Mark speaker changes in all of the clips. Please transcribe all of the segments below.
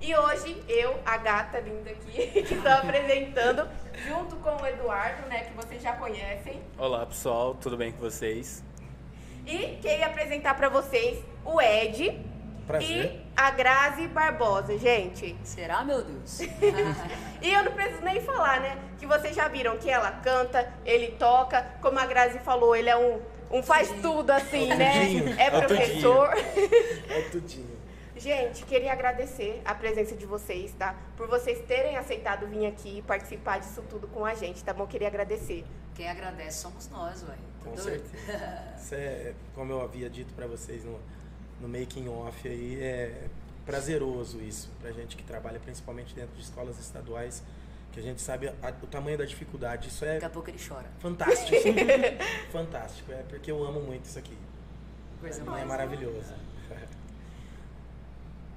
Speaker 1: E hoje eu, a gata linda aqui, que estou apresentando, junto com o Eduardo, né, que vocês já conhecem.
Speaker 2: Olá, pessoal. Tudo bem com vocês?
Speaker 1: E queria apresentar para vocês o Ed. Prazer. E a Grazi Barbosa, gente.
Speaker 3: Será, meu Deus?
Speaker 1: e eu não preciso nem falar, né? Que vocês já viram que ela canta, ele toca, como a Grazi falou, ele é um, um faz tudo assim, é né? É, é professor.
Speaker 2: É tudinho.
Speaker 1: Gente, queria agradecer a presença de vocês, tá? Por vocês terem aceitado vir aqui e participar disso tudo com a gente, tá bom? Queria agradecer.
Speaker 3: Quem agradece somos nós, ué.
Speaker 2: Com certeza. Isso é, como eu havia dito para vocês no no making off aí é prazeroso isso pra gente que trabalha principalmente dentro de escolas estaduais que a gente sabe a, o tamanho da dificuldade isso é
Speaker 3: daqui a pouco ele chora
Speaker 2: fantástico fantástico é porque eu amo muito isso aqui Coisa mais é maravilhoso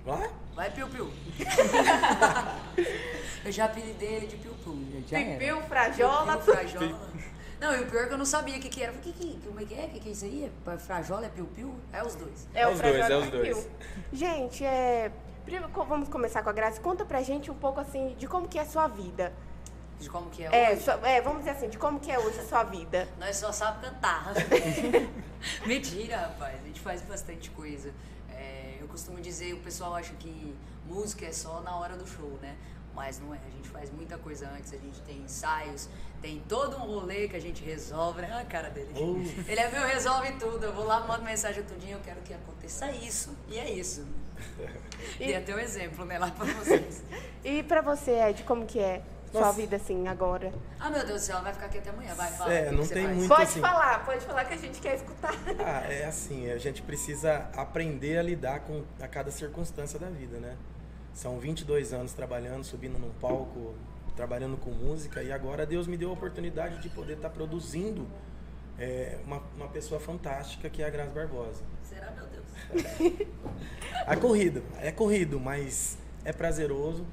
Speaker 3: vai vai piu piu eu já apelidei ele de piu
Speaker 1: piu piu frajola
Speaker 3: piu, frajola não, e o pior é que eu não sabia o que, que era. O que, que, como é que é? O que, que é isso aí? É frajola, é piu-piu? É os dois.
Speaker 1: É, os dois, é os dois. Gente, é... vamos começar com a Graça. Conta pra gente um pouco, assim, de como que é a sua vida.
Speaker 3: De como que é,
Speaker 1: é
Speaker 3: hoje?
Speaker 1: So, é, vamos dizer assim, de como que é hoje a sua vida.
Speaker 3: Nós só sabemos cantar. Mentira, rapaz. A gente faz bastante coisa. Eu costumo dizer, o pessoal acha que música é só na hora do show, né? Mas não é, a gente faz muita coisa antes, a gente tem ensaios, tem todo um rolê que a gente resolve, né? Ah, a cara dele. Ele é meu, resolve tudo. Eu vou lá, mando mensagem tudinho, eu quero que aconteça isso. E é isso. E... Dei até um exemplo, né, lá pra vocês.
Speaker 1: e pra você, Ed, como que é? Nossa. Sua vida assim agora.
Speaker 3: Ah, meu Deus do céu, vai ficar aqui até amanhã, vai, fala.
Speaker 2: É, não tem muito
Speaker 1: Pode
Speaker 2: assim...
Speaker 1: falar, pode falar que a gente quer escutar.
Speaker 2: Ah, é assim, a gente precisa aprender a lidar com a cada circunstância da vida, né? São 22 anos trabalhando, subindo num palco, trabalhando com música e agora Deus me deu a oportunidade de poder estar tá produzindo é, uma, uma pessoa fantástica que é a Graça Barbosa.
Speaker 3: Será, meu Deus?
Speaker 2: É corrido, é corrido, mas é prazeroso.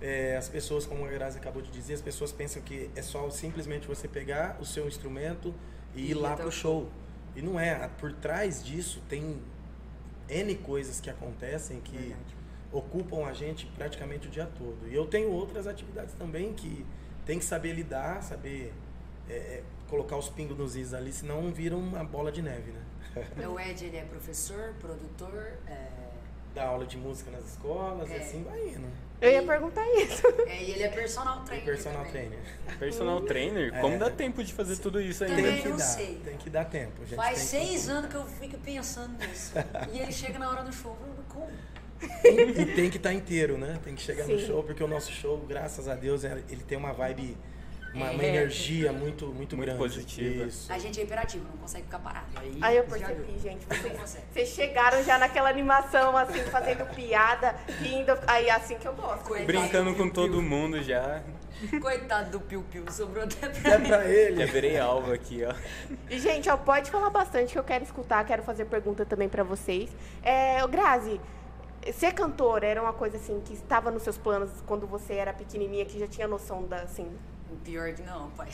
Speaker 2: É, as pessoas, como a Grazi acabou de dizer, as pessoas pensam que é só simplesmente você pegar o seu instrumento e, e ir lá pro show. E não é. Por trás disso tem N coisas que acontecem que Verdade. ocupam a gente praticamente o dia todo. E eu tenho outras atividades também que tem que saber lidar, saber é, é colocar os pingos nos is ali, senão vira uma bola de neve,
Speaker 3: né? O Ed, ele é professor, produtor, é...
Speaker 2: Dá aula de música nas escolas, é. assim vai indo.
Speaker 1: Eu ia perguntar isso.
Speaker 3: É, e ele é personal trainer.
Speaker 2: E personal também. trainer.
Speaker 4: Personal trainer? Como é. dá tempo de fazer tudo isso ainda?
Speaker 2: Tem que dar, sei. tem que dar tempo.
Speaker 3: Faz seis que... anos que eu fico pensando nisso. e ele chega na hora do show, como?
Speaker 2: E, e tem que estar tá inteiro, né? Tem que chegar Sim. no show, porque o nosso show, graças a Deus, ele tem uma vibe uma, uma é. energia muito, muito, muito grande.
Speaker 4: positiva.
Speaker 3: Isso. A gente é imperativo, não consegue ficar parado.
Speaker 1: Aí, Aí eu percebi, gente. Vocês, vocês chegaram já naquela animação, assim, fazendo piada, rindo. Aí assim que eu gosto.
Speaker 4: Coitado Brincando com todo mundo já.
Speaker 3: Coitado do Piu Piu, sobrou até
Speaker 2: pra é mim. pra ele.
Speaker 4: Já virei alvo aqui, ó.
Speaker 1: E, gente, ó, pode falar bastante que eu quero escutar, quero fazer pergunta também pra vocês. É, Grazi, ser cantora era uma coisa assim que estava nos seus planos quando você era pequenininha, que já tinha noção da, assim,
Speaker 3: Pior que não, pai.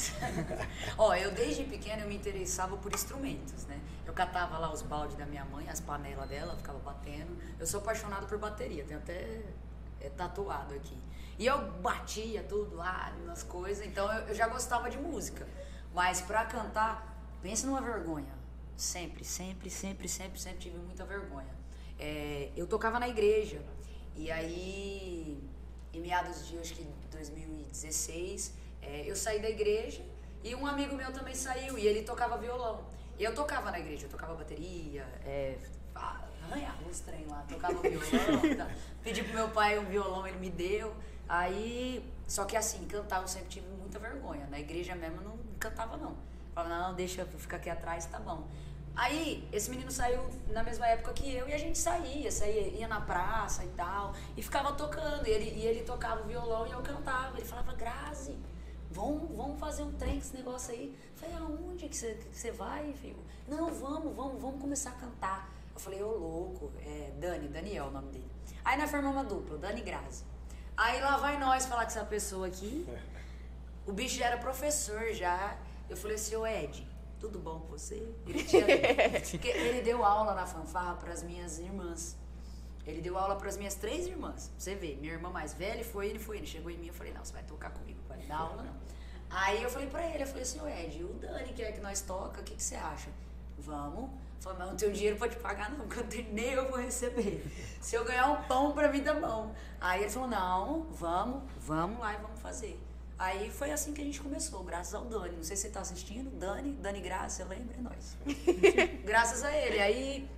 Speaker 3: Ó, eu desde pequena eu me interessava por instrumentos, né? Eu catava lá os baldes da minha mãe, as panelas dela, ficava batendo. Eu sou apaixonado por bateria, tenho até é, tatuado aqui. E eu batia tudo lá nas coisas, então eu, eu já gostava de música. Mas pra cantar, pensa numa vergonha. Sempre, sempre, sempre, sempre, sempre tive muita vergonha. É, eu tocava na igreja, e aí, em meados de, acho que 2016, é, eu saí da igreja e um amigo meu também saiu e ele tocava violão. E eu tocava na igreja, eu tocava bateria, é, arranhava os trem lá, tocava violão. tá. Pedi pro meu pai um violão, ele me deu. Aí, só que assim, cantar eu sempre tive muita vergonha. Na igreja mesmo eu não cantava não. Falava, não, deixa eu ficar aqui atrás, tá bom. Aí, esse menino saiu na mesma época que eu e a gente saía, saía, ia na praça e tal, e ficava tocando. E ele, e ele tocava o violão e eu cantava. Ele falava, Grazi, Vamos, vamos fazer um trem com esse negócio aí. Eu falei, aonde que você, que você vai, filho? Não, vamos, vamos, vamos começar a cantar. Eu falei, ô louco, é Dani, Daniel é o nome dele. Aí nós formamos uma dupla, Dani Grazi. Aí lá vai nós falar com essa pessoa aqui. O bicho já era professor já. Eu falei assim, ô Ed, tudo bom com você? Ele, tinha, ele deu aula na fanfarra para as minhas irmãs. Ele deu aula para as minhas três irmãs. Você vê, minha irmã mais velha foi ele, foi ele. Chegou em mim, eu falei, não, você vai tocar comigo, vai dar aula não. Aí eu falei para ele, eu falei assim, Ed, o Dani quer que nós toca, o que, que você acha? Vamos. Falei, mas não tenho dinheiro para te pagar não, porque eu tenho, nem eu vou receber. Se eu ganhar um pão para mim, dá mão. Aí ele falou, não, vamos, vamos lá e vamos fazer. Aí foi assim que a gente começou, graças ao Dani. Não sei se você está assistindo, Dani, Dani Graça, lembra? É nós. graças a ele. Aí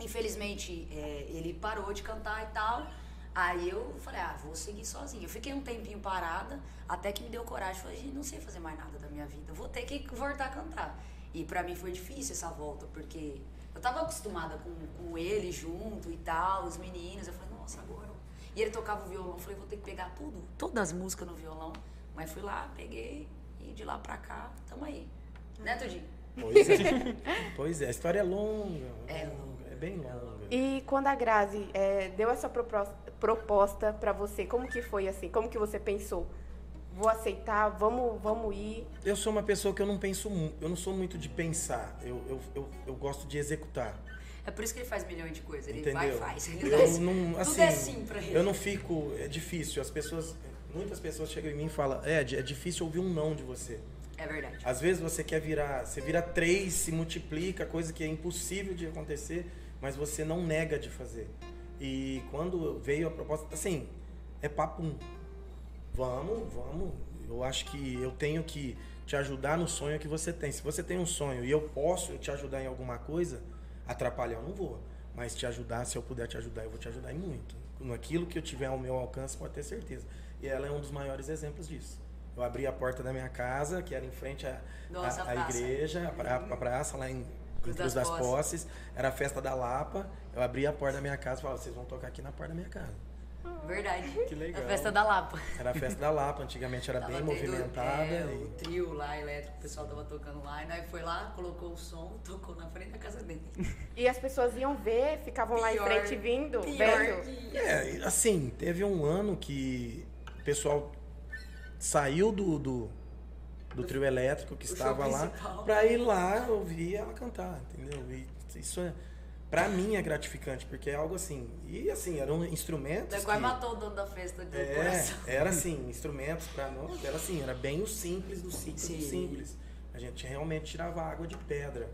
Speaker 3: Infelizmente, é, ele parou de cantar e tal. Aí eu falei, ah, vou seguir sozinha. Eu fiquei um tempinho parada, até que me deu coragem. Falei, não sei fazer mais nada da minha vida. Vou ter que voltar a cantar. E pra mim foi difícil essa volta, porque eu tava acostumada com, com ele junto e tal, os meninos. Eu falei, nossa, agora. E ele tocava o violão. Eu falei, vou ter que pegar tudo, todas as músicas no violão. Mas fui lá, peguei, e de lá pra cá, tamo aí. Né, Tudinho?
Speaker 2: Pois é. pois é, a história é longa. É longa bem longa.
Speaker 1: E quando a Grazi é, deu essa proposta para você, como que foi assim? Como que você pensou? Vou aceitar, vamos, vamos ir.
Speaker 2: Eu sou uma pessoa que eu não penso, eu não sou muito de pensar. Eu, eu, eu, eu gosto de executar.
Speaker 3: É por isso que ele faz milhões de coisas. Ele Entendeu? vai e faz. Ele
Speaker 2: eu faz. Não, assim, Tudo é assim pra ele. Eu não fico. É difícil. As pessoas. Muitas pessoas chegam em mim e falam: Ed, é difícil ouvir um não de você.
Speaker 3: É verdade.
Speaker 2: Às vezes você quer virar. Você vira três, se multiplica, coisa que é impossível de acontecer mas você não nega de fazer. E quando veio a proposta, assim, é papo um. Vamos, vamos. Eu acho que eu tenho que te ajudar no sonho que você tem. Se você tem um sonho e eu posso te ajudar em alguma coisa, atrapalhar eu não vou. Mas te ajudar, se eu puder te ajudar, eu vou te ajudar em muito. Naquilo que eu tiver ao meu alcance, pode ter certeza. E ela é um dos maiores exemplos disso. Eu abri a porta da minha casa, que era em frente à,
Speaker 3: Nossa,
Speaker 2: à, à igreja, a, a praça lá em Cruz das, das posses. posses. Era a festa da Lapa. Eu abri a porta da minha casa e falava, vocês vão tocar aqui na porta da minha casa.
Speaker 3: Verdade.
Speaker 2: Que legal.
Speaker 3: A festa da Lapa.
Speaker 2: Era a festa da Lapa, antigamente era bem movimentada. É,
Speaker 3: e... O trio lá, elétrico, o pessoal tava tocando lá. E nós foi lá, colocou o som, tocou na frente da casa dele.
Speaker 1: E as pessoas iam ver, ficavam pior, lá em frente vindo, pior
Speaker 2: É, assim, teve um ano que pessoal saiu do, do, do trio elétrico que estava lá para ir lá ouvir ela cantar, entendeu? E isso é para mim é gratificante, porque é algo assim. E assim, eram instrumentos.
Speaker 3: Quase matou o dono da festa de é, coração.
Speaker 2: Era assim, instrumentos para nós, era assim, era bem o simples do simples Sim. do simples. A gente realmente tirava água de pedra.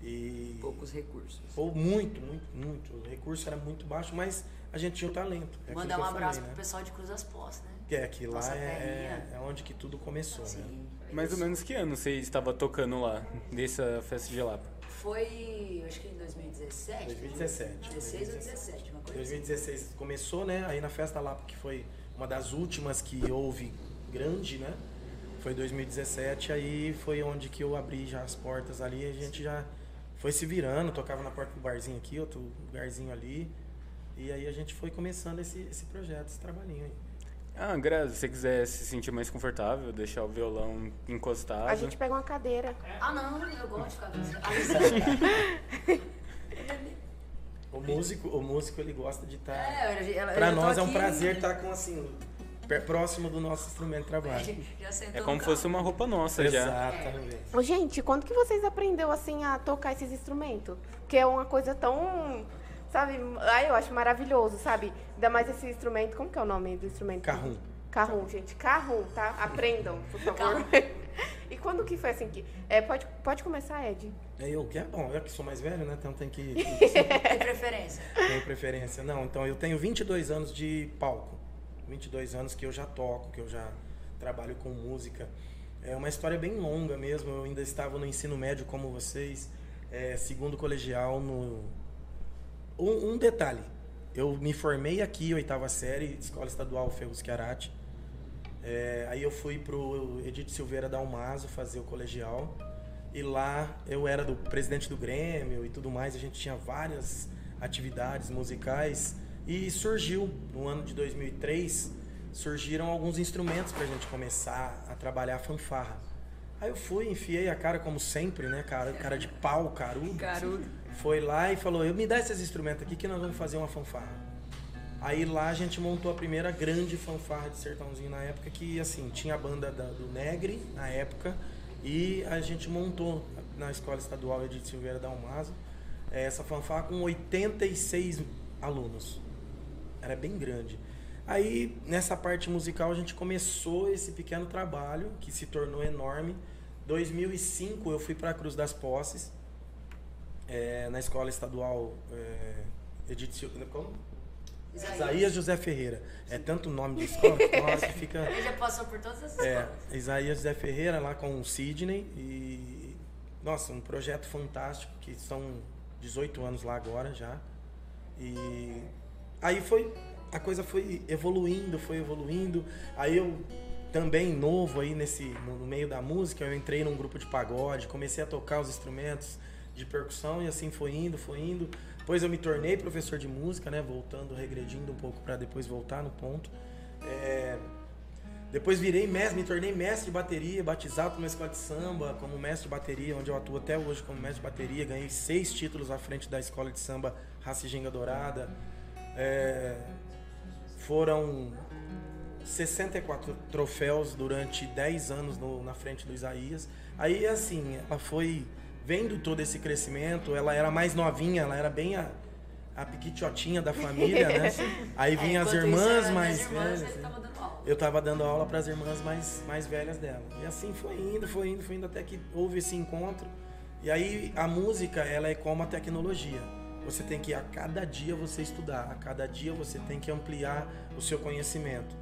Speaker 2: E
Speaker 3: poucos recursos.
Speaker 2: Ou muito, muito, muito. O recurso era muito baixo, mas a gente tinha o talento.
Speaker 3: É Mandar um abraço falei, né? pro pessoal de Cruz das Postas, né?
Speaker 2: Que é, que lá é, é, onde que tudo começou, né? Sim, né?
Speaker 4: Mais ou menos que ano você estava tocando lá, dessa festa de Lapa?
Speaker 3: Foi, acho que em 2017. 2017. 16 ou 17, uma coisa
Speaker 2: 2016 assim. começou, né? Aí na festa Lapa, que foi uma das últimas que houve grande, né? Foi 2017, aí foi onde que eu abri já as portas ali, a gente já foi se virando, tocava na porta do barzinho aqui, outro lugarzinho ali. E aí a gente foi começando esse, esse projeto, esse trabalhinho aí.
Speaker 4: Ah, Grazi, se você quiser se sentir mais confortável, deixar o violão encostado.
Speaker 1: A gente pega uma cadeira.
Speaker 3: Ah, não, eu gosto de ficar
Speaker 2: O músico, o músico ele gosta de estar. Tá... É, Para nós é um prazer estar tá com assim próximo do nosso instrumento de trabalho.
Speaker 4: É como se fosse uma roupa nossa
Speaker 2: Exatamente.
Speaker 1: já. Gente, quando que vocês aprenderam assim a tocar esses instrumentos? Porque é uma coisa tão sabe? Ai, eu acho maravilhoso, sabe? Ainda mais esse instrumento, como que é o nome do instrumento?
Speaker 2: Carrum.
Speaker 1: Carrum, gente. Carrum, tá? Aprendam, por favor. e quando que foi assim que... É, pode, pode começar, Ed.
Speaker 2: É eu que é bom, eu que sou mais velho, né? Então tem que...
Speaker 3: tem preferência.
Speaker 2: Tem preferência. Não, então eu tenho 22 anos de palco. 22 anos que eu já toco, que eu já trabalho com música. É uma história bem longa mesmo. Eu ainda estava no ensino médio como vocês, é, segundo colegial no um, um, detalhe. Eu me formei aqui, oitava série, Escola Estadual Ferros Chiarati. É, aí eu fui pro Edith Silveira da fazer o colegial. E lá eu era do presidente do Grêmio e tudo mais. A gente tinha várias atividades musicais. E surgiu, no ano de 2003, surgiram alguns instrumentos para a gente começar a trabalhar a fanfarra. Aí eu fui, enfiei a cara como sempre, né, cara? Cara de pau, carudo.
Speaker 3: Carudo
Speaker 2: foi lá e falou: Eu me dá esses instrumentos aqui que nós vamos fazer uma fanfarra. Aí lá a gente montou a primeira grande fanfarra de sertãozinho na época, que assim, tinha a banda da, do Negre na época, e a gente montou na Escola Estadual Edith Silveira da Almazo eh, essa fanfarra com 86 alunos. Era bem grande. Aí, nessa parte musical, a gente começou esse pequeno trabalho, que se tornou enorme. 2005 eu fui para a Cruz das Posses, é, na escola estadual é, Edith Silva. Como? Isaías. Isaías José Ferreira. É tanto nome de escola que nossa, fica.
Speaker 3: Ele já passou por todas essas
Speaker 2: é, escolas. Isaías José Ferreira lá com o Sidney e nossa, um projeto fantástico que são 18 anos lá agora já. E aí foi a coisa foi evoluindo, foi evoluindo. Aí eu também novo aí nesse no meio da música, eu entrei num grupo de pagode, comecei a tocar os instrumentos de percussão e assim foi indo, foi indo. Depois eu me tornei professor de música, né? Voltando, regredindo um pouco para depois voltar no ponto. É... Depois virei mestre, me tornei mestre de bateria, batizado por uma escola de samba como mestre de bateria, onde eu atuo até hoje como mestre de bateria. Ganhei seis títulos à frente da escola de samba Raciginga Dourada. É... Foram 64 troféus durante 10 anos no, na frente do Isaías. Aí, assim, ela foi vendo todo esse crescimento, ela era mais novinha, ela era bem a, a piquitiotinha da família, né? Aí vinha é, as irmãs isso, mais irmãs, velhas. Tava eu estava dando aula para as irmãs mais, mais velhas dela. E assim foi indo, foi indo, foi indo até que houve esse encontro. E aí a música, ela é como a tecnologia. Você tem que a cada dia você estudar, a cada dia você tem que ampliar o seu conhecimento.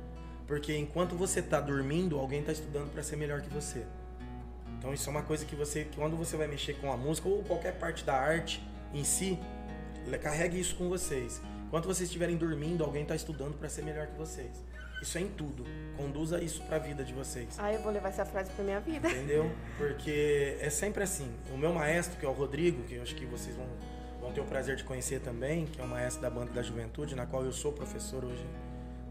Speaker 2: Porque enquanto você está dormindo, alguém está estudando para ser melhor que você. Então isso é uma coisa que você, quando você vai mexer com a música ou qualquer parte da arte em si, carregue isso com vocês. Enquanto vocês estiverem dormindo, alguém está estudando para ser melhor que vocês. Isso é em tudo. Conduza isso para a vida de vocês.
Speaker 1: Ah, eu vou levar essa frase para minha vida.
Speaker 2: Entendeu? Porque é sempre assim. O meu maestro, que é o Rodrigo, que eu acho que vocês vão, vão ter o prazer de conhecer também, que é o maestro da banda da juventude, na qual eu sou professor hoje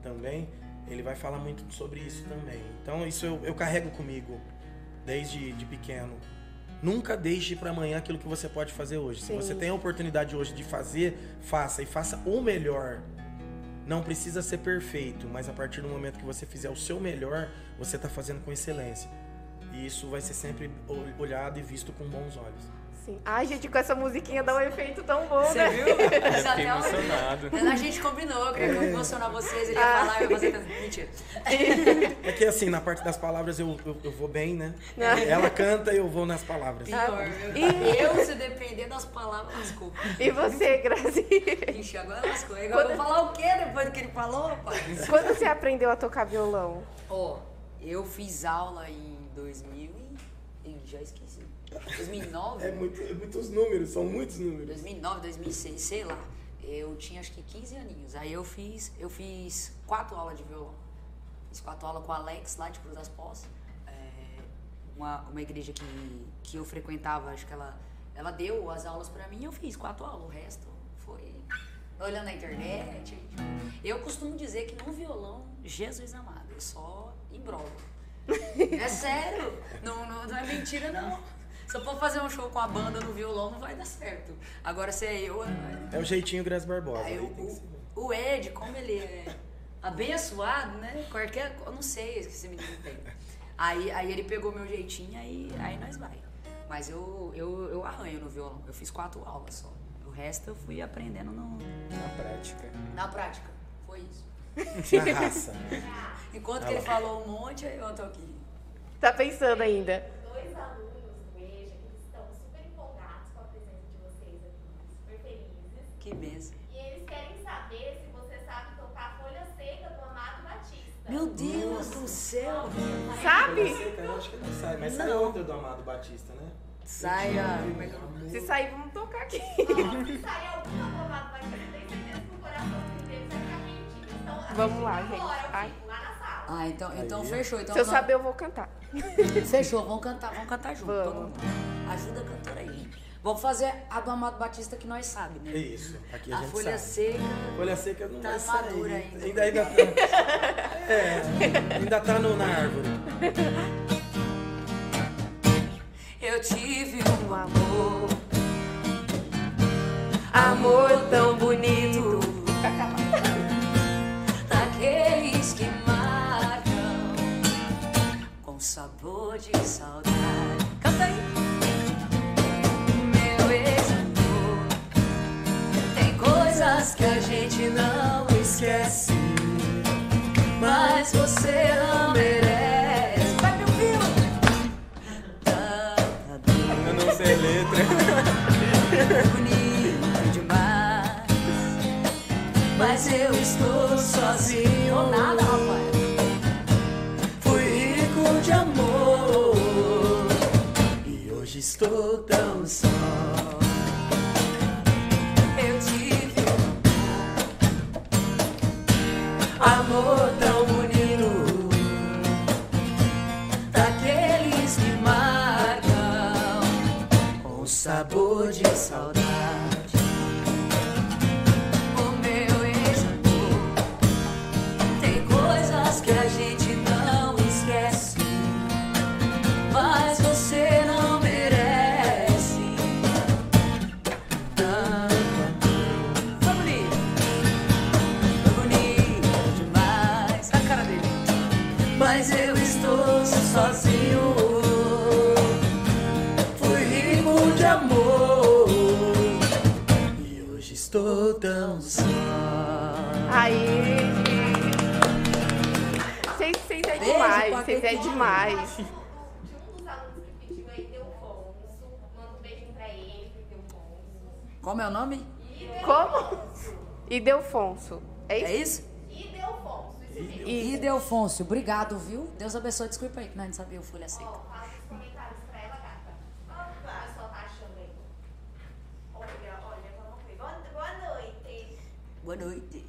Speaker 2: também, ele vai falar muito sobre isso também. Então isso eu, eu carrego comigo desde de pequeno. Nunca deixe para amanhã aquilo que você pode fazer hoje. Sim. Se você tem a oportunidade hoje de fazer, faça e faça o melhor. não precisa ser perfeito, mas a partir do momento que você fizer o seu melhor, você está fazendo com excelência. E isso vai ser sempre olhado e visto com bons olhos.
Speaker 1: Sim. Ai, gente, com essa musiquinha dá um efeito tão bom,
Speaker 3: Você
Speaker 1: né?
Speaker 3: viu?
Speaker 4: Eu fiquei emocionado.
Speaker 3: A gente combinou, eu queria emocionar vocês, ele ia
Speaker 1: Ah.
Speaker 3: falar, eu ia fazer... Mentira.
Speaker 2: É que assim, na parte das palavras eu, eu, eu vou bem, né?
Speaker 1: Ah.
Speaker 2: Ela canta e eu vou nas palavras.
Speaker 3: Pior,
Speaker 1: E-
Speaker 3: eu, se depender das palavras, lascou.
Speaker 1: E você, Grazi?
Speaker 3: Ixi, agora lascou. Agora eu vou falar o quê depois do que ele falou, pai?
Speaker 1: Quando você aprendeu a tocar violão?
Speaker 3: Ó, eu fiz aula em 2000 e... Já esqueci. 2009?
Speaker 2: É, muito, é muitos números, são muitos números.
Speaker 3: 2009, 2006, sei lá. Eu tinha acho que 15 aninhos. Aí eu fiz, eu fiz quatro aulas de violão. Fiz quatro aulas com o Alex lá de Cruz das Poças. É, uma, uma igreja que, que eu frequentava, acho que ela, ela deu as aulas pra mim eu fiz quatro aulas. O resto foi olhando na internet. Eu costumo dizer que no violão, Jesus amado, eu só embrolo. É sério, não, não, não é mentira não. Se eu for fazer um show com a banda no violão, não vai dar certo. Agora, se é eu, é-
Speaker 2: É o jeitinho Graça Barbosa.
Speaker 3: O, o, Ed, como ele é abençoado, né? Qualquer. Eu não sei o que esse menino tem. Aí, aí ele pegou meu jeitinho, aí, aí nós vai. Mas eu, eu, eu arranho no violão. Eu fiz quatro aulas só. O resto eu fui aprendendo no,
Speaker 4: Na prática.
Speaker 3: na prática. Foi isso.
Speaker 2: Na raça.
Speaker 3: Enquanto que ele falou um monte, aí eu tô aqui.
Speaker 1: Tá pensando ainda?
Speaker 5: dois alunos do EJA que eles estão super empolgados com a presença de vocês aqui, super felizes.
Speaker 3: Que benção.
Speaker 5: E eles querem saber se você sabe tocar Folha Seca do Amado Batista.
Speaker 3: Meu Deus do céu!
Speaker 1: Sabe?
Speaker 2: Eu acho que não sai, mas sai
Speaker 3: Não.
Speaker 2: outra do Amado Batista, né?
Speaker 3: Saia.
Speaker 1: Se sair, vamos tocar aqui.
Speaker 5: Ó, se sair alguma do Amado Batista, tem certeza que o coraçãozinho deles vai ficar quentinho. Então, a
Speaker 1: Vamos
Speaker 5: gente
Speaker 1: lá, gente.
Speaker 5: embora,
Speaker 1: Ai.
Speaker 5: filho, lá na sala.
Speaker 3: Ah, então, então
Speaker 2: Aí.
Speaker 3: fechou. Então
Speaker 1: Se eu
Speaker 3: não-
Speaker 1: saber, eu vou cantar.
Speaker 3: Fechou, vamos cantar, vamos cantar junto.
Speaker 1: Vamos.
Speaker 3: todo mundo. Ajuda a cantora aí. Vamos fazer a do Amado Batista que nós sabemos, né?
Speaker 2: É isso. Aqui a,
Speaker 3: A
Speaker 2: gente
Speaker 3: folha
Speaker 2: sabe.
Speaker 3: seca.
Speaker 2: Folha seca não
Speaker 3: Tá
Speaker 2: vai sair.
Speaker 3: madura ainda.
Speaker 2: Ainda, ainda tá. É, ainda tá no, na árvore.
Speaker 3: Eu tive um amor,
Speaker 1: Amor tão bonito.
Speaker 3: daqueles que marcam com sabor de saudade. Coisas que a gente não esquece, mas você não merece. Vai meu filho. Tanta dor.
Speaker 4: Eu não sei letra.
Speaker 3: bonito demais. Mas eu estou sozinho nada, rapaz. Fui rico de amor e hoje estou tão só.
Speaker 5: Ele, pro Delfonso.
Speaker 3: Como é o nome?
Speaker 1: Como? Idelfonso. É isso?
Speaker 3: É isso?
Speaker 5: E.
Speaker 3: E Delfonso, obrigado, viu? Deus abençoe. Desculpa aí que nós não sabia o Folha Seca.
Speaker 5: Ó, fala nos comentários pra ela, gata. O pessoal tá achando aí. Olha, olha, vamos ver. Boa, boa noite.
Speaker 3: Boa noite.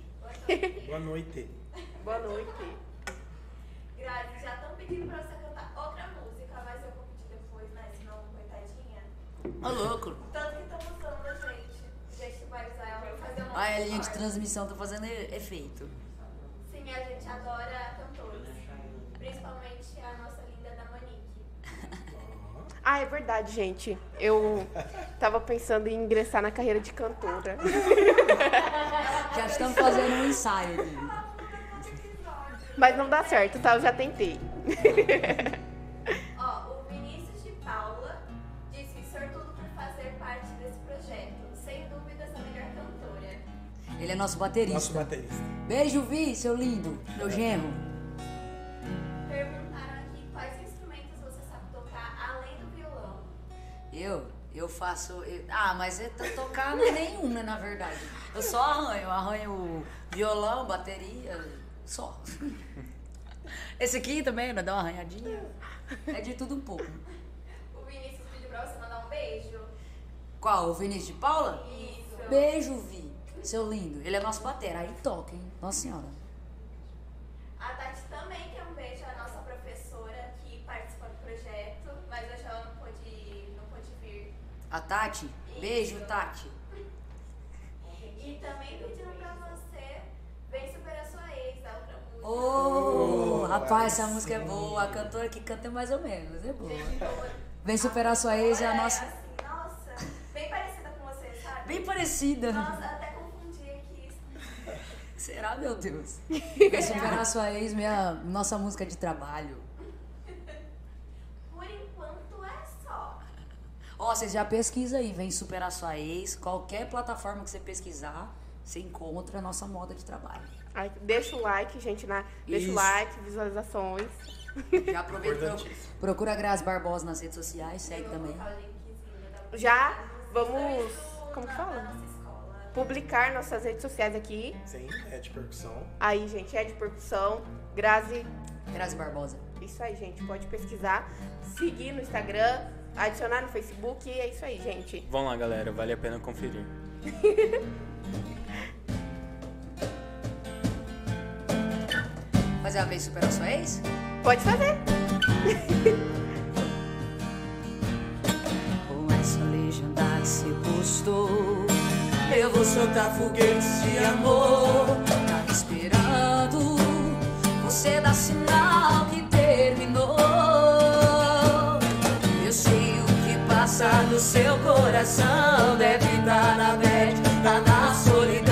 Speaker 2: Boa noite.
Speaker 1: Boa noite.
Speaker 5: Pedindo pra você cantar outra música, mas eu vou pedir depois, né? Senão, coitadinha.
Speaker 3: Ô, louco.
Speaker 5: Tanto que estão usando a gente. A gente vai usar ela pra fazer uma
Speaker 3: Ai, a linha de transmissão tá fazendo efeito.
Speaker 5: Sim, a gente adora cantores. Principalmente a nossa linda da Monique.
Speaker 1: Ah, é verdade, gente. Eu tava pensando em ingressar na carreira de cantora.
Speaker 3: Já estamos fazendo um ensaio aqui.
Speaker 1: Mas não dá certo, tá? Eu já tentei.
Speaker 5: Ó, o Vinícius de Paula disse sortudo por fazer parte desse projeto. Sem dúvidas, a melhor cantora.
Speaker 3: Ele é nosso baterista.
Speaker 2: Nosso baterista.
Speaker 3: Beijo, Vi, seu lindo. Meu genro.
Speaker 5: Perguntaram aqui quais instrumentos você sabe tocar além do violão.
Speaker 3: Eu, eu faço. eu- ah, mas eu tô tocar não é nenhuma, na verdade. Eu só arranho. Eu arranho violão, bateria, só. Esse aqui também, né? Dá uma arranhadinha. É de tudo um pouco.
Speaker 5: O Vinícius pediu pra você mandar um beijo.
Speaker 3: Qual? O Vinícius de Paula?
Speaker 5: Isso.
Speaker 3: Beijo, Vi. Seu lindo. Ele é nosso batera. Aí toca, hein? Nossa senhora.
Speaker 5: A Tati também quer um beijo, a nossa professora que participa do projeto, mas hoje ela não pôde, não pôde vir.
Speaker 3: A Tati? Beijo, Tati.
Speaker 5: E também pediram pra você Sua Ex, a.
Speaker 3: Ô, rapaz, essa música é boa. A cantora que canta é mais ou menos. É boa. Vem superar sua ex, é a nossa.
Speaker 5: assim, nossa, bem parecida com você, sabe?
Speaker 3: Bem parecida.
Speaker 5: Nossa, até confundi aqui.
Speaker 3: Será, meu Deus? Vem superar sua ex, minha, nossa música de trabalho.
Speaker 5: Por enquanto é só.
Speaker 3: Ó, vocês já pesquisa aí, vem superar sua ex. Qualquer plataforma que você pesquisar, você encontra a nossa moda de trabalho.
Speaker 1: Ai, deixa o like, gente, na, deixa o
Speaker 2: Isso.
Speaker 1: like, visualizações.
Speaker 3: Já aproveita e procura, a Grazi Barbosa nas redes sociais, segue também.
Speaker 1: Já vamos, como que fala? Publicar nossas redes sociais aqui.
Speaker 2: Sim, é de percussão.
Speaker 1: Aí, gente, é de percussão. Grazi,
Speaker 3: Grazi Barbosa.
Speaker 1: isso aí, gente. Pode pesquisar, seguir no Instagram, adicionar no Facebook. E é isso aí, gente.
Speaker 4: Vão lá, galera, vale a pena conferir.
Speaker 3: Fazer a vez superar sua ex?
Speaker 1: Pode fazer.
Speaker 3: Com essa legendade se postou Eu vou soltar foguetes de amor. Tá esperando. Você dar sinal que terminou. Eu sei o que passa no seu coração. Deve estar na bad, tá na solidão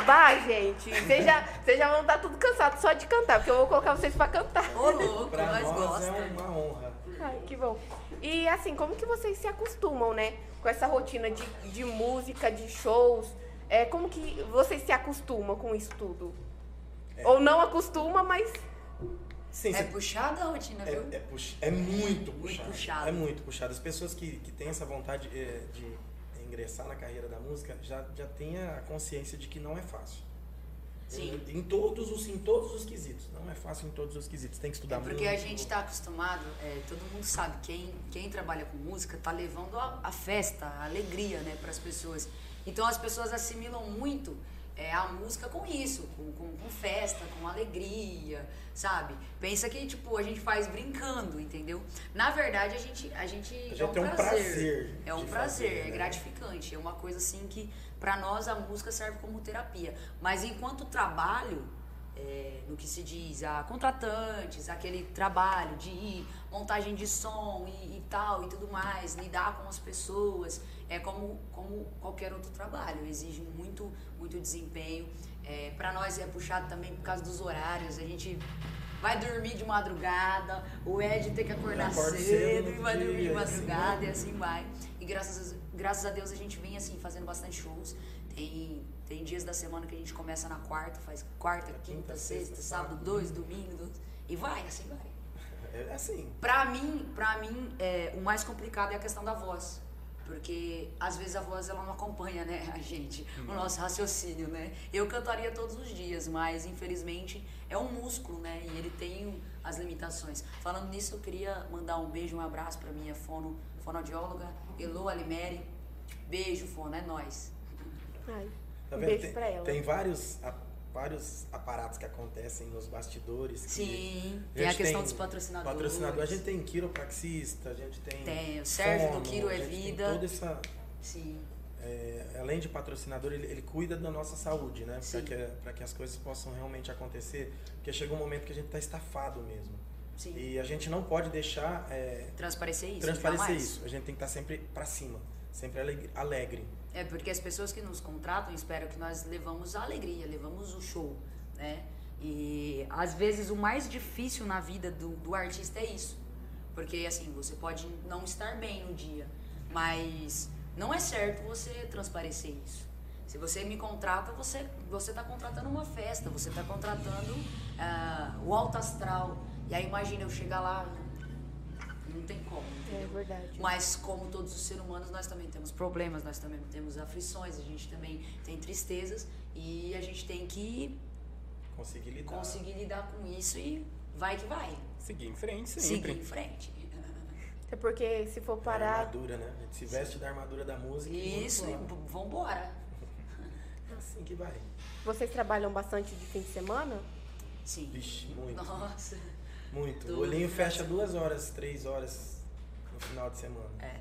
Speaker 1: acabar, gente, vocês já, vocês já vão estar tudo cansados só de cantar, porque eu vou colocar vocês pra cantar.
Speaker 3: Ô, louco,
Speaker 2: Pra
Speaker 3: nós
Speaker 2: nós
Speaker 3: gosta.
Speaker 2: é uma honra.
Speaker 1: Ai, que bom. E assim, como que vocês se acostumam, né? Com essa rotina de, de música, de shows. É, como que vocês se acostumam com isso tudo? Ou não acostuma, mas.
Speaker 2: Sim,
Speaker 3: É puxada a rotina, viu?
Speaker 2: É, é, pux- é muito puxado.
Speaker 3: puxado.
Speaker 2: É muito puxado. As pessoas que, que têm essa vontade eh, de ingressar na carreira da música já, já têm a consciência de que não é fácil.
Speaker 3: Sim.
Speaker 2: Em, em todos os, em todos os quesitos. Não é fácil em todos os quesitos. Tem que estudar
Speaker 3: É porque
Speaker 2: muito.
Speaker 3: a gente tá acostumado, é, todo mundo sabe, quem, quem trabalha com música tá levando a, a festa, a alegria, né, para as pessoas. Então as pessoas assimilam muito é, a música com isso, com, com, com festa, com alegria, sabe? Pensa que, tipo, a gente faz brincando, entendeu? Na verdade, a gente, a gente,
Speaker 2: gente
Speaker 3: é um
Speaker 2: tem um
Speaker 3: prazer.
Speaker 2: prazer
Speaker 3: É um prazer,
Speaker 2: fazer,
Speaker 3: é
Speaker 2: né?
Speaker 3: gratificante. É uma coisa assim que, pra nós, a música serve como terapia. Mas enquanto trabalho, é, no que se diz a contratantes, aquele trabalho de ir, montagem de som e, e tal e tudo mais, lidar com as pessoas, é como, como qualquer outro trabalho, exige muito, muito desempenho. É, para nós é puxado também por causa dos horários, a gente vai dormir de madrugada, o Ed tem que acordar
Speaker 2: Acorda
Speaker 3: cedo, e vai dormir de
Speaker 2: dia,
Speaker 3: madrugada e assim vai. E graças a, graças a Deus a gente vem assim fazendo bastante shows. Tem, tem dias da semana que a gente começa na quarta, faz quarta, quinta,
Speaker 2: Quinta,
Speaker 3: sexta, sábado, dois, domingo, dois, e vai, assim vai.
Speaker 2: É assim.
Speaker 3: Pra mim, pra mim é, o mais complicado é a questão da voz. Porque às vezes a voz ela não acompanha, né, a gente, o nosso raciocínio, né? Eu cantaria todos os dias, mas infelizmente é um músculo, né? E ele tem as limitações. Falando nisso, eu queria mandar um beijo, um abraço pra minha fono, fonoaudióloga, Elo Alimeri. Beijo, fono, é nóis.
Speaker 1: Ai,
Speaker 2: Tá
Speaker 1: um beijo pra ela.
Speaker 2: tem vários, vários aparatos que acontecem nos bastidores. que
Speaker 3: Sim, tem a questão dos patrocinadores.
Speaker 2: Patrocinador, a gente tem quiropraxista, a gente tem.
Speaker 3: Tem, o Sérgio do Quiro
Speaker 2: a
Speaker 3: é
Speaker 2: tem
Speaker 3: Vida.
Speaker 2: Toda essa.
Speaker 3: Sim,
Speaker 2: é, além de patrocinador, ele, ele cuida da nossa saúde, né? Para que, pra que as coisas possam realmente acontecer. Porque chega um momento que a gente está estafado mesmo.
Speaker 3: sim.
Speaker 2: E a gente não pode deixar é,
Speaker 3: Transparecer isso.
Speaker 2: transparecer isso. A gente tem que estar sempre para cima, sempre alegre.
Speaker 3: É porque as pessoas que nos contratam esperam que nós levamos a alegria, levamos o show, né? E às vezes o mais difícil na vida do, do artista é isso. Porque assim, você pode não estar bem no dia, mas não é certo você transparecer isso. Se você me contrata, você você está contratando uma festa, você está contratando ah, o alto astral. E aí imagina eu chegar lá, não tem como.
Speaker 1: É
Speaker 3: entendeu?
Speaker 1: verdade.
Speaker 3: Mas como todos os seres humanos, nós também temos problemas, nós também temos aflições, a gente também tem tristezas e a gente tem que
Speaker 2: Conseguir lidar.
Speaker 3: conseguir lidar com isso e vai que vai.
Speaker 4: Seguir em frente sempre.
Speaker 3: Seguir em frente.
Speaker 1: É porque se for
Speaker 2: A
Speaker 1: parar.
Speaker 2: armadura, né? A gente se veste da armadura da música. e
Speaker 3: Isso, e
Speaker 2: vamos embora.
Speaker 3: v- vambora.
Speaker 2: É assim que vai.
Speaker 1: Vocês trabalham bastante de fim de semana?
Speaker 3: Sim.
Speaker 2: Vixe, muito.
Speaker 3: Nossa.
Speaker 2: Muito.
Speaker 3: Tudo
Speaker 2: o olhinho fecha duas horas, três horas no final de semana.
Speaker 3: É.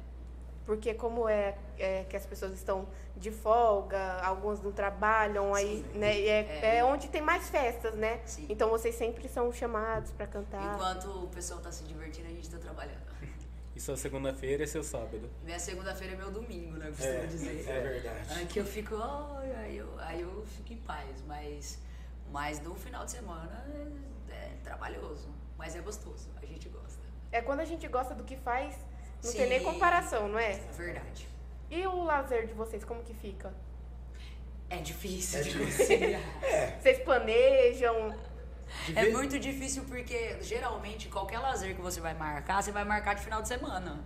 Speaker 1: Porque como é, é que as pessoas estão de folga, algumas não trabalham, aí,
Speaker 3: Sim.
Speaker 1: né? E é,
Speaker 3: É.
Speaker 1: é onde tem mais festas, né?
Speaker 3: Sim.
Speaker 1: Então vocês sempre são chamados pra cantar.
Speaker 3: Enquanto o pessoal tá se divertindo, a gente tá trabalhando.
Speaker 4: E sua segunda-feira é seu sábado.
Speaker 3: Minha segunda-feira é meu domingo, né? eu Costumo
Speaker 2: É,
Speaker 3: dizer.
Speaker 2: é verdade.
Speaker 3: Aí que eu fico, ai, aí, eu, aí eu fico em paz, mas, mas no final de semana é, é trabalhoso, mas é gostoso, a gente gosta.
Speaker 1: É quando a gente gosta do que faz, não
Speaker 3: Sim.
Speaker 1: tem nem comparação, não é?
Speaker 3: Verdade.
Speaker 1: E o lazer de vocês, como que fica?
Speaker 3: É difícil
Speaker 2: É
Speaker 3: de conciliar.
Speaker 1: Vocês planejam?
Speaker 3: É
Speaker 2: vez-
Speaker 3: muito difícil porque geralmente qualquer lazer que você vai marcar, você vai marcar de final de semana.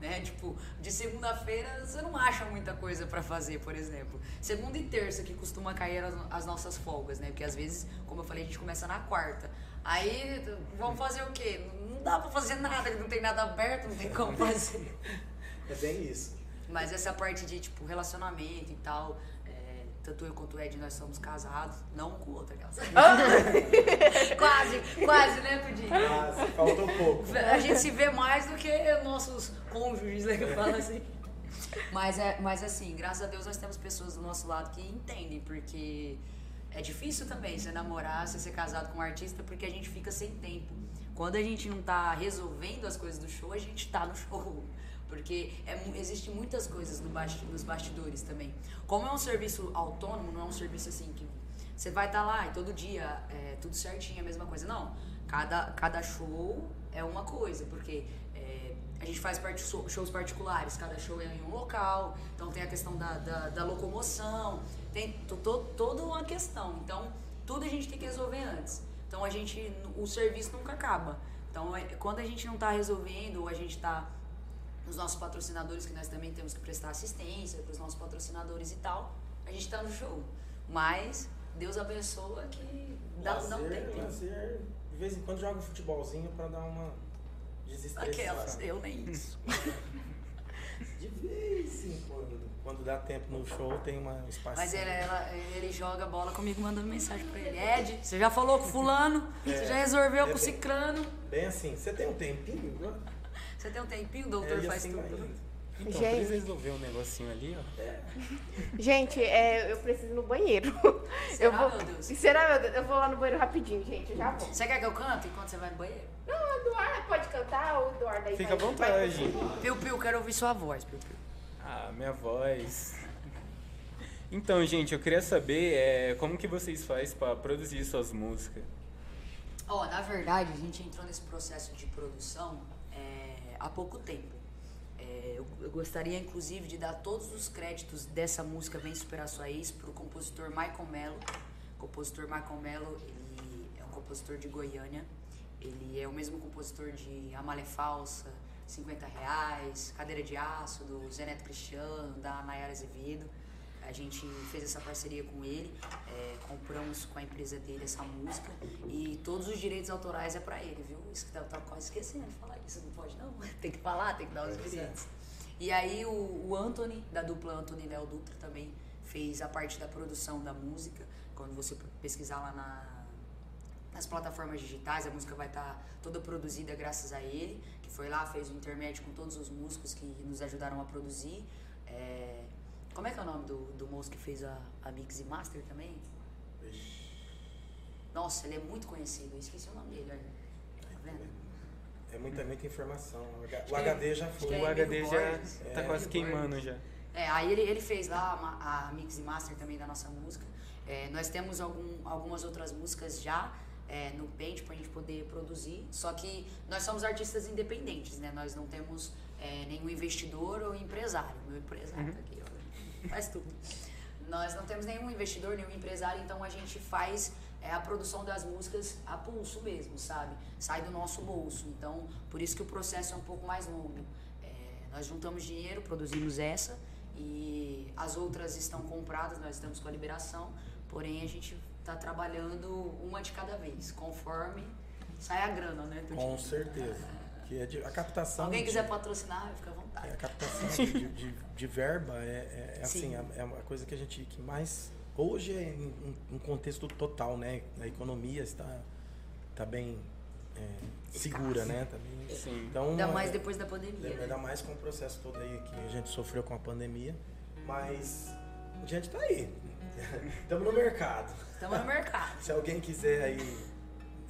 Speaker 3: Né? Tipo, de segunda-feira você não acha muita coisa pra fazer, por exemplo. Segunda e terça que costuma cair as, as nossas folgas, né? Porque às vezes, como eu falei, a gente começa na quarta. Aí vamos fazer o quê? Não dá pra fazer nada, não tem nada aberto, não tem como fazer.
Speaker 2: É bem isso.
Speaker 3: Mas essa parte de, tipo, relacionamento e tal, é, tanto eu quanto o Ed, nós somos casados, não um com o outro, aquelas. quase, quase, né, Pudim?
Speaker 2: Ah, faltou pouco.
Speaker 3: A gente se vê mais do que nossos cônjuges, né, que eu falo assim. Mas, é, mas assim, graças a Deus nós temos pessoas do nosso lado que entendem, porque é difícil também você namorar, você ser casado com um artista, porque a gente fica sem tempo. Quando a gente não tá resolvendo as coisas do show, a gente tá no show. Porque é, existe muitas coisas no nos bastidores também. Como é um serviço autônomo, não é um serviço assim que você vai estar lá e todo dia é tudo certinho, a mesma coisa. Não. Cada, cada show é uma coisa, porque é, a gente faz part- shows particulares, cada show é em um local, então tem a questão da, da, da locomoção, tem to, to- toda uma questão. Então, tudo a gente tem que resolver antes. Então, a gente, o serviço nunca acaba. Então, é- quando a gente não está resolvendo, ou a gente está os nossos patrocinadores, que nós também temos que prestar assistência para os nossos patrocinadores e tal, a gente está no show. Mas Deus abençoa que dá, dá um
Speaker 2: lazer,
Speaker 3: tempo.
Speaker 2: lazer, de vez em quando joga um futebolzinho pra dar uma desestressada.
Speaker 3: Aquelas, eu nem isso.
Speaker 2: De vez em quando. Quando dá tempo no show, tem uma um espaço.
Speaker 3: Mas ele, ela- ele joga bola comigo, mandando mensagem pra ele. Ed, você já falou com fulano? Você já resolveu
Speaker 2: é
Speaker 3: com o ciclano?
Speaker 2: Bem assim, você tem um tempinho?
Speaker 3: Você tem um tempinho, o doutor
Speaker 2: É,
Speaker 3: faz
Speaker 2: assim
Speaker 3: tudo.
Speaker 4: Então,
Speaker 1: Gente.
Speaker 4: precisa resolver um negocinho ali, ó.
Speaker 1: Gente, é, eu preciso ir no banheiro.
Speaker 3: Será,
Speaker 1: eu vou...
Speaker 3: meu Deus?
Speaker 1: Será, meu Deus? Eu vou lá no banheiro rapidinho, gente. Eu já vou.
Speaker 3: Você quer que eu cante enquanto você vai no banheiro?
Speaker 1: Não, o Eduardo pode cantar, o Eduardo aí
Speaker 4: Fica à
Speaker 1: vai-
Speaker 4: vontade.
Speaker 3: Piu Piu, quero ouvir sua voz, Piu Piu.
Speaker 4: Ah, minha voz. Então, gente, eu queria saber é, como que vocês fazem para produzir suas músicas.
Speaker 3: Ó, na verdade, a gente entrou nesse processo de produção é, há pouco tempo. É, eu, eu, gostaria, inclusive, de dar todos os créditos dessa música Vem Superar Sua Ex para o compositor Michael Mello. O compositor Michael Mello, ele é um compositor de Goiânia. Ele é o mesmo compositor de Amália Falsa, 50 Reais, Cadeira de Aço, do Zé Neto Cristiano, da Nayara Azevedo. A gente fez essa parceria com ele, é, compramos com a empresa dele essa música e todos os direitos autorais é para ele, viu? Isso que tá, tá quase esquecendo de falar isso, não pode não. Tem que falar, tem que dar os direitos. E aí o, o Anthony, da dupla Anthony Léo Dutra, também fez a parte da produção da música. Quando você pesquisar lá na, nas plataformas digitais, a música vai estar tá toda produzida graças a ele, que foi lá, fez o intermédio com todos os músicos que nos ajudaram a produzir. É, como é que é o nome do, do moço que fez a, a Mix e Master também? Nossa, ele é muito conhecido. Eu esqueci o nome dele, olha. Tá vendo?
Speaker 2: É muita, muita informação. O HD já foi.
Speaker 4: É o HD já tá é, quase queimando já.
Speaker 3: É, aí ele, ele fez lá a, a Mix e Master também da nossa música. É, nós temos algum, algumas outras músicas já é, no Paint para a gente poder produzir. Só que nós somos artistas independentes, né? Nós não temos é, nenhum investidor ou empresário. Meu empresário uhum. tá aqui, faz tudo. Nós não temos nenhum investidor, nenhum empresário, então a gente faz é, a produção das músicas a pulso mesmo, sabe? Sai do nosso bolso. Então, por isso que o processo é um pouco mais longo. É, nós juntamos dinheiro, produzimos essa e as outras estão compradas, nós estamos com a liberação, porém a gente está trabalhando uma de cada vez, conforme sai a grana, né?
Speaker 2: Com certeza. Que é de, a captação.
Speaker 3: Alguém quiser patrocinar, fica à vontade.
Speaker 2: É, a captação de, de, de, verba é, é, é assim, é, é, uma coisa que a gente que mais. Hoje é em, um contexto total, né? A economia está, está bem é, segura, né? Tá bem,
Speaker 3: Sim. Então, ainda mais depois da pandemia.
Speaker 2: Ainda
Speaker 3: né?
Speaker 2: mais com o processo todo aí que a gente sofreu com a pandemia. Mas a gente está aí. Estamos no mercado.
Speaker 3: Estamos no mercado.
Speaker 2: Se alguém quiser aí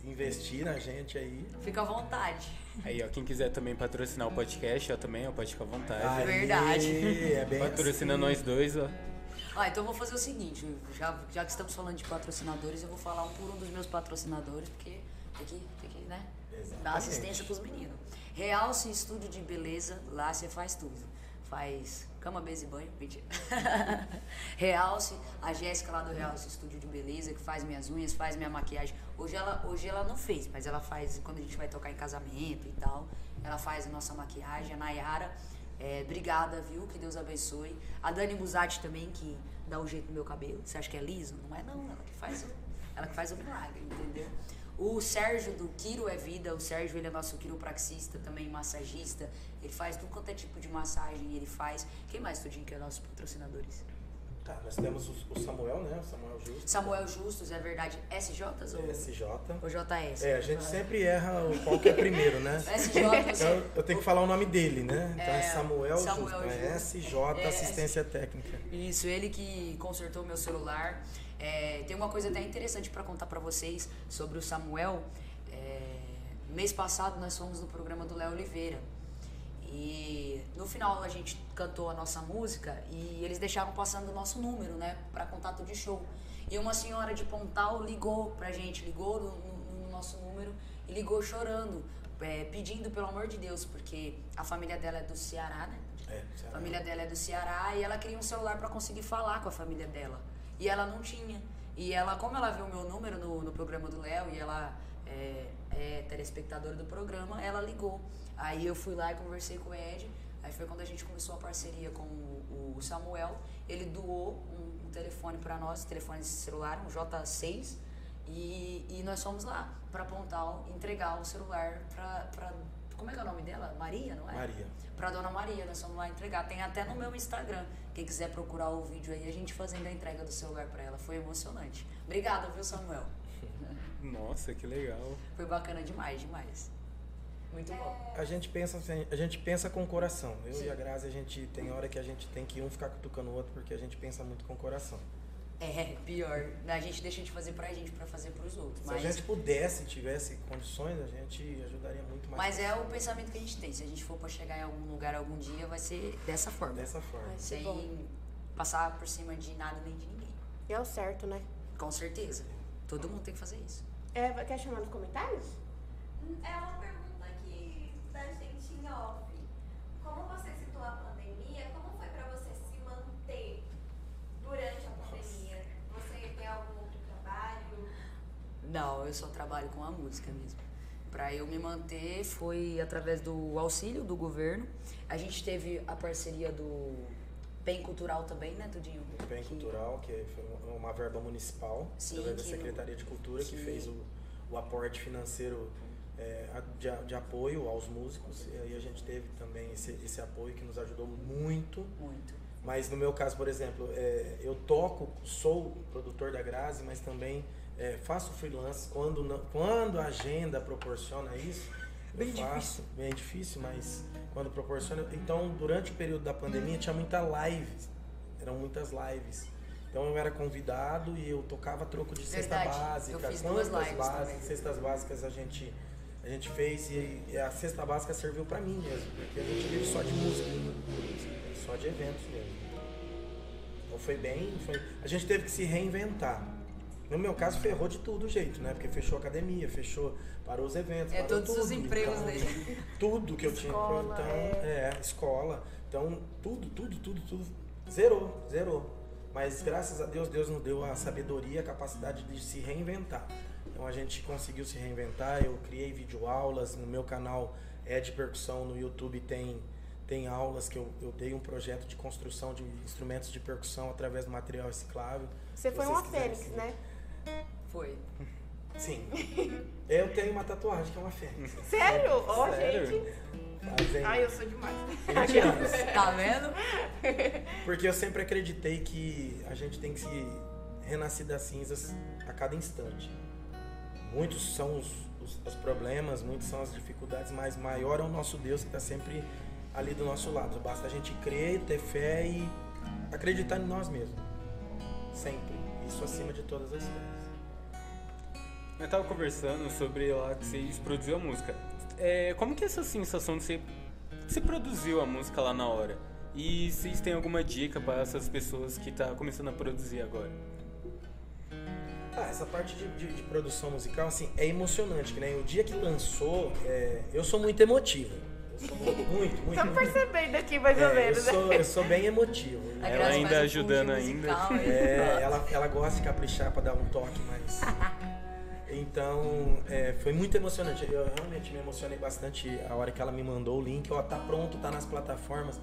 Speaker 2: investir na gente aí.
Speaker 3: Fica à vontade.
Speaker 4: Aí, ó, quem quiser também patrocinar o podcast, ó, também, ó, pode ficar à vontade.
Speaker 3: Aí, Verdade.
Speaker 4: É bem Patrocina assim. nós dois, ó.
Speaker 3: Ah, então eu vou fazer o seguinte, já, já que estamos falando de patrocinadores, eu vou falar um por um dos meus patrocinadores, porque tem que, tem que né, dar assistência pros meninos. Realce Estúdio de Beleza, lá você faz tudo. Faz cama, mesa e banho, mentira. Realce, a Jéssica lá do Realce Estúdio de Beleza, que faz minhas unhas, faz minha maquiagem. Hoje ela, hoje ela não fez, mas ela faz quando a gente vai tocar em casamento e tal. Ela faz a nossa maquiagem. A Nayara, é, obrigada, viu? Que Deus abençoe. A Dani Musati também, que dá um jeito no meu cabelo. Você acha que é liso? Não é não, ela que faz o, ela que faz o milagre, entendeu? O Sérgio do Quiro é Vida, o Sérgio ele é nosso quiropraxista, também massagista. Ele faz tudo quanto é tipo de massagem, ele faz. Quem mais, Tudinho, que é nossos patrocinadores?
Speaker 2: Tá, nós temos o Samuel, né? O Samuel Justus.
Speaker 3: Samuel Justus, é verdade. SJ ou?
Speaker 2: SJ.
Speaker 3: Ou JS?
Speaker 2: É, a gente sempre erra qual que é primeiro, né?
Speaker 3: SJ.
Speaker 2: Então, eu tenho que falar o nome dele, né? Então é, é Samuel, Samuel Justus. É SJ, é, Assistência Técnica.
Speaker 3: Isso, ele que consertou meu celular. É, tem uma coisa até interessante para contar para vocês sobre o Samuel. É, mês passado nós fomos no programa do Léo Oliveira. E no final a gente cantou a nossa música e eles deixaram passando o nosso número, né, para contato de show. E uma senhora de Pontal ligou pra gente, ligou no, no, no nosso número e ligou chorando, é, pedindo pelo amor de Deus, porque a família dela é do Ceará, né?
Speaker 2: É,
Speaker 3: Ceará. A família dela é do Ceará e ela queria um celular para conseguir falar com a família dela. E ela não tinha. E ela, como ela viu o meu número no, no programa do Léo e ela é, é telespectadora do programa, ela ligou. Aí eu fui lá e conversei com o Ed. Aí foi quando a gente começou a parceria com o, o Samuel. Ele doou um, um telefone para nós, telefone celular, um J6. E, e nós fomos lá para Pontal entregar o celular para. Como é que é o nome dela? Maria, não é?
Speaker 2: Maria.
Speaker 3: Para dona Maria, nós fomos lá entregar. Tem até no meu Instagram. Quem quiser procurar o vídeo aí, a gente fazendo a entrega do celular para ela. Foi emocionante. Obrigada, viu, Samuel?
Speaker 4: Nossa, que legal.
Speaker 3: Foi bacana demais, demais. Muito bom.
Speaker 2: A gente pensa assim, a gente pensa com o coração. Eu Sim. e a Grazi, a gente tem hora que a gente tem que um ficar cutucando o outro porque a gente pensa muito com o coração.
Speaker 3: É, pior. A gente deixa de fazer pra gente pra fazer pros outros.
Speaker 2: Se a gente pudesse, tivesse condições, a gente ajudaria muito mais.
Speaker 3: Mas é o pensamento que a gente tem. Se a gente for pra chegar em algum lugar algum dia, vai ser dessa forma.
Speaker 2: Dessa forma.
Speaker 3: Sem bom. passar por cima de nada nem de ninguém.
Speaker 1: E é o certo, né?
Speaker 3: Com certeza. Todo mundo tem que fazer isso.
Speaker 1: É, quer chamar nos comentários?
Speaker 5: É uma off, como você citou a pandemia, como foi para você se manter durante a pandemia? Você tem algum outro trabalho?
Speaker 3: Não, eu só trabalho com a música mesmo. Para eu me manter foi através do auxílio do governo. A gente teve a parceria do Bem Cultural também, né, Tudinho?
Speaker 2: O Bem
Speaker 3: que...
Speaker 2: Cultural, que foi uma verba municipal,
Speaker 3: Sim,
Speaker 2: através da Secretaria de Cultura, que,
Speaker 3: que
Speaker 2: fez o, o aporte financeiro é, de, de apoio aos músicos. E aí a gente teve também esse, esse apoio que nos ajudou muito.
Speaker 3: Muito.
Speaker 2: Mas no meu caso, por exemplo, é, eu toco, sou produtor da Grazi, mas também é, faço freelance quando, não- quando a agenda proporciona isso.
Speaker 3: Bem
Speaker 2: faço, bem difícil, mas quando proporciona. Então, durante o período da pandemia, tinha muita live, eram muitas lives. Então eu era convidado e eu tocava troco de cesta
Speaker 3: Verdade,
Speaker 2: básica.
Speaker 3: eu fiz duas lives
Speaker 2: básicas, cestas básicas a gente a gente fez e, e a cesta básica serviu pra mim mesmo, porque a gente vive só de música, só de eventos mesmo. Então foi bem, foi, a gente teve que se reinventar. No meu caso ferrou de tudo jeito, né? Porque fechou a academia, fechou, parou os eventos,
Speaker 3: É
Speaker 2: parou
Speaker 3: todos
Speaker 2: tudo.
Speaker 3: os empregos
Speaker 2: Então,
Speaker 3: dele.
Speaker 2: Tudo que eu tinha,
Speaker 1: Escola,
Speaker 2: então,
Speaker 1: é.
Speaker 2: é, escola. Então, tudo, tudo, tudo, tudo zerou, zerou. Mas graças a Deus, Deus nos deu a sabedoria, a capacidade de se reinventar. Então a gente conseguiu se reinventar. Eu criei videoaulas no meu canal é de percussão no YouTube tem tem aulas que eu, eu dei um projeto de construção de instrumentos de percussão através do material reciclável.
Speaker 1: Você
Speaker 2: Se
Speaker 1: foi uma fênix,
Speaker 2: seguir.
Speaker 1: né?
Speaker 3: Foi.
Speaker 2: Sim. Eu tenho uma tatuagem que é uma fênix.
Speaker 1: Sério? Ó,
Speaker 4: Sério?
Speaker 1: gente.
Speaker 2: Fazem
Speaker 1: Ai, eu sou demais.
Speaker 2: 20 anos.
Speaker 3: Tá vendo?
Speaker 2: Porque eu sempre acreditei que a gente tem que se renascer das cinzas a cada instante. Muitos são os, os- os problemas, muitos são as dificuldades, mas maior é o nosso Deus que está sempre ali do nosso lado. Basta a gente crer, ter fé e acreditar em nós mesmos. Sempre. Isso acima de todas as coisas.
Speaker 4: Eu tava conversando sobre lá que vocês produziam a música. É, como que é essa sensação de você, você produziu a música lá na hora? E vocês têm alguma dica para essas pessoas que tá começando a produzir agora?
Speaker 2: Ah, essa parte de, de- de produção musical, assim, é emocionante, que né? O dia que lançou, é, eu sou muito emotivo. Eu sou muito, muito, muito.
Speaker 1: Estamos percebendo aqui mais ou
Speaker 2: É, eu,
Speaker 1: menos, né?
Speaker 2: sou, eu sou bem emotivo.
Speaker 3: A
Speaker 4: Ela ainda
Speaker 3: um
Speaker 4: ajudando ainda.
Speaker 2: É, ela, ela gosta de caprichar pra dar um toque mais. Então, é, foi muito emocionante. Eu realmente me emocionei bastante a hora que ela me mandou o link. Ó, tá pronto, tá nas plataformas.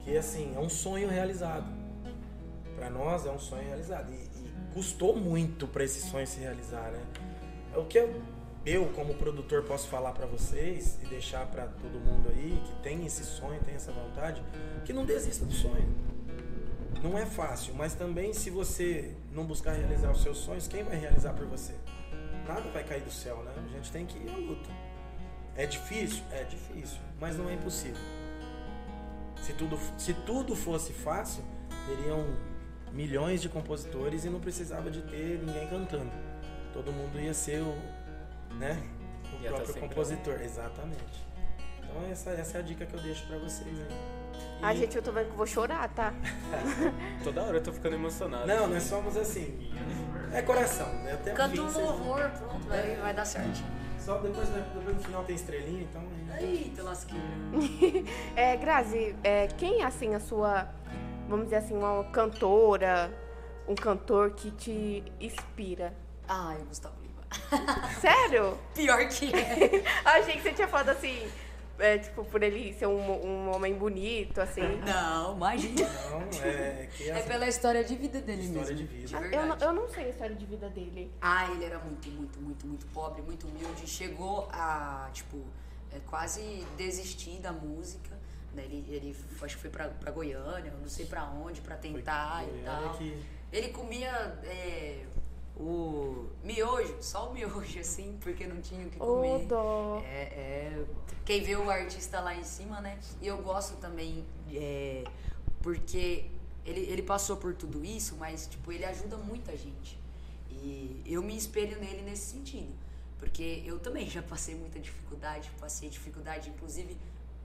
Speaker 2: Que assim, é um sonho realizado. Pra nós é um sonho realizado. E custou muito pra esse sonho se realizar, né? É O que eu, eu como produtor, posso falar pra vocês e deixar pra todo mundo aí que tem esse sonho, tem essa vontade, que não desista do sonho. Não é fácil, mas também se você não buscar realizar os seus sonhos, quem vai realizar por você? Nada vai cair do céu, né? A gente tem que ir à luta. É difícil? É difícil, mas não é impossível. Se tudo, se tudo fosse fácil, teriam milhões de compositores e não precisava de ter ninguém cantando. Todo mundo ia ser o, né, o
Speaker 4: Ia tá
Speaker 2: próprio compositor, exatamente. Então essa, essa é a dica que eu deixo pra vocês aí.
Speaker 1: Ai,
Speaker 2: E-
Speaker 1: gente, eu tô vendo que eu vou chorar, tá?
Speaker 4: Toda hora eu tô ficando emocionado.
Speaker 2: Não, nós somos assim. É coração, né? Até
Speaker 3: Canta um louvor, pronto, vai, vai dar certo.
Speaker 2: Só depois, né, depois no final tem estrelinha, então. aí-
Speaker 3: Eita, lasqueira.
Speaker 1: É, Grazi, é, quem é assim a sua, vamos dizer assim, uma cantora, um cantor que te inspira?
Speaker 3: Ai, o Gustavo Lima.
Speaker 1: Sério?
Speaker 3: Pior que é.
Speaker 1: Achei que você tinha falado assim, é, tipo, por ele ser um, um homem bonito, assim.
Speaker 3: Não, imagina.
Speaker 2: Não, é que
Speaker 3: É
Speaker 2: assim,
Speaker 3: pela história de vida dele
Speaker 2: história
Speaker 3: mesmo.
Speaker 2: de vida.
Speaker 3: De
Speaker 1: Ah, Eu,
Speaker 3: verdade.
Speaker 1: não- eu não sei a história de vida dele.
Speaker 3: Ah, ele era muito, muito, muito, muito pobre, muito humilde. Chegou a, tipo, é, quase desistir da música. Né? Ele, ele acho que foi pra, pra Goiânia, não sei pra onde, pra tentar
Speaker 2: Foi
Speaker 3: e
Speaker 2: Goiânia
Speaker 3: tal.
Speaker 2: que-
Speaker 3: Ele comia é, o miojo, só o miojo, assim, porque não tinha o que comer.
Speaker 1: dó.
Speaker 3: É, é, quem vê o artista lá em cima, né? E eu gosto também, é, porque ele, ele passou por tudo isso, mas, tipo, ele ajuda muita gente. E eu me espelho nele nesse sentido. Porque eu também já passei muita dificuldade, passei dificuldade, inclusive,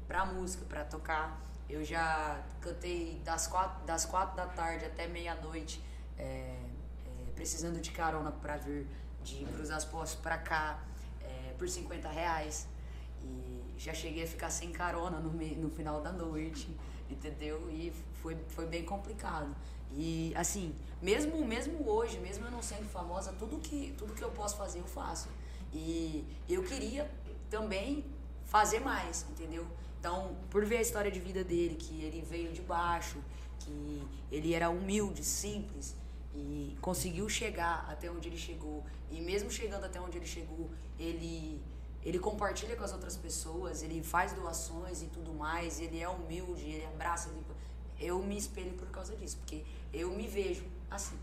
Speaker 3: pra música, pra tocar. Eu já cantei das quatro, das quatro da tarde até meia-noite, é, é, precisando de carona pra vir de Cruz das Postas pra cá, é, por 50 reais. E já cheguei a ficar sem carona no, me- no final da noite, entendeu? E foi, foi bem complicado. E assim, mesmo, mesmo hoje, mesmo eu não sendo famosa, tudo que, tudo que eu posso fazer eu faço. E eu queria também fazer mais, entendeu? Então, por ver a história de vida dele, que ele veio de baixo, que ele era humilde, simples e conseguiu chegar até onde ele chegou. E mesmo chegando até onde ele chegou, ele ele compartilha com as outras pessoas, ele faz doações e tudo mais, ele é humilde, ele abraça, ele... eu me espelho por causa disso, porque eu me vejo assim.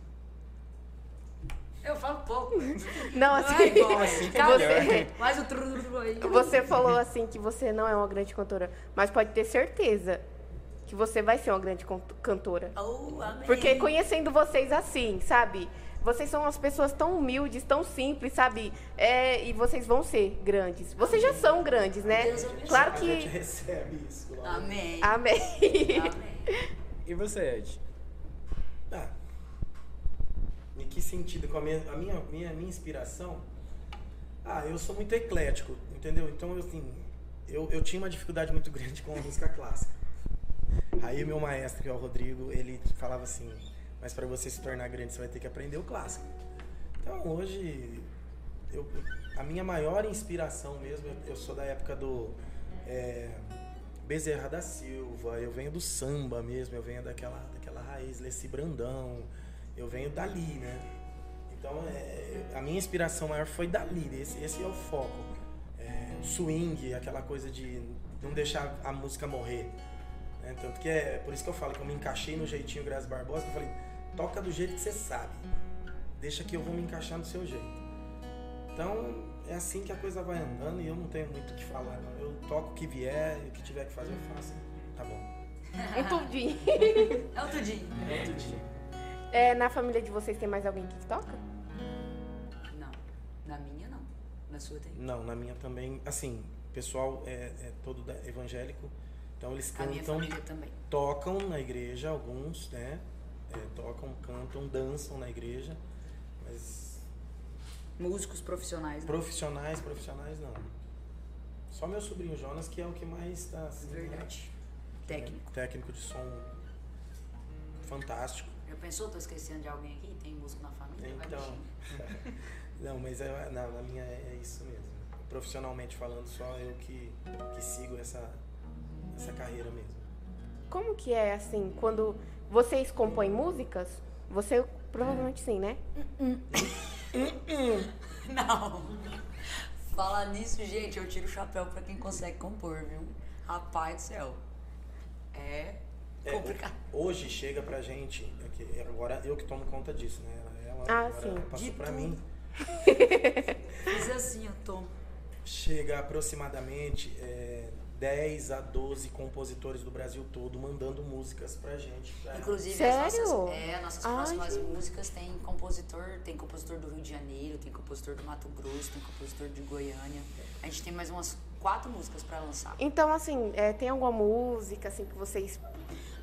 Speaker 3: Eu falo pouco.
Speaker 1: Não, assim. É igual,
Speaker 3: assim você, mais o trururu aí.
Speaker 1: Você falou assim que você não é uma grande cantora, mas pode ter certeza que você vai ser uma grande cantora.
Speaker 3: Oh, amém.
Speaker 1: Porque conhecendo vocês assim, sabe? Vocês são umas pessoas tão humildes, tão simples, sabe? É, e vocês vão ser grandes. Vocês já são grandes, né? Claro que. A
Speaker 2: gente recebe isso.
Speaker 3: Amém.
Speaker 1: Amém.
Speaker 4: Amém. E você, Ed?
Speaker 2: Em que sentido? Com a minha, a minha, minha, minha inspiração? Ah, eu sou muito eclético, entendeu? Então, assim, eu, eu tinha uma dificuldade muito grande com a música clássica. Aí meu maestro, que é o Rodrigo, ele falava assim, mas para você se tornar grande, você vai ter que aprender o clássico. Então, hoje, eu, a minha maior inspiração mesmo, eu, eu sou da época do é, Bezerra da Silva, eu venho do samba mesmo, eu venho daquela, daquela raiz, Leci Brandão, eu venho dali, né? Então, é, a minha inspiração maior foi dali, esse, esse é o foco. É, swing, aquela coisa de não deixar a música morrer. Né? Tanto que é por isso que eu falo que eu me encaixei no jeitinho Graças Barbosa, eu falei, toca do jeito que você sabe. Deixa que eu vou me encaixar no seu jeito. Então, é assim que a coisa vai andando e eu não tenho muito o que falar, não. Eu toco o que vier e o que tiver que fazer eu faço. Tá bom.
Speaker 1: Um tudinho.
Speaker 3: É o tudinho.
Speaker 2: É o tudinho.
Speaker 1: É, na família de vocês tem mais alguém que toca?
Speaker 3: Não. Na minha, não. Na sua tem?
Speaker 2: Não, na minha também. Assim, o pessoal é, é todo evangélico. Então eles
Speaker 3: cantam. A minha família também.
Speaker 2: Tocam na igreja, alguns, né? É, tocam, cantam, dançam na igreja. Mas.
Speaker 3: Músicos profissionais. Né?
Speaker 2: Profissionais, profissionais não. Só meu sobrinho Jonas, que é o que mais está. Assim,
Speaker 3: Verdade. Né? Técnico.
Speaker 2: técnico de som fantástico.
Speaker 3: Já pensou? Tô esquecendo de alguém aqui? Tem músico na família?
Speaker 2: Então. não, mas é, na, na minha é, é isso mesmo. Profissionalmente falando, só eu que, que sigo essa, essa carreira mesmo.
Speaker 1: Como que é assim, quando vocês compõem músicas? Você provavelmente sim, né?
Speaker 3: Não. Falar nisso, gente, eu tiro o chapéu pra quem consegue compor, viu? Rapaz do céu. É é, complicado.
Speaker 2: Hoje chega pra gente, é agora eu que tomo conta disso, né? Ela
Speaker 1: ah,
Speaker 2: agora
Speaker 1: sim.
Speaker 2: passou De pra tudo. mim.
Speaker 3: Fiz assim, eu tomo.
Speaker 2: Chega aproximadamente é, 10 a 12 compositores do Brasil todo mandando músicas pra gente. Pra
Speaker 3: Inclusive, Sério? as nossas, é, nossas Ai, próximas gente. músicas tem compositor, tem compositor do Rio de Janeiro, tem compositor do Mato Grosso, tem compositor de Goiânia. A gente tem mais umas quatro músicas para lançar.
Speaker 1: Então, assim, é, tem alguma música assim que vocês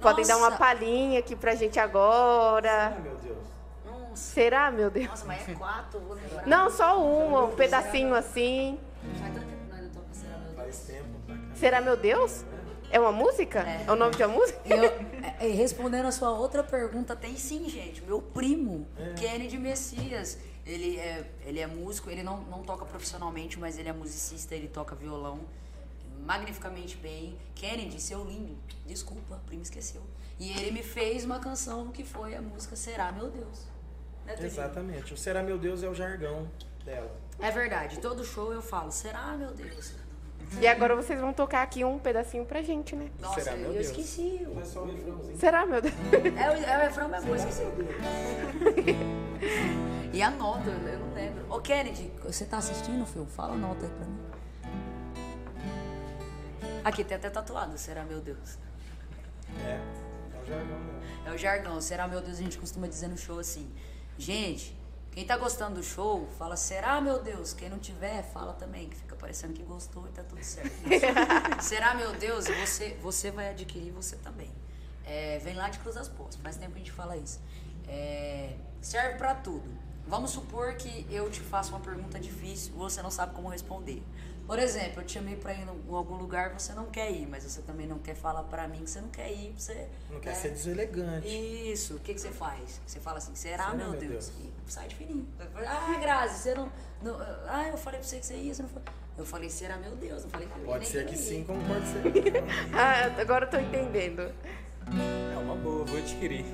Speaker 1: Podem dar uma palhinha aqui pra gente agora.
Speaker 2: Será, meu Deus?
Speaker 1: Nossa. Será, meu Deus?
Speaker 3: Nossa, mas é quatro, vou lembrar.
Speaker 1: Não, só uma, um pedacinho assim.
Speaker 3: Faz tanto tempo que nós não tocamos Será, meu Deus.
Speaker 2: Faz tempo
Speaker 1: Será, meu Deus? É uma música? É, é o nome de uma música?
Speaker 3: Eu, é, respondendo a sua outra pergunta, tem sim, gente. Meu primo, é. Kennedy Messias, ele é, ele é músico, ele não, não toca profissionalmente, mas ele é musicista, ele toca violão magnificamente bem. Kennedy, seu lindo, desculpa, a prima esqueceu. E ele me fez uma canção que foi a música Será Meu Deus.
Speaker 2: Né, Exatamente. O Será Meu Deus é o jargão dela.
Speaker 3: É verdade. Todo show eu falo, Será Meu Deus.
Speaker 1: E agora vocês vão tocar aqui um pedacinho pra gente, né?
Speaker 3: Nossa, Será, meu eu Deus? esqueci.
Speaker 2: Mas só o refrãozinho.
Speaker 1: Será, meu Deus?
Speaker 3: É, o, é o refrão mesmo, eu esqueci. e a nota, eu não lembro. Ô, Kennedy, você tá assistindo, filho? Fala a nota aí pra mim. Aqui tem até tatuado, será meu Deus.
Speaker 2: É, é o jargão, né?
Speaker 3: É o jargão, será meu Deus, a gente costuma dizer no show assim. Gente, quem tá gostando do show, fala, será meu Deus? Quem não tiver, fala também, que fica parecendo que gostou e tá tudo certo. será meu Deus? Você, você vai adquirir, você também. É, vem lá de Cruz das Poças, faz tempo que a gente fala isso. É, serve para tudo. Vamos supor que eu te faço uma pergunta difícil, você não sabe como responder. Por exemplo, eu te chamei pra ir em algum lugar você não quer ir, mas você também não quer falar pra mim que você não quer ir. Você,
Speaker 2: Não quer
Speaker 3: né?
Speaker 2: ser deselegante.
Speaker 3: Isso, o que, que você faz? Você fala assim, será,
Speaker 2: Será,
Speaker 3: meu,
Speaker 2: meu
Speaker 3: Deus?
Speaker 2: Deus?
Speaker 3: E sai de fininho. Ah, Grazi, você não, não. Ah, eu falei pra você que você ia, você não foi. Eu falei, será, meu Deus? Não falei que
Speaker 2: Pode ser que
Speaker 3: ia.
Speaker 2: sim, como pode ser que.
Speaker 1: Ah, agora eu tô entendendo.
Speaker 4: É uma boa, vou adquirir.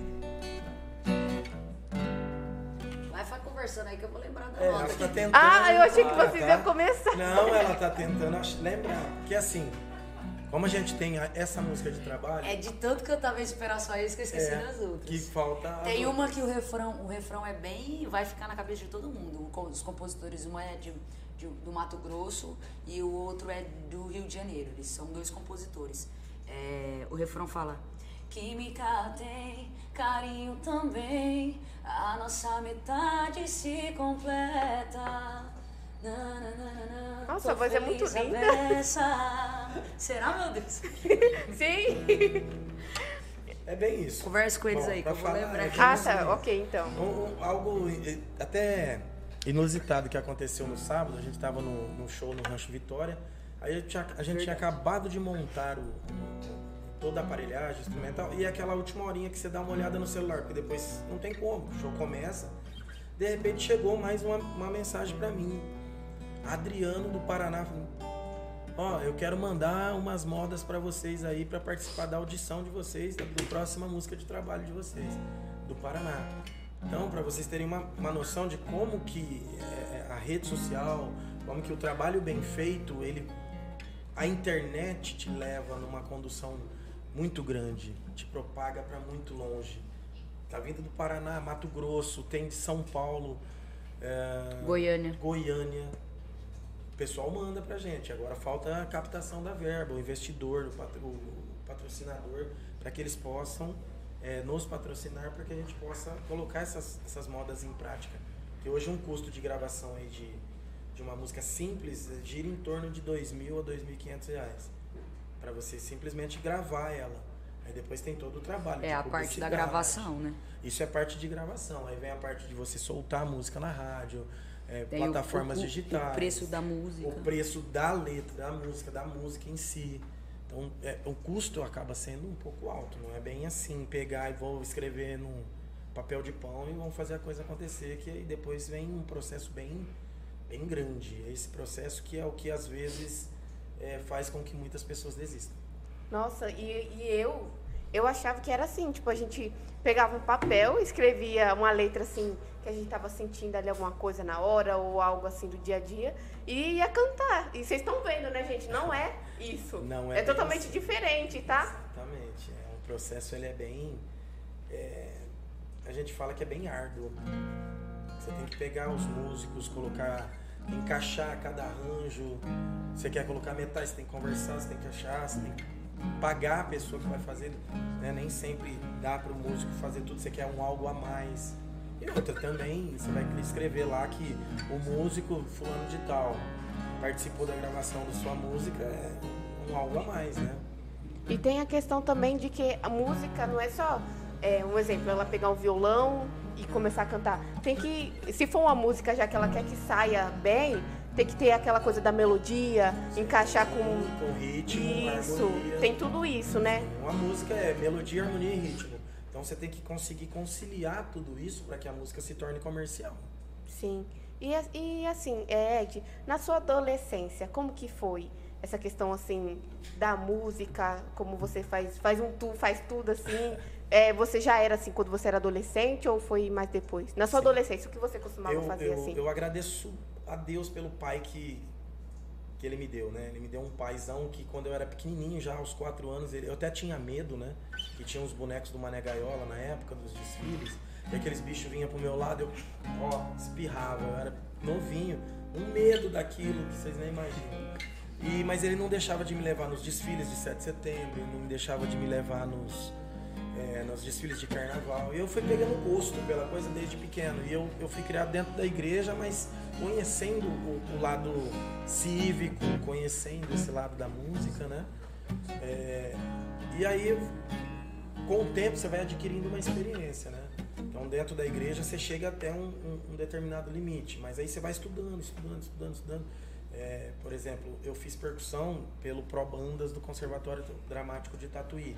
Speaker 3: Vai, vai conversando aí que eu vou lembrar da
Speaker 2: É,
Speaker 3: nota.
Speaker 2: ela tá tentando.
Speaker 1: Ah, eu achei que vocês
Speaker 2: tá?
Speaker 1: iam começar.
Speaker 2: Não, ela tá tentando lembrar. Porque assim, como a gente tem essa música de trabalho,
Speaker 3: É de tanto que eu tava esperando só isso que eu esqueci
Speaker 2: é,
Speaker 3: das outras.
Speaker 2: que falta.
Speaker 3: Tem uma que o refrão, o refrão é bem. vai ficar na cabeça de todo mundo. Os compositores, uma é de, de- do Mato Grosso e o outro é do Rio de Janeiro. Eles são dois compositores. É, o refrão fala: Química tem, carinho também. A nossa metade se completa. Na, na, na, na.
Speaker 1: Nossa, a voz é muito linda.
Speaker 3: beça. Será, meu Deus?
Speaker 1: Sim.
Speaker 2: É bem isso.
Speaker 3: Conversa com eles
Speaker 2: Bom,
Speaker 3: aí, que eu vou lembrar
Speaker 2: é
Speaker 3: aqui.
Speaker 2: que
Speaker 1: Ah, tá. Ok, então.
Speaker 2: um- um- algo eh, até inusitado que aconteceu no sábado, a gente tava no, no show no Rancho Vitória, aí a gente, tinha- a gente tinha acabado de montar o, o- toda a aparelhagem, instrumental, e aquela última horinha que você dá uma olhada no celular, porque depois não tem como, o show começa. De repente chegou mais uma, uma mensagem pra mim. Adriano do Paraná. Ó, eu quero mandar umas modas pra vocês aí pra participar da audição de vocês, da do próxima música de trabalho de vocês, do Paraná. Então, pra vocês terem uma, uma noção de como que é, a rede social, como que o trabalho bem feito, ele a internet te leva numa condução muito grande, te propaga pra muito longe. Tá vindo do Paraná, Mato Grosso, tem de São Paulo, é,
Speaker 3: Goiânia.
Speaker 2: Goiânia. O pessoal manda pra gente. Agora falta a captação da verba, o investidor, o, patro- o patrocinador, para que eles possam eh, nos patrocinar para que a gente possa colocar essas, essas modas em prática. Que hoje um custo de gravação aí de, de uma música simples gira em torno de R$ 2.000 a 2.500 reais. Para você simplesmente gravar ela. Aí depois tem todo o trabalho.
Speaker 3: É
Speaker 2: de
Speaker 3: a parte da gravação, né?
Speaker 2: Isso é parte de gravação. Aí vem a parte de você soltar a música na rádio, é, plataformas
Speaker 3: o- o-
Speaker 2: digitais.
Speaker 3: O preço da música.
Speaker 2: O preço da letra, da música, da música em si. Então, é, o custo acaba sendo um pouco alto. Não é bem assim, pegar e vou escrever num papel de pão e vão fazer a coisa acontecer, que aí depois vem um processo bem, bem grande. Esse processo que é o que às vezes é, faz com que muitas pessoas desistam.
Speaker 1: Nossa, e, e eu, eu achava que era assim, tipo, a gente pegava um papel, escrevia uma letra assim, que a gente tava sentindo ali alguma coisa na hora, ou algo assim do dia a dia, e ia cantar. E vocês estão vendo, né, gente? Não é isso.
Speaker 2: Não é
Speaker 1: É totalmente
Speaker 2: assim.
Speaker 1: diferente, tá?
Speaker 2: Exatamente. É, o processo ele é bem. é, a gente fala que é bem árduo. Você tem que pegar os músicos, colocar, encaixar cada arranjo. Você quer colocar metais, você tem que conversar, você tem que achar, você tem que pagar a pessoa que vai fazer. né? Nem sempre dá para o músico fazer tudo, você quer um algo a mais. E outra também, você vai escrever lá que o músico fulano de tal participou da gravação da sua música, é um algo a mais, né?
Speaker 1: E tem a questão também de que a música não é só, é, um exemplo, ela pegar um violão e começar a cantar. Tem que, se for uma música já que ela quer que saia bem, tem que ter aquela coisa da melodia, encaixar com
Speaker 2: com ritmo,
Speaker 1: isso,
Speaker 2: harmonia.
Speaker 1: tem tudo isso, né?
Speaker 2: Uma música é melodia, harmonia e ritmo. Então você tem que conseguir conciliar tudo isso para que a música se torne comercial.
Speaker 1: Sim. E, e assim, é, Ed, na sua adolescência, como que foi essa questão assim da música, como você faz, faz um tu, faz tudo assim? É, você já era assim quando você era adolescente ou foi mais depois? Na sua
Speaker 2: Sim.
Speaker 1: adolescência, o que você costumava
Speaker 2: Eu,
Speaker 1: fazer
Speaker 2: eu,
Speaker 1: assim?
Speaker 2: eu agradeço a Deus pelo pai que, que ele me deu, né? Ele me deu um paizão que quando eu era pequenininho, já aos quatro anos, ele, eu até tinha medo, né? Que tinha uns bonecos do Mané Gaiola na época dos desfiles. E aqueles bichos vinham pro meu lado, eu, ó, espirrava. Eu era novinho, um medo daquilo que vocês nem imaginam. E, mas ele não deixava de me levar nos desfiles de 7 de setembro, ele não me deixava de me levar nos, é, nos desfiles de carnaval. E eu fui pegando gosto pela coisa desde pequeno. E eu, eu fui criado dentro da igreja, mas conhecendo o, o lado cívico, conhecendo esse lado da música, né? É, e aí, com o tempo, você vai adquirindo uma experiência, né? Então, dentro da igreja, você chega até um, um- um determinado limite, mas aí você vai estudando, estudando, estudando, estudando. É, por exemplo, eu fiz percussão pelo Pro Bandas do Conservatório Dramático de Tatuí.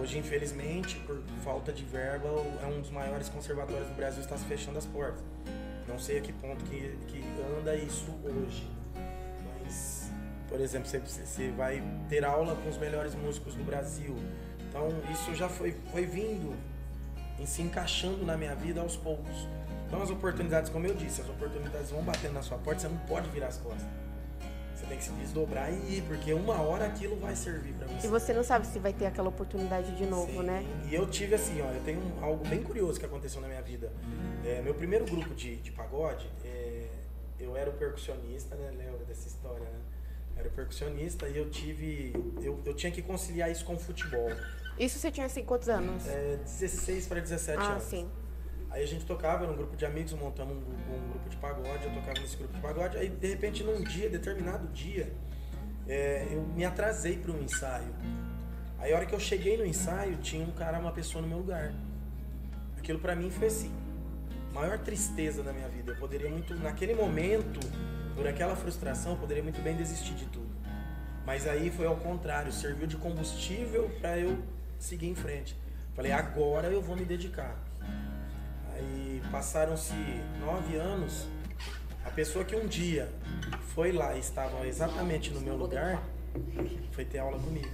Speaker 2: Hoje, infelizmente, por falta de verba, é um dos maiores conservatórios do Brasil está se fechando as portas. Não sei a que ponto que, que anda isso hoje. Mas, por exemplo, você, você vai ter aula com os melhores músicos do Brasil. Então, isso já foi, foi vindo e se encaixando na minha vida aos poucos. Então, as oportunidades, como eu disse, as oportunidades vão batendo na sua porta, você não pode virar as costas. Você tem que se desdobrar e ir, porque uma hora aquilo vai servir para você.
Speaker 1: E você não sabe se vai ter aquela oportunidade de novo,
Speaker 2: Sim.
Speaker 1: né?
Speaker 2: E eu tive assim, ó, eu tenho um- algo bem curioso que aconteceu na minha vida. É, meu primeiro grupo de, de pagode, é, eu era o percussionista, né? Lembra dessa história, né? Eu era o percussionista e eu tive. Eu, eu tinha que conciliar isso com o futebol.
Speaker 1: Isso você tinha assim quantos anos?
Speaker 2: É, 16 para 17
Speaker 1: ah,
Speaker 2: anos.
Speaker 1: sim.
Speaker 2: Aí a gente tocava, era um grupo de amigos, montamos um grupo, um grupo de pagode, eu tocava nesse grupo de pagode. Aí, de repente, num dia, determinado dia, é, eu me atrasei para um ensaio. Aí, a hora que eu cheguei no ensaio, tinha um cara, uma pessoa no meu lugar. Aquilo para mim foi assim, maior tristeza da minha vida. Eu poderia muito, naquele momento, por aquela frustração, eu poderia muito bem desistir de tudo. Mas aí foi ao contrário, serviu de combustível para eu seguir em frente. Falei, agora eu vou me dedicar. Aí passaram-se nove anos. A pessoa que um dia foi lá e estava exatamente no meu lugar foi ter aula comigo.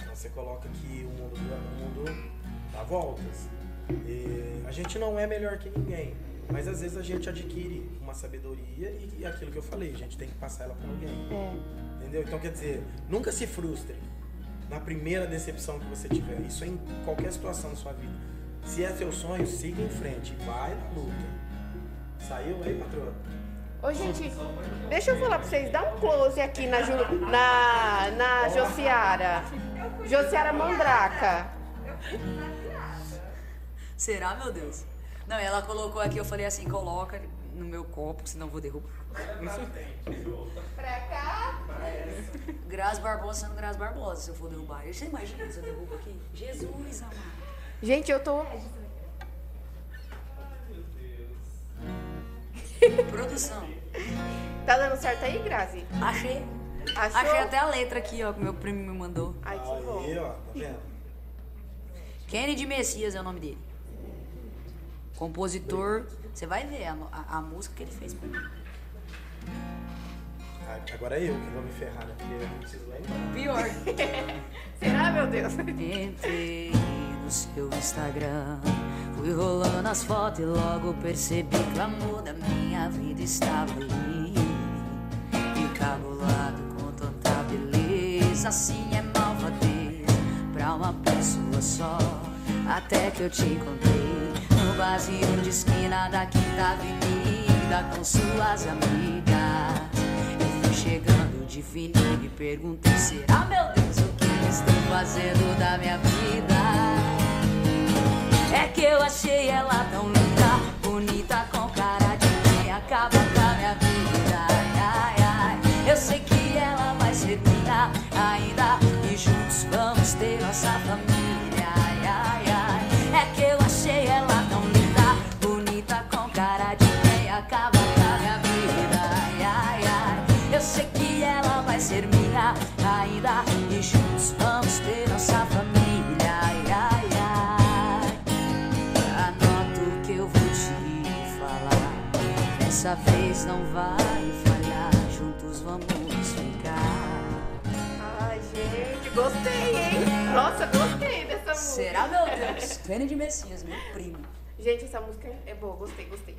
Speaker 2: Então você coloca que o mundo, o mundo dá voltas. E a gente não é melhor que ninguém, mas às vezes a gente adquire uma sabedoria e, e aquilo que eu falei, a gente tem que passar ela para alguém.
Speaker 1: É.
Speaker 2: Entendeu? Então quer dizer, nunca se frustre na primeira decepção que você tiver. Isso é em qualquer situação da sua vida. Se é seu sonho, siga em frente, vai na luta. Saiu aí, patroa?
Speaker 1: Ô, gente, deixa eu falar pra vocês, dá um close aqui na, Ju, na, na Josiara. Josiara Mandraca.
Speaker 3: Será, meu Deus? Não, ela colocou aqui, eu falei assim, coloca no meu copo, senão eu vou derrubar.
Speaker 1: Pra cá.
Speaker 3: Graças Barbosa sendo Graças Barbosa, se eu for derrubar. Você imagina se eu derrubo aqui? Jesus, amado.
Speaker 1: Gente, eu tô.
Speaker 3: Produção.
Speaker 1: Tá dando certo aí, Grazi?
Speaker 3: Achei.
Speaker 1: Achou?
Speaker 3: Achei até a letra aqui, ó, que meu primo me mandou.
Speaker 1: Ai, que bom.
Speaker 2: Aí, ó, tá vendo?
Speaker 3: Kennedy Messias é o nome dele. Compositor. Você vai ver a, a- a música que ele fez pra mim.
Speaker 2: Ah, Agora é eu que vou me ferrar, né? Porque eu não preciso lá embora.
Speaker 3: Pior.
Speaker 1: Será, meu Deus?
Speaker 3: Entrei no seu Instagram, fui rolando as fotos e logo percebi que o amor da minha vida estava ali. Encabulado com tanta beleza, assim é malvadez pra uma pessoa só. Até que eu te encontrei no barzinho de esquina da Quinta Avenida com suas amigas. Chegando de fininho perguntei: Será, meu Deus, o que estou fazendo da minha vida? É que eu achei ela tão linda, bonita com cara de quem acaba com a minha vida. Ai, ai, ai. Eu sei que ela vai ser minha ainda e juntos vamos ter nossa família. Ai, ai, ai. É que eu e juntos vamos ter nossa família. Ai, ai, ai. Anota o que eu vou te falar. Dessa vez não vai falhar. Juntos vamos ficar.
Speaker 1: Ai, gente, gostei, hein? Nossa, gostei dessa música.
Speaker 3: Será, meu Deus? Kennedy Messias, meu primo.
Speaker 1: Gente, essa música é boa, gostei, gostei.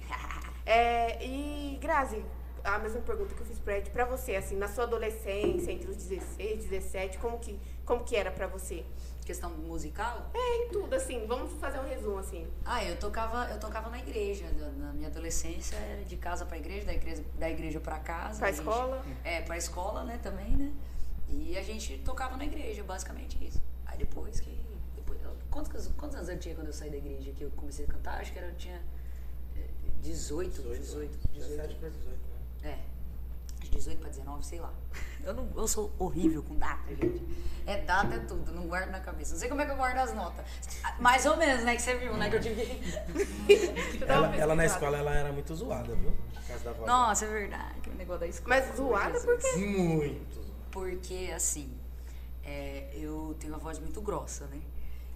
Speaker 1: É, e, Grazi, a mesma pergunta que eu fiz pra Ed, pra você, assim, na sua adolescência, entre os 16 e 17, como que, como que era pra você?
Speaker 3: Questão musical?
Speaker 1: É, em tudo, assim, vamos fazer um resumo, assim.
Speaker 3: Ah, eu tocava, eu tocava na igreja. Na minha adolescência era de casa pra igreja, da igreja, da igreja pra casa.
Speaker 1: Pra
Speaker 3: A gente-
Speaker 1: escola?
Speaker 3: É, pra escola, né, também, né? E a gente tocava na igreja, basicamente isso. Aí depois que. Depois, quantos, quantos anos eu tinha quando eu saí da igreja que eu comecei a cantar? Acho que era, eu tinha é, 18, 18, 18.
Speaker 2: 17 para 18,
Speaker 3: É. 18 para 19, sei lá. Eu, não, eu sou horrível com data, gente. É data, é tudo, não guardo na cabeça. Não sei como é que eu guardo as notas. Mais ou menos, né? Que você viu, né? Que eu tive.
Speaker 2: ela, ela na escola ela era muito zoada, viu?
Speaker 3: Nossa, é verdade. Que negócio da escola.
Speaker 1: Mas zoada por quê?
Speaker 2: Muito.
Speaker 3: Porque, assim, é, eu tenho uma voz muito grossa, né?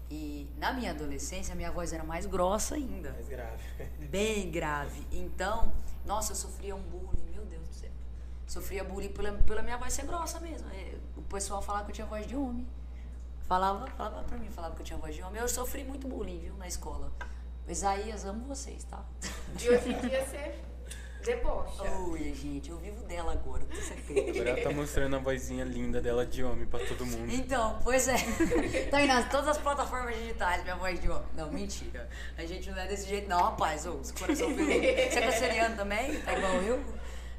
Speaker 3: E na minha adolescência, a minha voz era mais grossa ainda.
Speaker 2: Mais grave.
Speaker 3: Bem grave. Então, nossa, eu sofria um bullying, Sofria bullying pela, pela minha voz ser grossa mesmo. É, o pessoal falava que eu tinha voz de homem. Falava, falava pra mim, falava que eu tinha voz de homem. Eu sofri muito bullying, viu, na escola. Isaías, amo vocês, tá?
Speaker 1: E hoje em dia você debocha.
Speaker 3: Oi, gente, eu vivo dela agora, tu secreto.
Speaker 4: Agora ela tá mostrando a vozinha linda dela de homem pra todo mundo.
Speaker 3: Então, pois é. tá aí nas todas as plataformas digitais, minha voz de homem. Não, mentira. A gente não é desse jeito, não, rapaz. Ô, esse coração peludo. Você é canceriano também? Tá igual eu?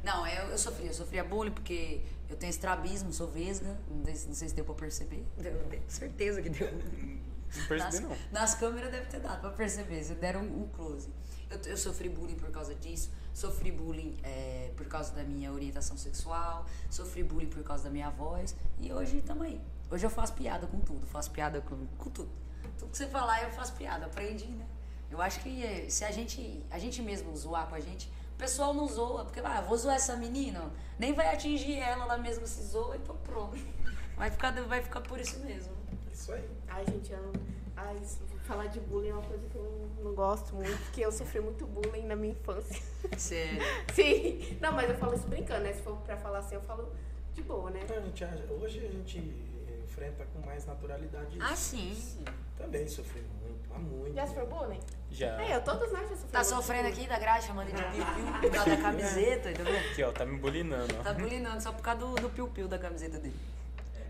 Speaker 3: Não, eu, eu sofria. Eu sofria bullying porque eu tenho estrabismo, sou vesga. Não sei, não sei se deu pra perceber. Deu, deu. Certeza que deu.
Speaker 4: Não percebi,
Speaker 3: nas,
Speaker 4: não.
Speaker 3: Nas câmeras deve ter dado pra perceber. Se deram um, um close. Eu, eu sofri bullying por causa disso. Sofri bullying é, por causa da minha orientação sexual. Sofri bullying por causa da minha voz. E hoje estamos aí. Hoje eu faço piada com tudo. Faço piada com, com tudo. Tudo que você falar eu faço piada. Aprendi, né? Eu acho que é, se a gente, a gente mesmo zoar com a gente, pessoal não zoa. Porque, ah, vou zoar essa menina, nem vai atingir ela, ela mesma se zoa, então pronto. Vai ficar, vai ficar por isso mesmo.
Speaker 2: Isso aí.
Speaker 1: Ai, gente, eu. Ai, isso- falar de bullying é uma coisa que eu não gosto muito, porque eu sofri muito bullying na minha infância.
Speaker 3: Sério.
Speaker 1: Sim. Não, mas eu falo isso brincando, né? Se for pra falar assim, eu falo de boa, né?
Speaker 2: Então, a gente, acha- hoje a gente enfrenta com mais naturalidade isso.
Speaker 3: Ah, sim.
Speaker 2: Também sofri muito, há muito.
Speaker 1: Já sofreu bullying?
Speaker 4: Já.
Speaker 1: É, eu, todos nós já sofremos.
Speaker 3: Tá sofrendo aqui da grade, chamando de piu-piu por causa da camiseta, entendeu?
Speaker 4: Aqui, ó, tá me bulinando, ó.
Speaker 3: Tá bulinando só por causa do, do piu-piu da camiseta dele.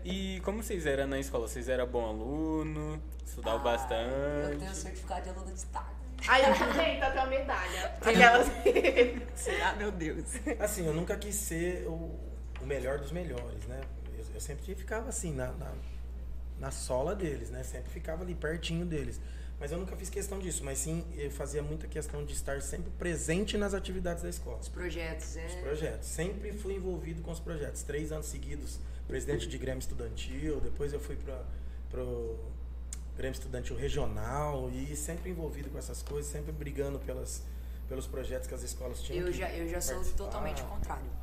Speaker 4: E como vocês eram na escola? Vocês eram bom aluno? Estudavam
Speaker 3: Eu
Speaker 4: bastante?
Speaker 3: tenho certificado de aluno de destaque.
Speaker 1: Ai, eu também, tá até uma medalha. Aquelas...
Speaker 3: Ah, meu Deus.
Speaker 2: Assim, eu nunca quis ser o, o melhor dos melhores, né? Eu, eu sempre ficava assim, na, na, na sola deles, né? Sempre ficava ali pertinho deles. Mas eu nunca fiz questão disso, mas sim eu fazia muita questão de estar sempre presente nas atividades da escola.
Speaker 3: Os projetos, é.
Speaker 2: Os projetos. Sempre fui envolvido com os projetos. Três anos seguidos, presidente de Grêmio Estudantil, depois eu fui para o Grêmio Estudantil Regional e sempre envolvido com essas coisas, sempre brigando pelas, pelos projetos que as escolas tinham.
Speaker 3: Eu
Speaker 2: que
Speaker 3: já, eu já sou totalmente contrário.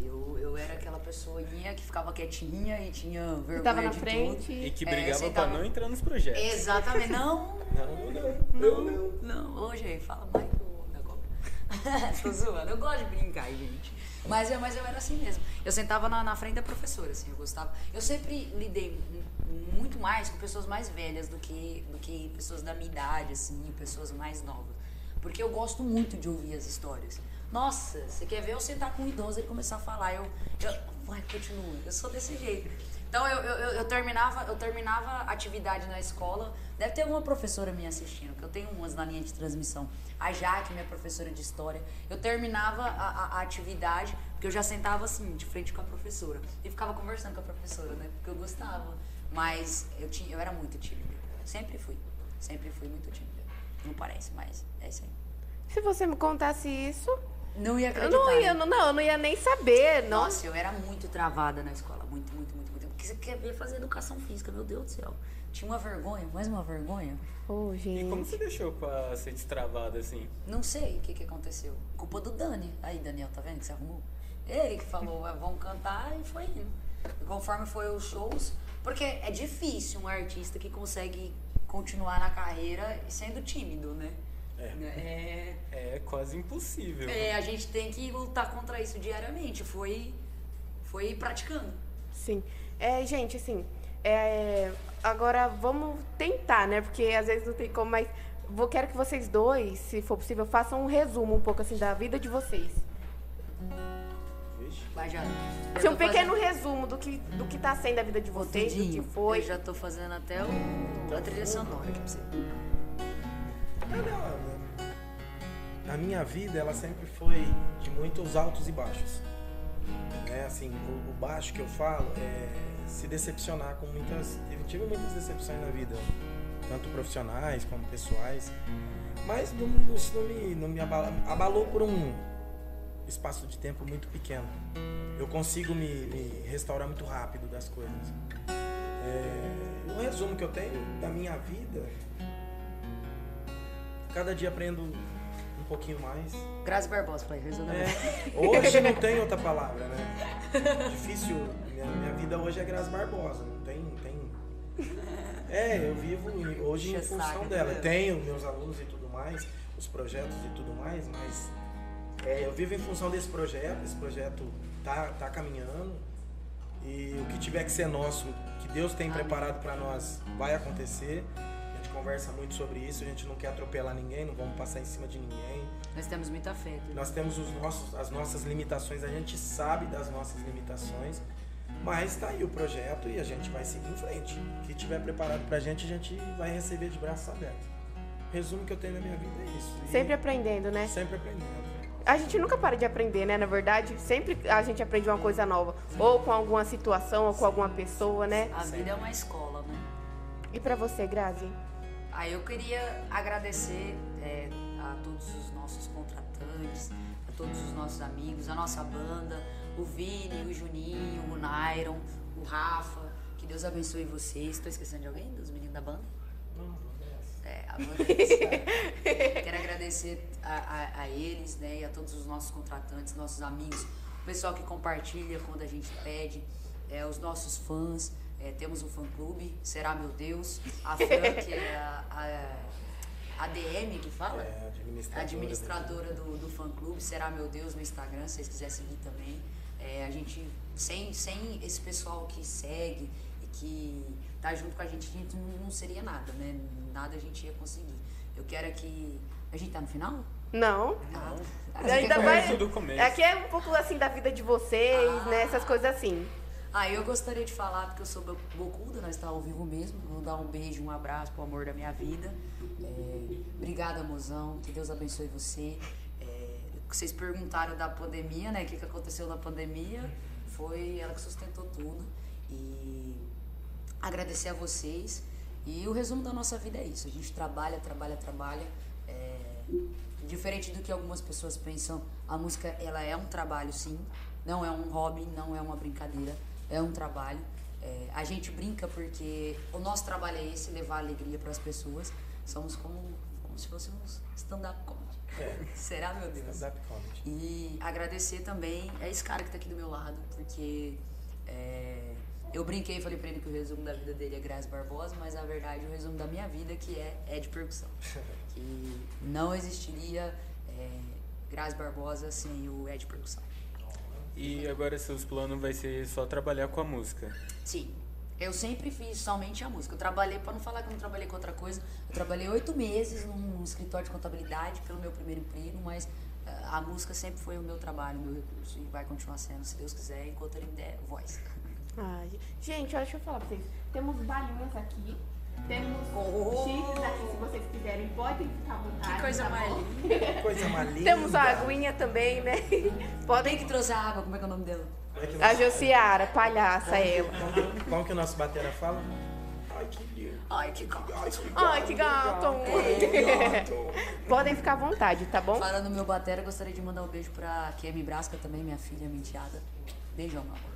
Speaker 3: É, eu, eu era aquela pessoainha que ficava quietinha e tinha vergonha
Speaker 1: Tava na
Speaker 3: de
Speaker 1: frente.
Speaker 4: E que
Speaker 3: É,
Speaker 4: brigava
Speaker 3: você
Speaker 4: pra
Speaker 3: tava-
Speaker 4: não entrar nos projetos.
Speaker 3: tudo. Exatamente. Não,
Speaker 2: Não, não, eu não.
Speaker 3: Não, hoje aí, fala mais que o negócio. Tô zoando, eu gosto de brincar, gente. Mas eu, mas eu era assim mesmo. Eu sentava na, na frente da professora, assim, eu gostava. Eu sempre lidei mu- muito mais com pessoas mais velhas do que, do que pessoas da minha idade, assim, pessoas mais novas. Porque eu gosto muito de ouvir as histórias. Nossa, você quer ver eu sentar com um idoso e começar a falar? Eu, eu vai, continua. Eu sou desse jeito. Então eu, eu, eu- terminava, eu terminava atividade na escola. Deve ter alguma professora minha assistindo, que eu tenho umas na linha de transmissão. A Jaque, minha professora de história. Eu terminava a, a- a atividade, porque eu já sentava assim, de frente com a professora. E ficava conversando com a professora, né? Porque eu gostava. Mas eu, tinha, eu era muito tímida. Sempre fui. Sempre fui muito tímida. Não parece, mas é isso aí.
Speaker 1: Se você me contasse isso,
Speaker 3: Não ia
Speaker 1: eu
Speaker 3: acreditar.
Speaker 1: não ia, não, não, eu não ia nem saber. Não.
Speaker 3: Nossa, eu era muito travada na escola. Muito, muito, muito, muito. Porque você quer ver fazer educação física, meu Deus do céu. Tinha uma vergonha, mais uma vergonha.
Speaker 4: E
Speaker 1: gente.
Speaker 4: como você deixou pra ser destravada assim?
Speaker 3: Não sei o que, que aconteceu. Culpa do Dani. Aí, Daniel, tá vendo que você arrumou? Ele que falou, "Ah, vamos cantar e foi indo. E conforme foi os shows, porque é difícil um artista que consegue continuar na carreira sendo tímido, né? É.
Speaker 4: É quase impossível.
Speaker 3: é, a gente tem que lutar contra isso diariamente. Foi, foi praticando.
Speaker 1: Sim. É, gente, assim, é, agora vamos tentar, né? Porque às vezes não tem como, mas vou, quero que vocês dois, se for possível, façam um resumo um pouco assim da vida de vocês.
Speaker 2: Vixe.
Speaker 3: Vai já.
Speaker 1: Assim, um pequeno resumo do que, do que tá sendo a vida de vocês, do que foi.
Speaker 3: Eu já tô fazendo até o, a trilha sonora aqui pra você.
Speaker 2: Ah, não, A minha vida, ela sempre foi de muitos altos e baixos. Né? Assim, o, o baixo que eu falo é se decepcionar com muitas... Tive, tive muitas decepções na vida, tanto profissionais como pessoais. Mas não, isso não me, não me abalou por um espaço de tempo muito pequeno. Eu consigo me, me restaurar muito rápido das coisas. É, o resumo que eu tenho da minha vida, cada dia aprendo pouquinho mais.
Speaker 3: Graças Barbosa, pai, resumidamente.
Speaker 2: É, hoje não tem outra palavra, né? Difícil. Minha, minha vida hoje é Graça Barbosa, não tem, não tem. É, eu vivo hoje em função dela. Tenho meus alunos e tudo mais, os projetos e tudo mais, mas é, eu vivo em função desse projeto. Esse projeto tá, tá caminhando e o que tiver que ser nosso, que Deus tem preparado para nós, vai acontecer. Conversa muito sobre isso. A gente não quer atropelar ninguém, não vamos passar em cima de ninguém.
Speaker 3: Nós temos muita fé. Tudo.
Speaker 2: Nós temos os nossos, as nossas limitações, a gente sabe das nossas limitações, mas está aí o projeto e a gente vai seguir em frente. O que tiver preparado para a gente, a gente vai receber de braços abertos. Resumo que eu tenho na minha vida é isso. E
Speaker 1: Sempre aprendendo, né?
Speaker 2: Sempre aprendendo.
Speaker 1: A gente nunca para de aprender, né? Na verdade, sempre a gente aprende uma coisa nova. Ou com alguma situação, ou com alguma pessoa, né?
Speaker 3: A vida é uma escola, né?
Speaker 1: E pra você, Grazi?
Speaker 3: Aí eu queria agradecer é, a todos os nossos contratantes, a todos os nossos amigos, a nossa banda, o Vini, o Juninho, o Nairon, o Rafa. Que Deus abençoe vocês. Estou esquecendo de alguém? Dos meninos da banda? É, a banda é Quero agradecer a, a, a eles, né, e a todos os nossos contratantes, nossos amigos, o pessoal que compartilha quando a gente pede, é, os nossos fãs. É, temos um fã-clube, Será Meu Deus. A Fran, que é a, a, a DM que fala?
Speaker 2: É, administradora.
Speaker 3: administradora do, do fã-clube, Será Meu Deus no Instagram, se vocês quiserem seguir também. É, a gente, sem, sem esse pessoal que segue e que tá junto com a gente, a gente não, não seria nada, né? Nada a gente ia conseguir. Eu quero é que. A gente tá no final?
Speaker 1: Não.
Speaker 3: Ah,
Speaker 1: Ainda vai. Aqui é um pouco assim da vida de vocês,
Speaker 3: Ah.
Speaker 1: né? Essas coisas assim.
Speaker 3: Ah, eu gostaria de falar, porque eu sou bo- bocuda, nós estamos ao vivo mesmo. Vou dar um beijo, um abraço pro amor da minha vida. É, obrigada, mozão. Que Deus abençoe você. É, vocês perguntaram da pandemia, né? O que, que aconteceu na pandemia? Foi ela que sustentou tudo. E agradecer a vocês. E o resumo da nossa vida é isso. A gente trabalha, trabalha, trabalha. É, diferente do que algumas pessoas pensam, a música ela é um trabalho, sim. Não é um hobby, não é uma brincadeira. É um trabalho. É, a gente brinca porque o nosso trabalho é esse, levar alegria para as pessoas. Somos como, como se fôssemos stand-up comedy. Será, meu Deus?
Speaker 2: Stand-up comedy.
Speaker 3: E agradecer também a esse cara que tá aqui do meu lado, porque é, eu brinquei e falei pra ele que o resumo da vida dele é Grazi Barbosa, mas na verdade o resumo da minha vida que é Ed Percussão. Que não existiria é, Grazi Barbosa sem o Ed Percussão.
Speaker 4: E agora seus planos vai ser só trabalhar com a música.
Speaker 3: Sim. Eu sempre fiz somente a música. Eu trabalhei, para não falar que eu não trabalhei com outra coisa, eu trabalhei oito meses num escritório de contabilidade pelo meu primeiro emprego, mas ah, a música sempre foi o meu trabalho, o meu recurso, e vai continuar sendo, se Deus quiser, enquanto ele me der voz.
Speaker 1: Ai, gente, olha, deixa eu falar pra vocês. Temos balões aqui. Temos
Speaker 3: Oh!
Speaker 1: chifres aqui, se vocês quiserem. Podem ficar à vontade.
Speaker 3: Que coisa
Speaker 1: tá
Speaker 3: mais linda.
Speaker 2: Coisa mais linda.
Speaker 1: Temos a aguinha também, né? Podem.
Speaker 3: que trouxe a água? Como é que é o nome dela?
Speaker 2: É
Speaker 1: A Josiara, palhaça ela.
Speaker 2: Como que o nosso batera fala? Ai, que lindo.
Speaker 3: Ai, que gato.
Speaker 1: Ai, que gato! Podem ficar à vontade, tá bom?
Speaker 3: Falando no meu batera, gostaria de mandar um beijo pra Kemi Brasca também, minha filha menteada. Beijão, meu amor.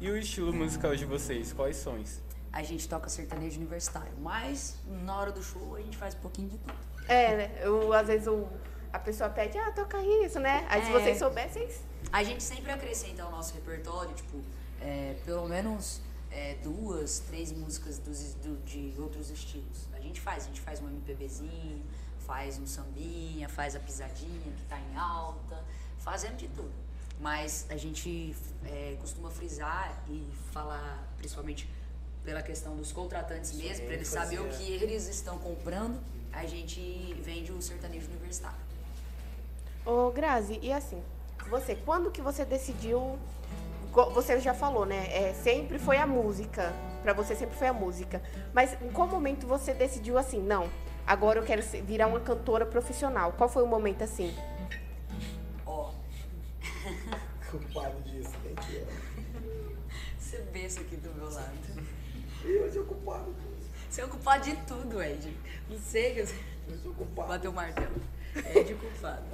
Speaker 4: E o estilo musical de vocês? Quais sons?
Speaker 3: A gente toca sertanejo universitário, mas na hora do show a gente faz um pouquinho de tudo.
Speaker 1: É, né? Eu, às vezes o, a pessoa pede, ah, toca isso, né? Aí se
Speaker 3: É.
Speaker 1: vocês soubessem.
Speaker 3: A gente sempre acrescenta ao nosso repertório, tipo, é, pelo menos é, duas, três músicas dos, do- de outros estilos. A gente faz, a gente faz um MPBzinho, faz um sambinha, faz a pisadinha que tá em alta, fazemos de tudo. Mas a gente é, costuma frisar e falar, principalmente pela questão dos contratantes mesmo, para eles
Speaker 2: ênfase,
Speaker 3: saberem o
Speaker 2: é.
Speaker 3: que eles estão comprando, a gente vende o sertanejo universitário.
Speaker 1: Ô, Grazi, e assim, você, quando que você decidiu. Você já falou, né? É, sempre foi a música. Pra você sempre foi a música. Mas em qual momento você decidiu assim, não, agora eu quero virar uma cantora profissional? Qual foi o momento assim?
Speaker 3: Ó,
Speaker 2: Culpado disso, quem que é?
Speaker 3: você vê isso aqui do meu lado.
Speaker 2: Eu sou culpado disso.
Speaker 3: Você é o culpado de tudo, Ed. Não sei que
Speaker 2: Eu sou culpado.
Speaker 3: bateu o martelo. Ed culpado.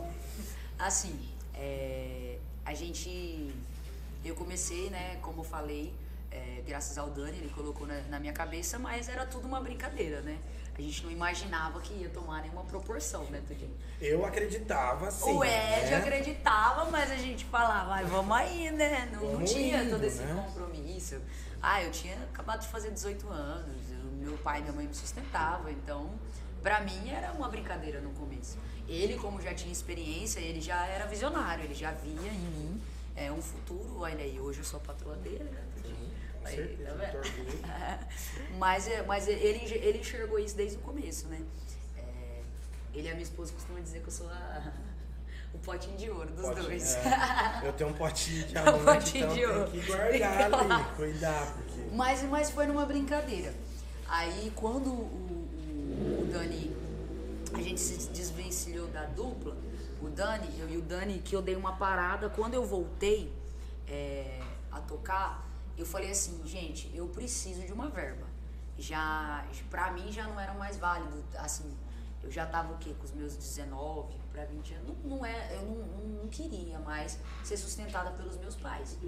Speaker 3: Assim, É, a gente. Eu comecei, né, como falei, é, graças ao Dani, ele colocou na, na, minha cabeça, mas era tudo uma brincadeira, né? A gente não imaginava que ia tomar nenhuma proporção, né, Tudinho?
Speaker 2: Eu acreditava, sim.
Speaker 3: O Ed né? acreditava, mas a gente falava, vamos aí, né? Não, não tinha indo, todo esse né? compromisso. Ah, eu tinha acabado de fazer 18 anos, eu, meu pai e minha mãe me sustentavam, então, pra mim era uma brincadeira no começo. Ele, como já tinha experiência, ele já era visionário, ele já via em mim é, um futuro. Olha aí, hoje eu sou patroa dele, né?
Speaker 2: Com certeza, tá
Speaker 3: mas, é, mas ele, ele enxergou isso desde o começo, né? É, ele e a minha esposa costumam dizer que eu sou a, o potinho de ouro dos potinho, dois.
Speaker 2: É. Eu tenho um potinho de amor, um potinho então de ouro. tem que guardar ali, cuidar. Porque...
Speaker 3: Mas, mas foi numa brincadeira. Aí quando o, o, o Dani, a gente se desvencilhou da dupla, o Dani, eu e o Dani, que eu dei uma parada, quando eu voltei é, a tocar, eu falei assim, gente, eu preciso de uma verba. Já, pra mim já não era mais válido, assim, eu já tava o quê? Com os meus 19 para 20 anos. Não, não é, eu não, não, não, queria mais ser sustentada pelos meus pais.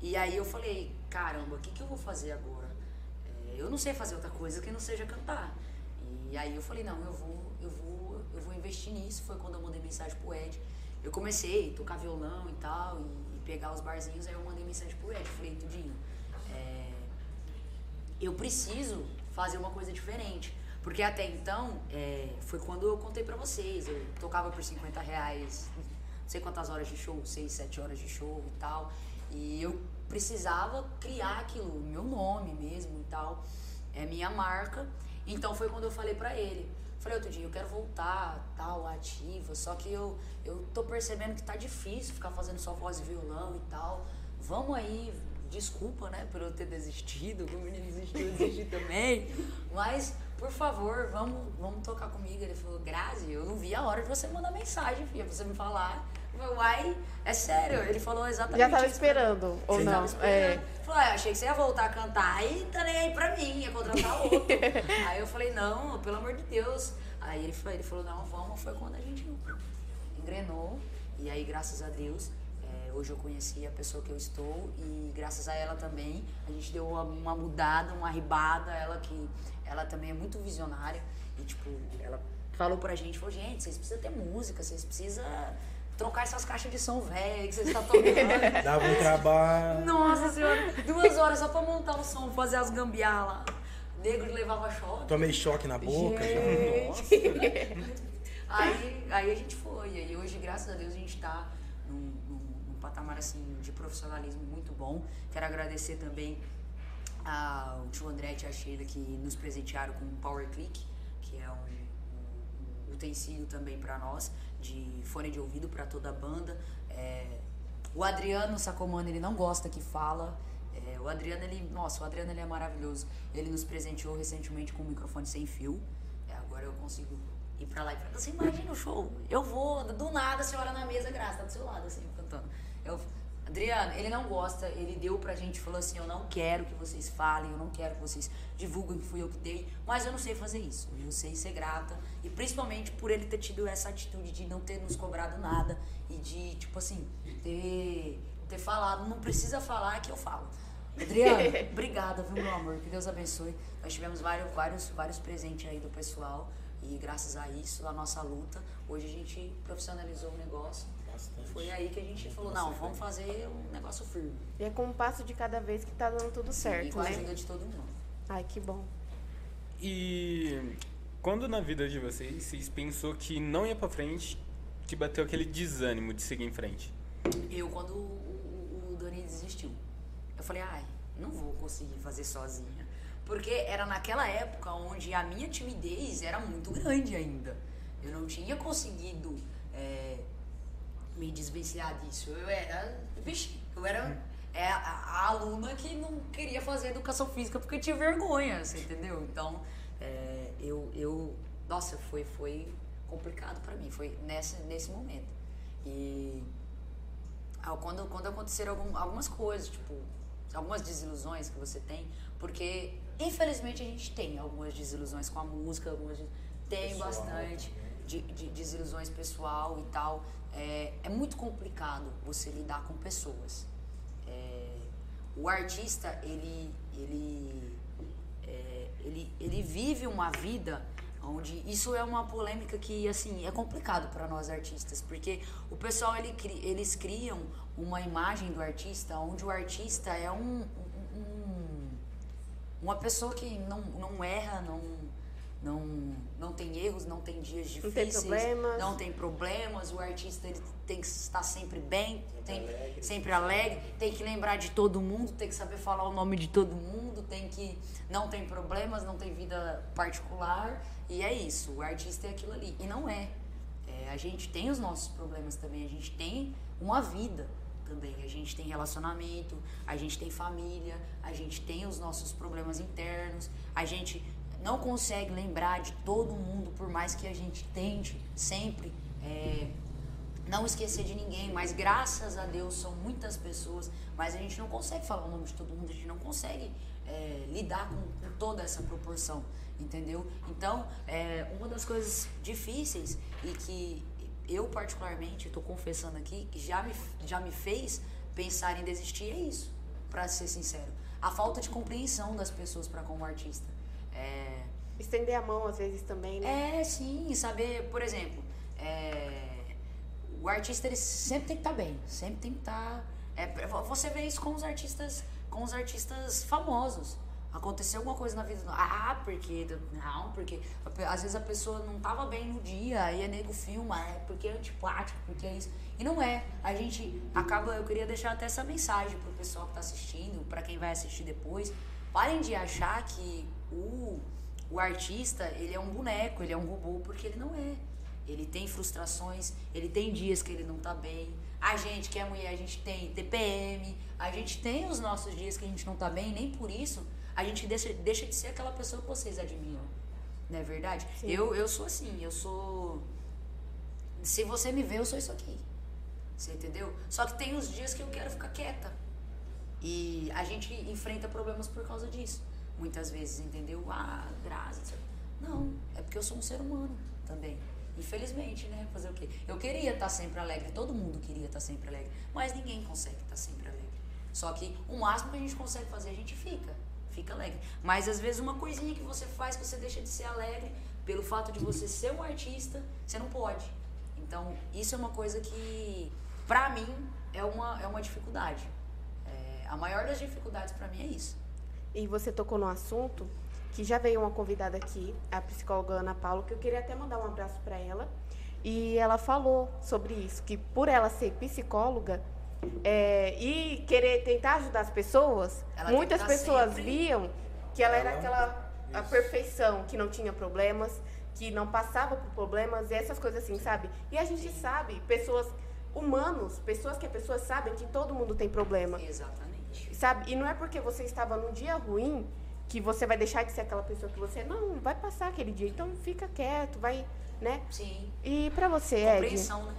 Speaker 3: E aí eu falei, caramba, o que, que eu vou fazer agora? É, eu não sei fazer outra coisa que não seja cantar. E aí eu falei, não, eu vou, eu vou, eu vou investir nisso. Foi quando eu mandei mensagem pro Ed. Eu comecei a tocar violão e tal, e pegar os barzinhos, aí eu mandei mensagem pro Ed, falei, Tudinho, é, eu preciso fazer uma coisa diferente. Porque até então, é, foi quando eu contei pra vocês, eu tocava por 50 reais, não sei quantas horas de show, 6, 7 horas de show e tal. E eu precisava criar aquilo, meu nome mesmo e tal, é minha marca. Então foi quando eu falei pra ele, Falei, outro dia, eu quero voltar, tal, ativa, só que eu, eu tô percebendo que tá difícil ficar fazendo só voz e violão e tal. Vamos aí, desculpa, né, por eu ter desistido, o menino desistiu, eu desisti também. Mas, por favor, vamos, vamos tocar comigo. Ele falou, Grazi, eu não vi a hora de você mandar mensagem, filha, você me falar. Eu falei, uai, é sério. Ele falou exatamente
Speaker 1: Já tava esperando, ou não?
Speaker 3: Esperando. É. Falou, ah, achei que você ia voltar a cantar, aí tá nem aí pra mim, ia contratar outro. aí eu falei, não, pelo amor de Deus. Aí ele, foi, ele falou, não, vamos. Foi quando a gente engrenou. E aí, graças a Deus, é, hoje eu conheci a pessoa que eu estou e graças a ela também, a gente deu uma, uma mudada, uma ribada. Ela que, ela também é muito visionária e, tipo, ela falou pra gente, falou, gente, vocês precisam ter música, vocês precisam trocar essas caixas de som velho que vocês estão tocando.
Speaker 2: Dava um trabalho.
Speaker 3: Nossa senhora, duas horas só pra montar o som, fazer as gambiarras lá. Negro levava choque.
Speaker 2: Tomei choque na boca.
Speaker 3: aí, aí a gente foi. E hoje, graças a Deus, a gente está num, num, num, patamar assim, de profissionalismo muito bom. Quero agradecer também ao tio André e a Sheila que nos presentearam com o Power Click, que é um, um utensílio também para nós, de fone de ouvido para toda a banda. É, o Adriano Sacomano, ele não gosta que fala. É, o Adriano, ele, nossa, o Adriano ele é maravilhoso. Ele nos presenteou recentemente com um microfone sem fio. É, agora eu consigo ir pra lá e falar, você imagina o show? Eu vou, do nada, a senhora na mesa, graça, tá do seu lado, assim, cantando. Eu, Adriano, ele não gosta, ele deu pra gente, falou assim, eu não quero que vocês falem, eu não quero que vocês divulguem que fui eu que dei, mas eu não sei fazer isso, eu sei ser grata, e principalmente por ele ter tido essa atitude de não ter nos cobrado nada, e de, tipo assim, ter, ter falado, não precisa falar que eu falo. Adriano, obrigada, viu, meu amor? Que Deus abençoe. Nós tivemos vários, vários, vários presentes aí do pessoal. E graças a isso, a nossa luta, hoje a gente profissionalizou o negócio. Bastante. Foi aí que a gente falou, não, vamos fazer um negócio firme.
Speaker 1: E é com um passo de cada vez que tá dando tudo certo,
Speaker 3: e com
Speaker 1: né?
Speaker 3: a ajuda de todo mundo.
Speaker 1: Ai, que bom.
Speaker 4: E quando na vida de vocês, vocês pensou que não ia pra frente, que bateu aquele desânimo de seguir em frente?
Speaker 3: Eu, quando o, o, o Dani desistiu. Eu falei, ai, não vou conseguir fazer sozinha. Porque era naquela época onde a minha timidez era muito grande ainda. Eu não tinha conseguido é, me desvencilhar disso. Eu era, vixe, eu era é, a, a, aluna que não queria fazer educação física porque tinha vergonha, você entendeu? Então, é, eu, eu, nossa, foi, foi complicado para mim, foi nesse, nesse momento. E quando, quando aconteceram algum, algumas coisas, tipo, algumas desilusões que você tem, porque infelizmente a gente tem algumas desilusões com a música, algumas tem Pessoal, bastante. de, de desilusões pessoal e tal. É, é muito complicado você lidar com pessoas. É, o artista, ele, ele, é, ele, ele vive uma vida onde isso é uma polêmica que assim é complicado para nós artistas porque o pessoal ele, eles criam uma imagem do artista onde o artista é um, um, um uma pessoa que não, não erra não não, não tem erros, não tem dias difíceis,
Speaker 1: não tem problemas,
Speaker 3: não tem problemas o artista ele tem que estar sempre bem, sempre, tem, alegre. sempre alegre, tem que lembrar de todo mundo, tem que saber falar o nome de todo mundo, tem que não tem problemas, não tem vida particular e é isso, o artista é aquilo ali e não é. é a gente tem os nossos problemas também, a gente tem uma vida também. A gente tem relacionamento, a gente tem família, a gente tem os nossos problemas internos, a gente não consegue lembrar de todo mundo, por mais que a gente tente sempre é, não esquecer de ninguém, mas graças a Deus são muitas pessoas, mas a gente não consegue falar o nome de todo mundo, a gente não consegue é, lidar com, com, toda essa proporção, entendeu? Então, é, uma das coisas difíceis e que eu particularmente estou confessando aqui, que já me, já me fez pensar em desistir é isso, para ser sincero, a falta de compreensão das pessoas para como artista. É...
Speaker 1: Estender a mão às vezes também,
Speaker 3: né? É, sim. Saber, por exemplo, é... o artista ele sempre tem que estar tá bem, sempre tem que estar. Tá... É, você vê isso com os artistas, com os artistas famosos. Aconteceu alguma coisa na vida. Ah, porque. Não, porque. Às vezes a pessoa não estava bem no dia, aí a nego filma, é porque é antipático, porque é isso. E não é. A gente acaba. Eu queria deixar até essa mensagem pro pessoal que está assistindo, para quem vai assistir depois. Parem de achar que o, o artista, ele é um boneco, ele é um robô, porque ele não é. Ele tem frustrações, ele tem dias que ele não tá bem. A gente que é mulher, a gente tem TPM, a gente tem os nossos dias que a gente não tá bem, nem por isso a gente deixa, deixa de ser aquela pessoa que vocês admiram. Não é verdade? Eu, eu sou assim, eu sou. Se você me vê, eu sou isso aqui. Você entendeu? Só que tem os dias que eu quero ficar quieta. E a gente enfrenta problemas por causa disso muitas vezes, entendeu? Ah, graças. Não, é porque eu sou um ser humano também. Infelizmente, né? Fazer o quê? Eu queria estar sempre alegre, todo mundo queria estar sempre alegre, mas ninguém consegue estar sempre alegre. Só que o máximo que a gente consegue fazer, a gente fica, fica alegre. Mas às vezes uma coisinha que você faz que você deixa de ser alegre, pelo fato de você ser um artista, você não pode. Então, isso é uma coisa que, pra mim, é uma, é uma dificuldade. É, a maior das dificuldades para mim é isso
Speaker 1: e você tocou no assunto que já veio uma convidada aqui, a psicóloga Ana Paula, que eu queria até mandar um abraço para ela. E ela falou sobre isso, que por ela ser psicóloga é, e querer tentar ajudar as pessoas, ela muitas pessoas sempre. viam que ela, ela era aquela a perfeição, que não tinha problemas, que não passava por problemas, e essas coisas assim, sabe? E a gente Sim. sabe, pessoas humanos, pessoas que as pessoas sabem que todo mundo tem problema.
Speaker 3: Exatamente.
Speaker 1: Sabe? E não é porque você estava num dia ruim que você vai deixar de ser aquela pessoa que você não vai passar aquele dia. Então fica quieto, vai, né?
Speaker 3: Sim.
Speaker 1: E para você, Ed?
Speaker 3: Compreensão, né?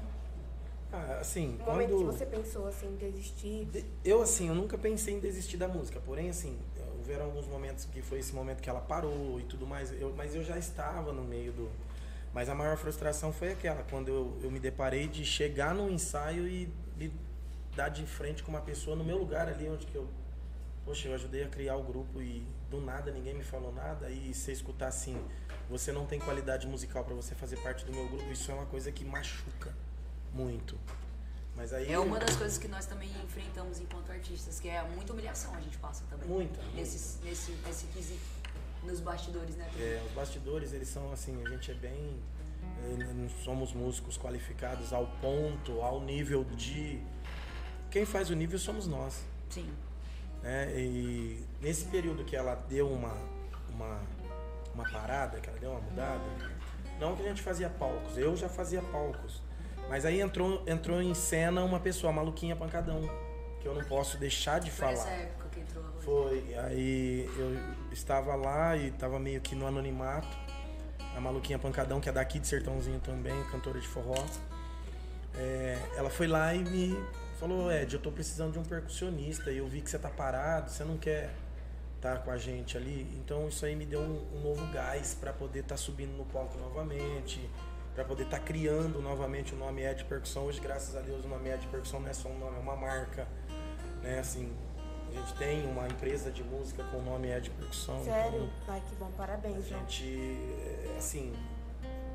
Speaker 2: Ah, assim,
Speaker 1: no
Speaker 2: quando...
Speaker 1: momento que você pensou assim em desistir.
Speaker 2: Eu assim, eu nunca pensei em desistir da música. Porém, assim, houveram alguns momentos que foi esse momento que ela parou e tudo mais. Eu, mas eu já estava no meio do. Mas a maior frustração foi aquela, quando eu, eu me deparei de chegar num ensaio e, e dar de frente com uma pessoa no meu lugar ali onde que eu poxa, eu ajudei a criar o grupo e do nada ninguém me falou nada e você escutar assim, você não tem qualidade musical para você fazer parte do meu grupo, isso é uma coisa que machuca muito. Mas aí
Speaker 3: é uma das coisas que nós também enfrentamos enquanto artistas, que é muita humilhação a gente passa também.
Speaker 2: Muita.
Speaker 3: Nesse, nesse, nesse quesito, nos bastidores, né?
Speaker 2: É, os bastidores, eles são assim, a gente é bem. É, não somos músicos qualificados ao ponto, ao nível de quem faz o nível somos nós.
Speaker 3: Sim.
Speaker 2: Né? E nesse período que ela deu uma, uma, uma parada, que ela deu uma mudada, não que a gente fazia palcos, eu já fazia palcos. Mas aí entrou, entrou em cena uma pessoa, maluquinha pancadão, que eu não posso deixar de
Speaker 3: Foi
Speaker 2: falar.
Speaker 3: Foi época que entrou a
Speaker 2: Foi, aí eu estava lá e estava meio que no anonimato. A maluquinha pancadão, que é daqui de Sertãozinho também, cantora de forró. É, ela foi lá e me falou, Ed, eu tô precisando de um percussionista e eu vi que você tá parado, você não quer estar tá com a gente ali. Então isso aí me deu um, um novo gás para poder estar tá subindo no palco novamente. para poder estar tá criando novamente o nome Ed Percussão. Hoje, graças a Deus, o nome Ed Percussão não é só um nome, é uma marca, né? Assim, a gente tem uma empresa de música com o nome Ed Percussão.
Speaker 1: Sério? Então, Ai, que bom, parabéns.
Speaker 2: A gente, é, assim,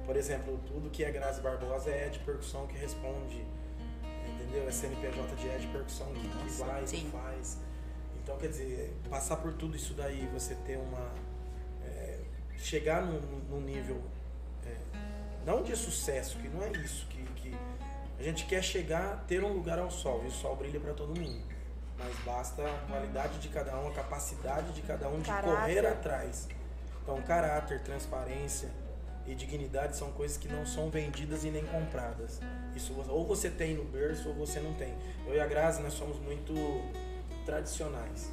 Speaker 2: por exemplo, tudo que é Grazi Barbosa é Ed Percussão que responde, entendeu? É CNPJ de Ed Percussão que, vai, Sim. que faz. Então, quer dizer, passar por tudo isso daí, você ter uma. É, chegar num, num nível. É, não de sucesso, que não é isso, que, que a gente quer chegar, ter um lugar ao sol, e o sol brilha para todo mundo. Mas basta a qualidade de cada um, a capacidade de cada um de caráter. correr atrás. Então, caráter, transparência, e dignidade são coisas que não são vendidas e nem compradas. Isso ou você tem no berço ou você não tem. Eu e a Grazi nós somos muito tradicionais.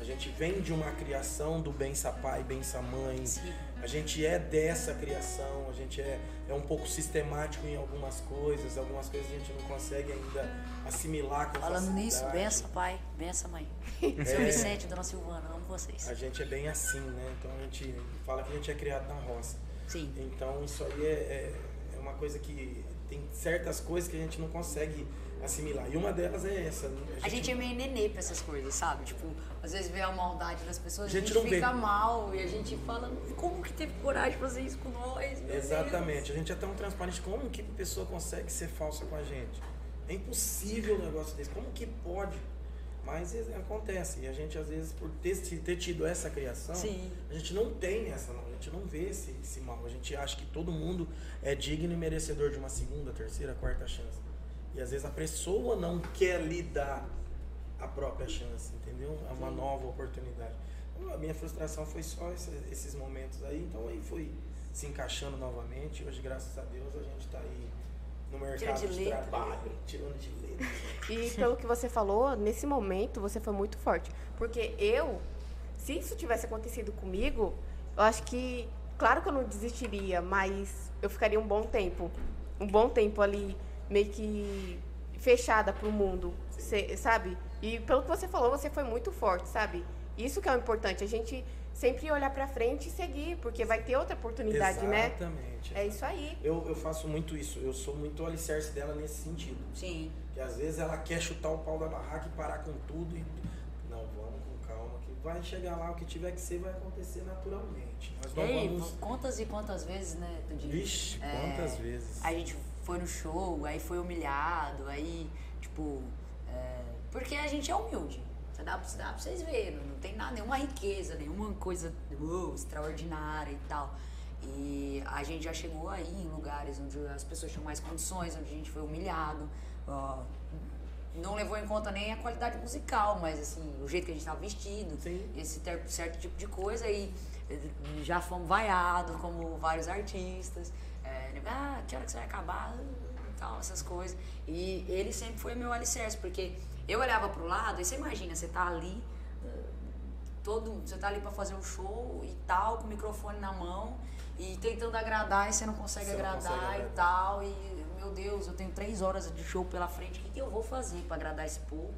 Speaker 2: A gente vem de uma criação do bença pai, bença mãe. Sim. A gente é dessa criação, a gente é, é um pouco sistemático em algumas coisas, algumas coisas a gente não consegue ainda assimilar com
Speaker 3: Falando facilidade. nisso, bença pai, bença mãe. É. Seu Vicente, Dona Silvana, amo vocês.
Speaker 2: A gente é bem assim, né? Então a gente fala que a gente é criado na roça.
Speaker 3: Sim.
Speaker 2: Então isso aí é, é, é uma coisa que tem certas coisas que a gente não consegue assimilar. E uma delas é essa.
Speaker 3: Né? A gente, a gente é meio nenê pra essas coisas, sabe? Tipo, às vezes vê a maldade das pessoas, a gente, a gente fica vê. mal e a gente fala, como que teve coragem de fazer isso com nós?
Speaker 2: Exatamente. A gente é tão transparente. Como que a pessoa consegue ser falsa com a gente? É impossível um negócio desse. Como que pode? Mas acontece. E a gente, às vezes, por ter, ter tido essa criação, Sim. a gente não tem essa, gente não vê esse, esse mal. A gente acha que todo mundo é digno e merecedor de uma segunda, terceira, quarta chance. E às vezes a pessoa não quer lhe dar a própria chance, entendeu? É uma Sim. nova oportunidade. Então, a minha frustração foi só esse, esses momentos aí, então aí foi se encaixando novamente. Hoje, graças a Deus, a gente está aí no mercado de, de trabalho, tirando de letra.
Speaker 1: E pelo que você falou, nesse momento você foi muito forte. Porque eu, se isso tivesse acontecido comigo, eu acho que, claro que eu não desistiria, mas eu ficaria um bom tempo. Um bom tempo ali, meio que fechada para o mundo, cê, sabe? E pelo que você falou, você foi muito forte, sabe? Isso que é o importante, a gente sempre olhar para frente e seguir, porque vai ter outra oportunidade,
Speaker 2: exatamente,
Speaker 1: né?
Speaker 2: Exatamente.
Speaker 1: É isso aí.
Speaker 2: Eu, eu faço muito isso, eu sou muito alicerce dela nesse sentido.
Speaker 3: Sim.
Speaker 2: Que às vezes ela quer chutar o pau da barraca e parar com tudo e. Não, vamos com calma, que vai chegar lá, o que tiver que ser vai acontecer naturalmente. Nós não
Speaker 3: Ei, vamos... quantas e quantas vezes, né,
Speaker 2: Tudinho? Vixe, é, quantas vezes.
Speaker 3: A gente foi no show, aí foi humilhado, aí, tipo. É, porque a gente é humilde. Dá, dá pra vocês verem, não tem nada, nenhuma riqueza, nenhuma coisa uh, extraordinária e tal. E a gente já chegou aí em lugares onde as pessoas tinham mais condições, onde a gente foi humilhado. Uh, não levou em conta nem a qualidade musical, mas assim, o jeito que a gente estava vestido, Sim. esse certo tipo de coisa. E já fomos vaiados como vários artistas. É, ah, que hora que você vai acabar? E tal, essas coisas. E ele sempre foi meu alicerce, porque eu olhava pro lado e você imagina, você tá ali, todo, você tá ali para fazer um show e tal, com o microfone na mão e tentando agradar e você não consegue, você agradar, não consegue agradar e tal. E, meu Deus, eu tenho três horas de show pela frente, o que, que eu vou fazer para agradar esse povo?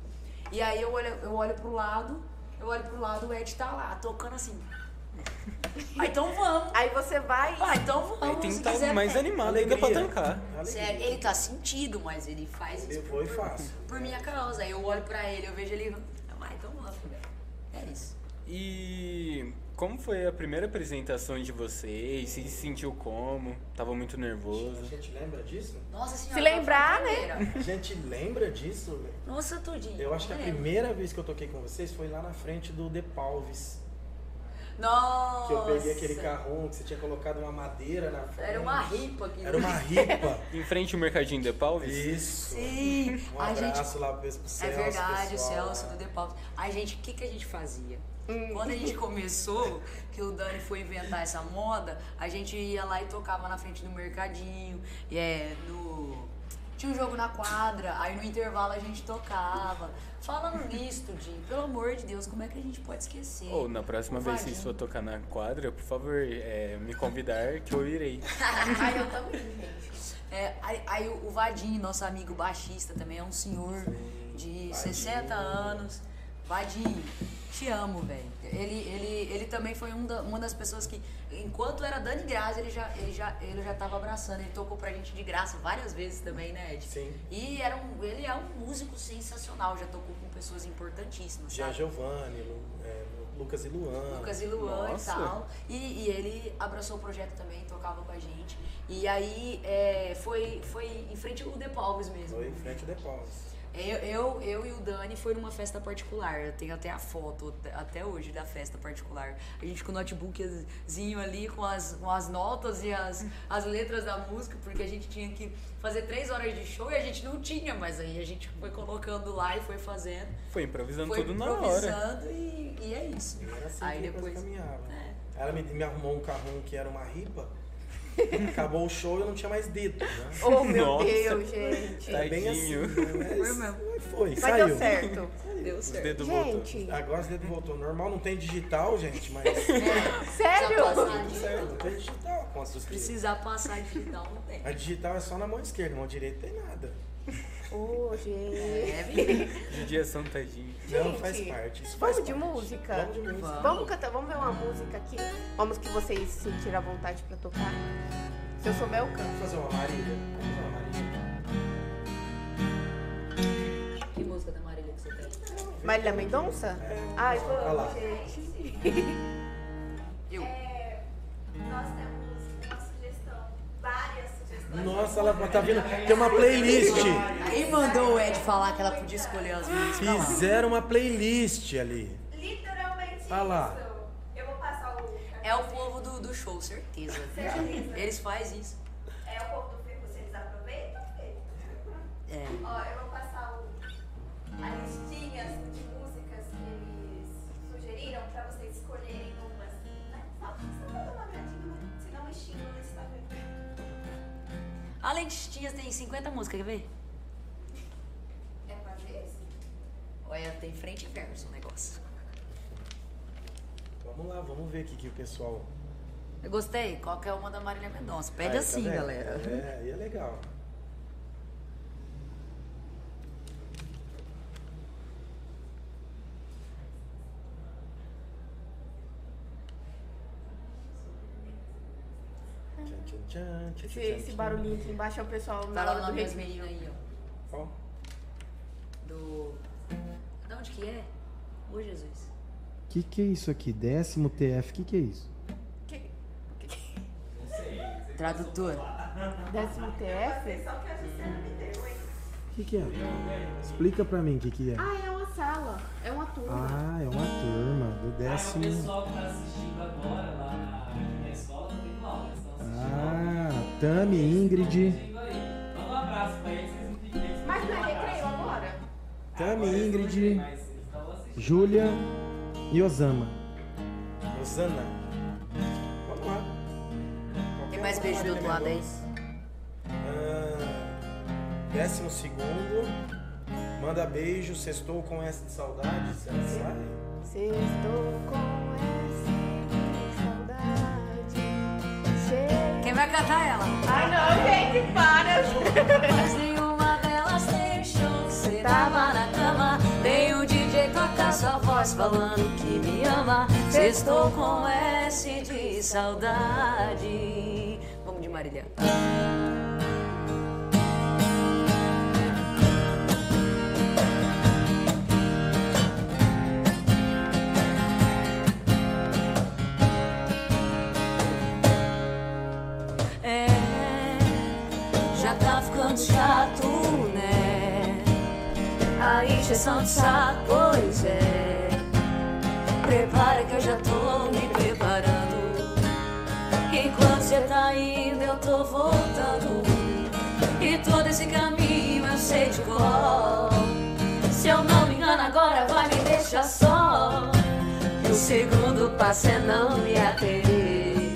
Speaker 3: E aí eu olho, eu olho pro lado, eu olho pro lado, o Ed tá lá, tocando assim. Ah, então vamos.
Speaker 1: Aí você vai.
Speaker 3: Ah, então vamos. Aí
Speaker 4: tem que estar tá mais animado ainda pra tancar.
Speaker 3: Sério, ele tá sentido, mas ele faz
Speaker 2: isso. Ele foi fácil.
Speaker 3: Por minha causa. Aí eu olho pra ele, eu vejo ele. Ah, então vamos. É isso.
Speaker 4: E como foi a primeira apresentação de vocês? Se sentiu como? Tava muito nervoso?
Speaker 2: A gente lembra disso?
Speaker 3: Nossa senhora.
Speaker 1: Se lembrar, né?
Speaker 2: A gente lembra disso?
Speaker 3: Nossa, tudinho.
Speaker 2: Eu acho que a primeira vez que eu toquei com vocês foi lá na frente do The Palves.
Speaker 3: Nossa!
Speaker 2: Que eu peguei aquele carrão que você tinha colocado uma madeira na frente.
Speaker 3: Era uma ripa aqui.
Speaker 2: Era uma ripa.
Speaker 4: em frente ao Mercadinho de Palves?
Speaker 2: Isso.
Speaker 3: Sim.
Speaker 2: Um abraço gente... lá pro Celso.
Speaker 3: É verdade, o Celso do De Palves. A gente, o que, que a gente fazia? Hum. Quando a gente começou, que o Dani foi inventar essa moda, a gente ia lá e tocava na frente do mercadinho, é, no tinha um jogo na quadra, aí no intervalo a gente tocava. Falando nisso, Di, pelo amor de Deus, como é que a gente pode esquecer?
Speaker 4: Ou oh, na próxima vez que for tocar na quadra, por favor, é, me convidar que eu irei.
Speaker 3: aí eu também, gente. É, aí, aí, o Vadim, nosso amigo baixista, também é um senhor de Vadinho. 60 anos. Vadinho, te amo, velho. Ele, ele, ele também foi um da, uma das pessoas que, enquanto era Dani Graça, ele já, ele, já, ele já tava abraçando. Ele tocou pra gente de graça várias vezes também, né, Ed?
Speaker 2: Sim.
Speaker 3: E era um, ele é um músico sensacional, já tocou com pessoas importantíssimas.
Speaker 2: Já? Giovanni, Lu- é, Lucas e Luan.
Speaker 3: Lucas e Luan
Speaker 4: Nossa.
Speaker 3: e tal. E, e ele abraçou o projeto também, tocava com a gente. E aí é, foi, foi em frente ao The Palmas mesmo.
Speaker 2: Foi em frente ao Depósito.
Speaker 3: Eu, eu, eu e o Dani foi numa festa particular. Eu tenho até a foto até- hoje da festa particular. A gente com o notebookzinho ali com as, com as notas e as, as letras da música, porque a gente tinha que fazer três horas de show e a gente não tinha, mas aí a gente foi colocando lá e foi fazendo.
Speaker 4: Foi improvisando
Speaker 3: Foi
Speaker 4: tudo na hora.
Speaker 3: improvisando e, e é isso.
Speaker 2: E Era assim
Speaker 3: aí
Speaker 2: que
Speaker 3: depois.
Speaker 2: caminhava.
Speaker 3: É.
Speaker 2: Ela me, me arrumou um carrão que era uma ripa. Acabou o show e eu não tinha mais dedo, né?
Speaker 1: Oh, meu
Speaker 4: Nossa.
Speaker 1: Deus, gente.
Speaker 2: É bem assim. Né? Mas
Speaker 3: Foi
Speaker 1: Mas
Speaker 2: saiu.
Speaker 1: deu certo.
Speaker 3: Deu
Speaker 4: Os
Speaker 3: certo.
Speaker 4: dedos voltou.
Speaker 1: Gente,
Speaker 2: Agora os dedos voltou. Normal não tem digital, gente, mas.
Speaker 1: sério?
Speaker 3: Precisa passar
Speaker 2: Tudo
Speaker 3: digital.
Speaker 2: certo, não tem digital. Com
Speaker 3: Se precisar passar digital, não tem.
Speaker 2: A digital é só na mão esquerda, mão direita tem nada.
Speaker 1: Ô, gente.
Speaker 3: É, menino.
Speaker 4: Judiação, tadinho.
Speaker 2: Não
Speaker 1: Gente,
Speaker 2: faz parte. Isso
Speaker 1: Vamos
Speaker 2: faz
Speaker 1: de
Speaker 2: parte.
Speaker 1: música?
Speaker 2: Vamos de música.
Speaker 3: Vamos.
Speaker 1: Vamos cantar, vamos ver uma música aqui. Vamos que vocês sentiram a vontade pra tocar. Se eu souber, eu canto.
Speaker 2: Vamos fazer uma Marília. Vamos fazer uma Marília.
Speaker 3: Que música da Marília que você tem?
Speaker 1: Marília Mendonça?
Speaker 2: É.
Speaker 1: Ai, vamos, gente.
Speaker 3: Eu.
Speaker 5: É, nós temos uma sugestão, várias.
Speaker 2: Nossa, ela tá vindo. Tem uma playlist.
Speaker 3: Quem mandou o Ed falar que ela podia escolher as músicas? Olha.
Speaker 2: Fizeram uma playlist ali.
Speaker 5: Literalmente
Speaker 2: Ah lá.
Speaker 5: isso. Eu vou passar o.
Speaker 3: É o povo do, do show, certeza.
Speaker 5: Certeza.
Speaker 3: Eles fazem isso.
Speaker 5: É o povo do filme, vocês aproveitam, filho?
Speaker 3: É.
Speaker 5: Ó, eu vou passar o, as listinhas de músicas que eles sugeriram
Speaker 3: Além de Tinhas, tem 50 músicas, quer ver?
Speaker 5: É fazer isso?
Speaker 3: Olha, tem frente e verso o negócio.
Speaker 2: Vamos lá, vamos ver aqui que o pessoal.
Speaker 3: Eu gostei. Qualquer uma da Marília Mendonça. Pede
Speaker 2: Aí, tá
Speaker 3: assim,
Speaker 2: vendo?
Speaker 3: galera.
Speaker 2: É, aí é legal.
Speaker 1: Esse,
Speaker 2: tchan,
Speaker 1: esse
Speaker 2: tchan.
Speaker 1: barulhinho aqui embaixo é o pessoal na
Speaker 3: Fala o
Speaker 1: hora do
Speaker 3: nome das
Speaker 1: recreio.
Speaker 3: meninas aí, ó.
Speaker 2: Ó,
Speaker 3: Do. Da onde que é? Ô, Jesus.
Speaker 6: Que que é isso aqui? Décimo TF, que que é isso?
Speaker 1: Que-
Speaker 3: Tradutor.
Speaker 1: Décimo TF?
Speaker 5: Só que a Gisele me deu, hein?
Speaker 6: Que que é? Explica pra mim o que que é.
Speaker 1: Ah, é uma sala. É uma turma.
Speaker 6: Ah, é uma turma do
Speaker 7: Aí o
Speaker 6: décimo.
Speaker 7: pessoal que tá assistindo agora lá na
Speaker 6: Ah, Tami, Ingrid.
Speaker 7: Manda um abraço pra eles, vocês não ficam eles
Speaker 1: Mas não é recreio agora?
Speaker 6: Tami, Ingrid. Júlia e Osama.
Speaker 2: Rosana. Vamos lá.
Speaker 3: Tem mais beijo do outro lado aí?
Speaker 2: Ah, décimo segundo. Manda beijo, sextou com essa de saudade. Será que sai?
Speaker 1: Sextou com essa
Speaker 3: vai cantar ela?
Speaker 1: Ai, não, gente, para.
Speaker 3: Mas nenhuma delas deixou. Você tava na cama. Tem o DJ tocar sua voz falando que me ama. Estou com S de saudade. Vamos de Marília. Chato, né? A encheção de saco, pois é. Prepara que eu já tô me preparando. Enquanto você tá indo, eu tô voltando. E todo esse caminho eu sei de cor. Se eu não me engano, agora vai me deixar só. O segundo passo é não me atender.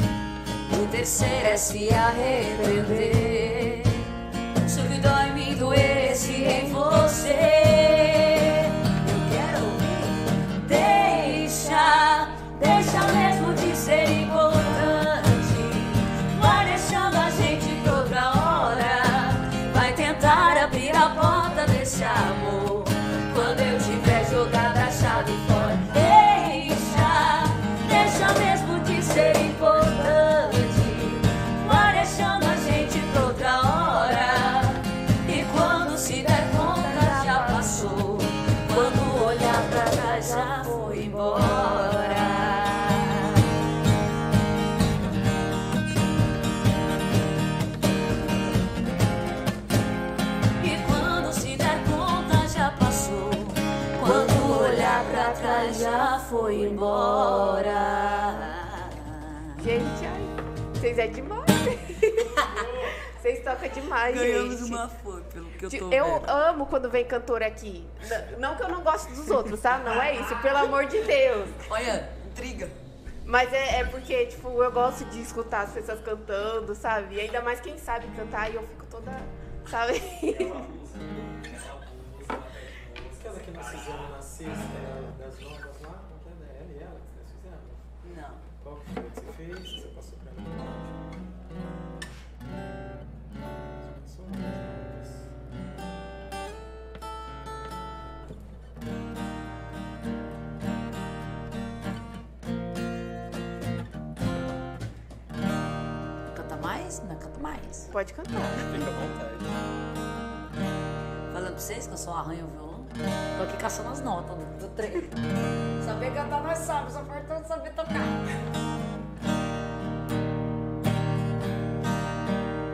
Speaker 3: O terceiro é se arrepender. Doesse em você.
Speaker 1: Tocam demais,
Speaker 3: Ganhamos
Speaker 1: gente.
Speaker 3: uma flor, pelo que eu tô
Speaker 1: Eu
Speaker 3: vendo.
Speaker 1: amo quando vem cantor aqui. Não que eu não goste dos outros, tá? Não é isso, pelo amor de Deus.
Speaker 3: Olha, intriga.
Speaker 1: Mas é, é porque, tipo, eu gosto de escutar as pessoas cantando, sabe? E ainda mais quem sabe cantar e eu fico toda, sabe?
Speaker 2: Aquela que nós fizemos na sexta é, das novas lá, qual que é? Ela e ela que nós fizemos?
Speaker 3: Não.
Speaker 2: Qual que foi que você fez? Você passou pra mim?
Speaker 3: Mais? Não canta mais.
Speaker 1: Pode cantar.
Speaker 4: Fica à vontade.
Speaker 3: Falando pra vocês que eu só arranho o violão. Tô aqui caçando as notas do, do treino. Saber cantar nós sabemos, só falta saber tocar.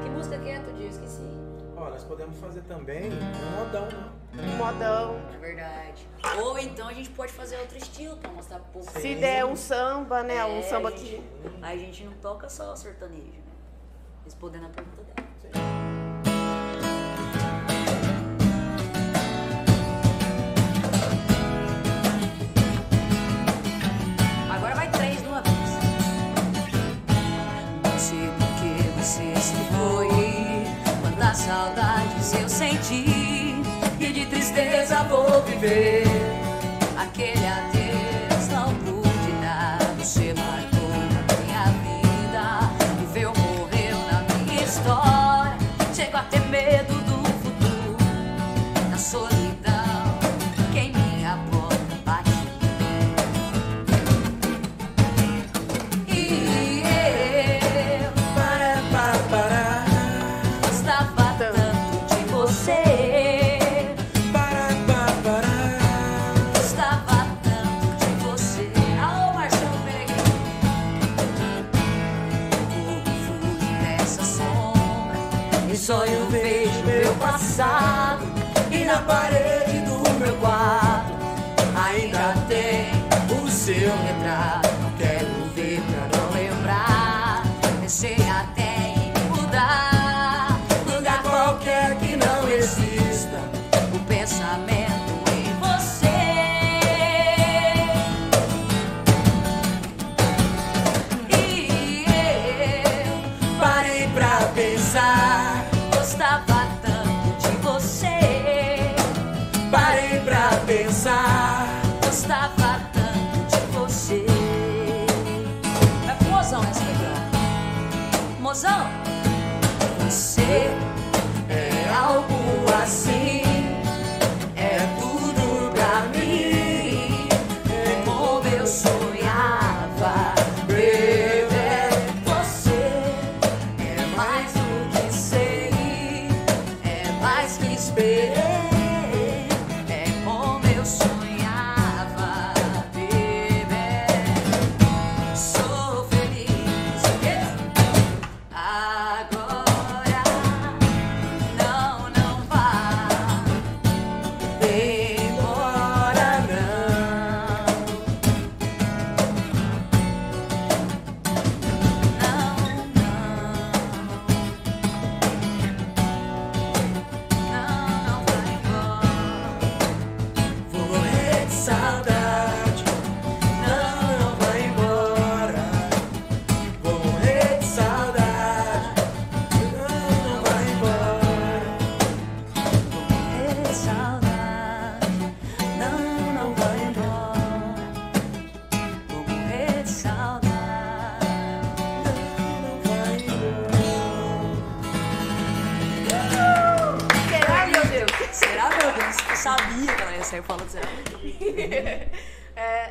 Speaker 3: Que música que é, tu dia? Esqueci.
Speaker 2: Ó, nós podemos fazer também um modão, né?
Speaker 1: Um modão.
Speaker 3: É verdade. Ou então a gente pode fazer outro estilo pra mostrar pro povo.
Speaker 1: Se der um samba, né? Um
Speaker 3: É,
Speaker 1: samba
Speaker 3: a gente-
Speaker 1: que.
Speaker 3: Aí a gente não toca só sertanejo? Respondendo a pergunta dela. Agora vai três de uma vez. Não sei por que você se foi. Quantas saudades eu senti. E de tristeza vou viver. E na parede do meu quarto ainda tem o seu retrato.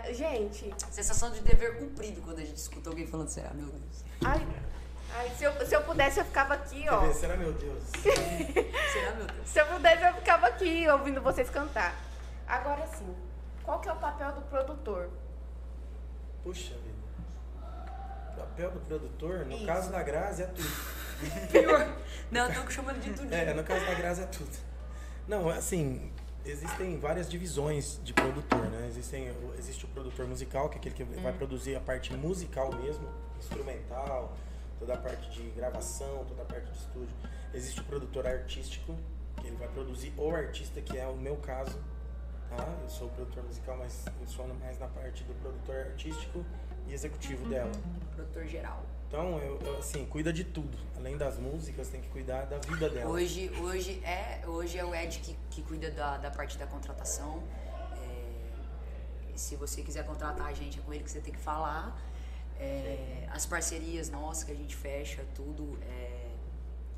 Speaker 3: É,
Speaker 1: gente,
Speaker 3: Sensação de dever cumprido quando a gente escuta alguém falando será, meu Deus.
Speaker 1: ai, ai, se, eu, se eu pudesse, eu ficava aqui, ó.
Speaker 2: Será, meu Deus?
Speaker 3: Será, meu Deus?
Speaker 1: Se eu pudesse, eu ficava aqui ouvindo vocês cantar. Agora sim, qual que é o papel do produtor?
Speaker 2: Puxa vida. O papel do produtor, no
Speaker 1: Isso.
Speaker 2: caso da Grazi, é tudo.
Speaker 3: Pior. Não, eu tô chamando de tudo.
Speaker 2: É, no caso da Grazi é tudo. Não, assim, existem várias divisões de produtor, né? Existem, existe o produtor musical, que é aquele que vai produzir a parte musical mesmo, instrumental, toda a parte de gravação, toda a parte de estúdio. Existe o produtor artístico, que ele vai produzir o artista, que é o meu caso. Tá? Eu sou produtor musical, mas funciono mais na parte do produtor artístico e executivo dela.
Speaker 3: Produtor geral.
Speaker 2: Então, eu, eu, assim, cuida de tudo. Além das músicas, tem que cuidar da vida dela.
Speaker 3: Hoje, hoje, é, hoje é o Ed que, que cuida da, da parte da contratação. É, se você quiser contratar a gente, é com ele que você tem que falar. É, as parcerias nossas que a gente fecha, tudo, é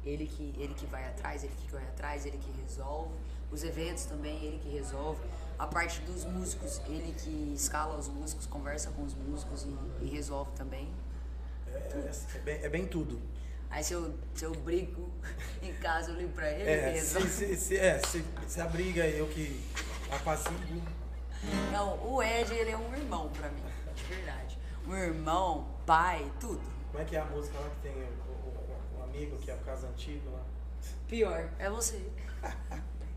Speaker 3: ele que, ele que vai atrás, ele que corre atrás, ele que resolve. Os eventos também, ele que resolve. A parte dos músicos, ele que escala os músicos, conversa com os músicos e, e resolve também.
Speaker 2: É, é, é bem, é bem tudo.
Speaker 3: Aí se eu, se eu brigo em casa, eu ligo pra ele,
Speaker 2: É,
Speaker 3: ele
Speaker 2: se, se, se, é, se, se a briga é eu que apacigo,
Speaker 3: Não, o Ed, ele é um irmão pra mim, de verdade. Um irmão, pai, tudo.
Speaker 2: como é que é a música lá que tem o, o- o amigo, que é o caso antigo lá?
Speaker 3: Pior, é você.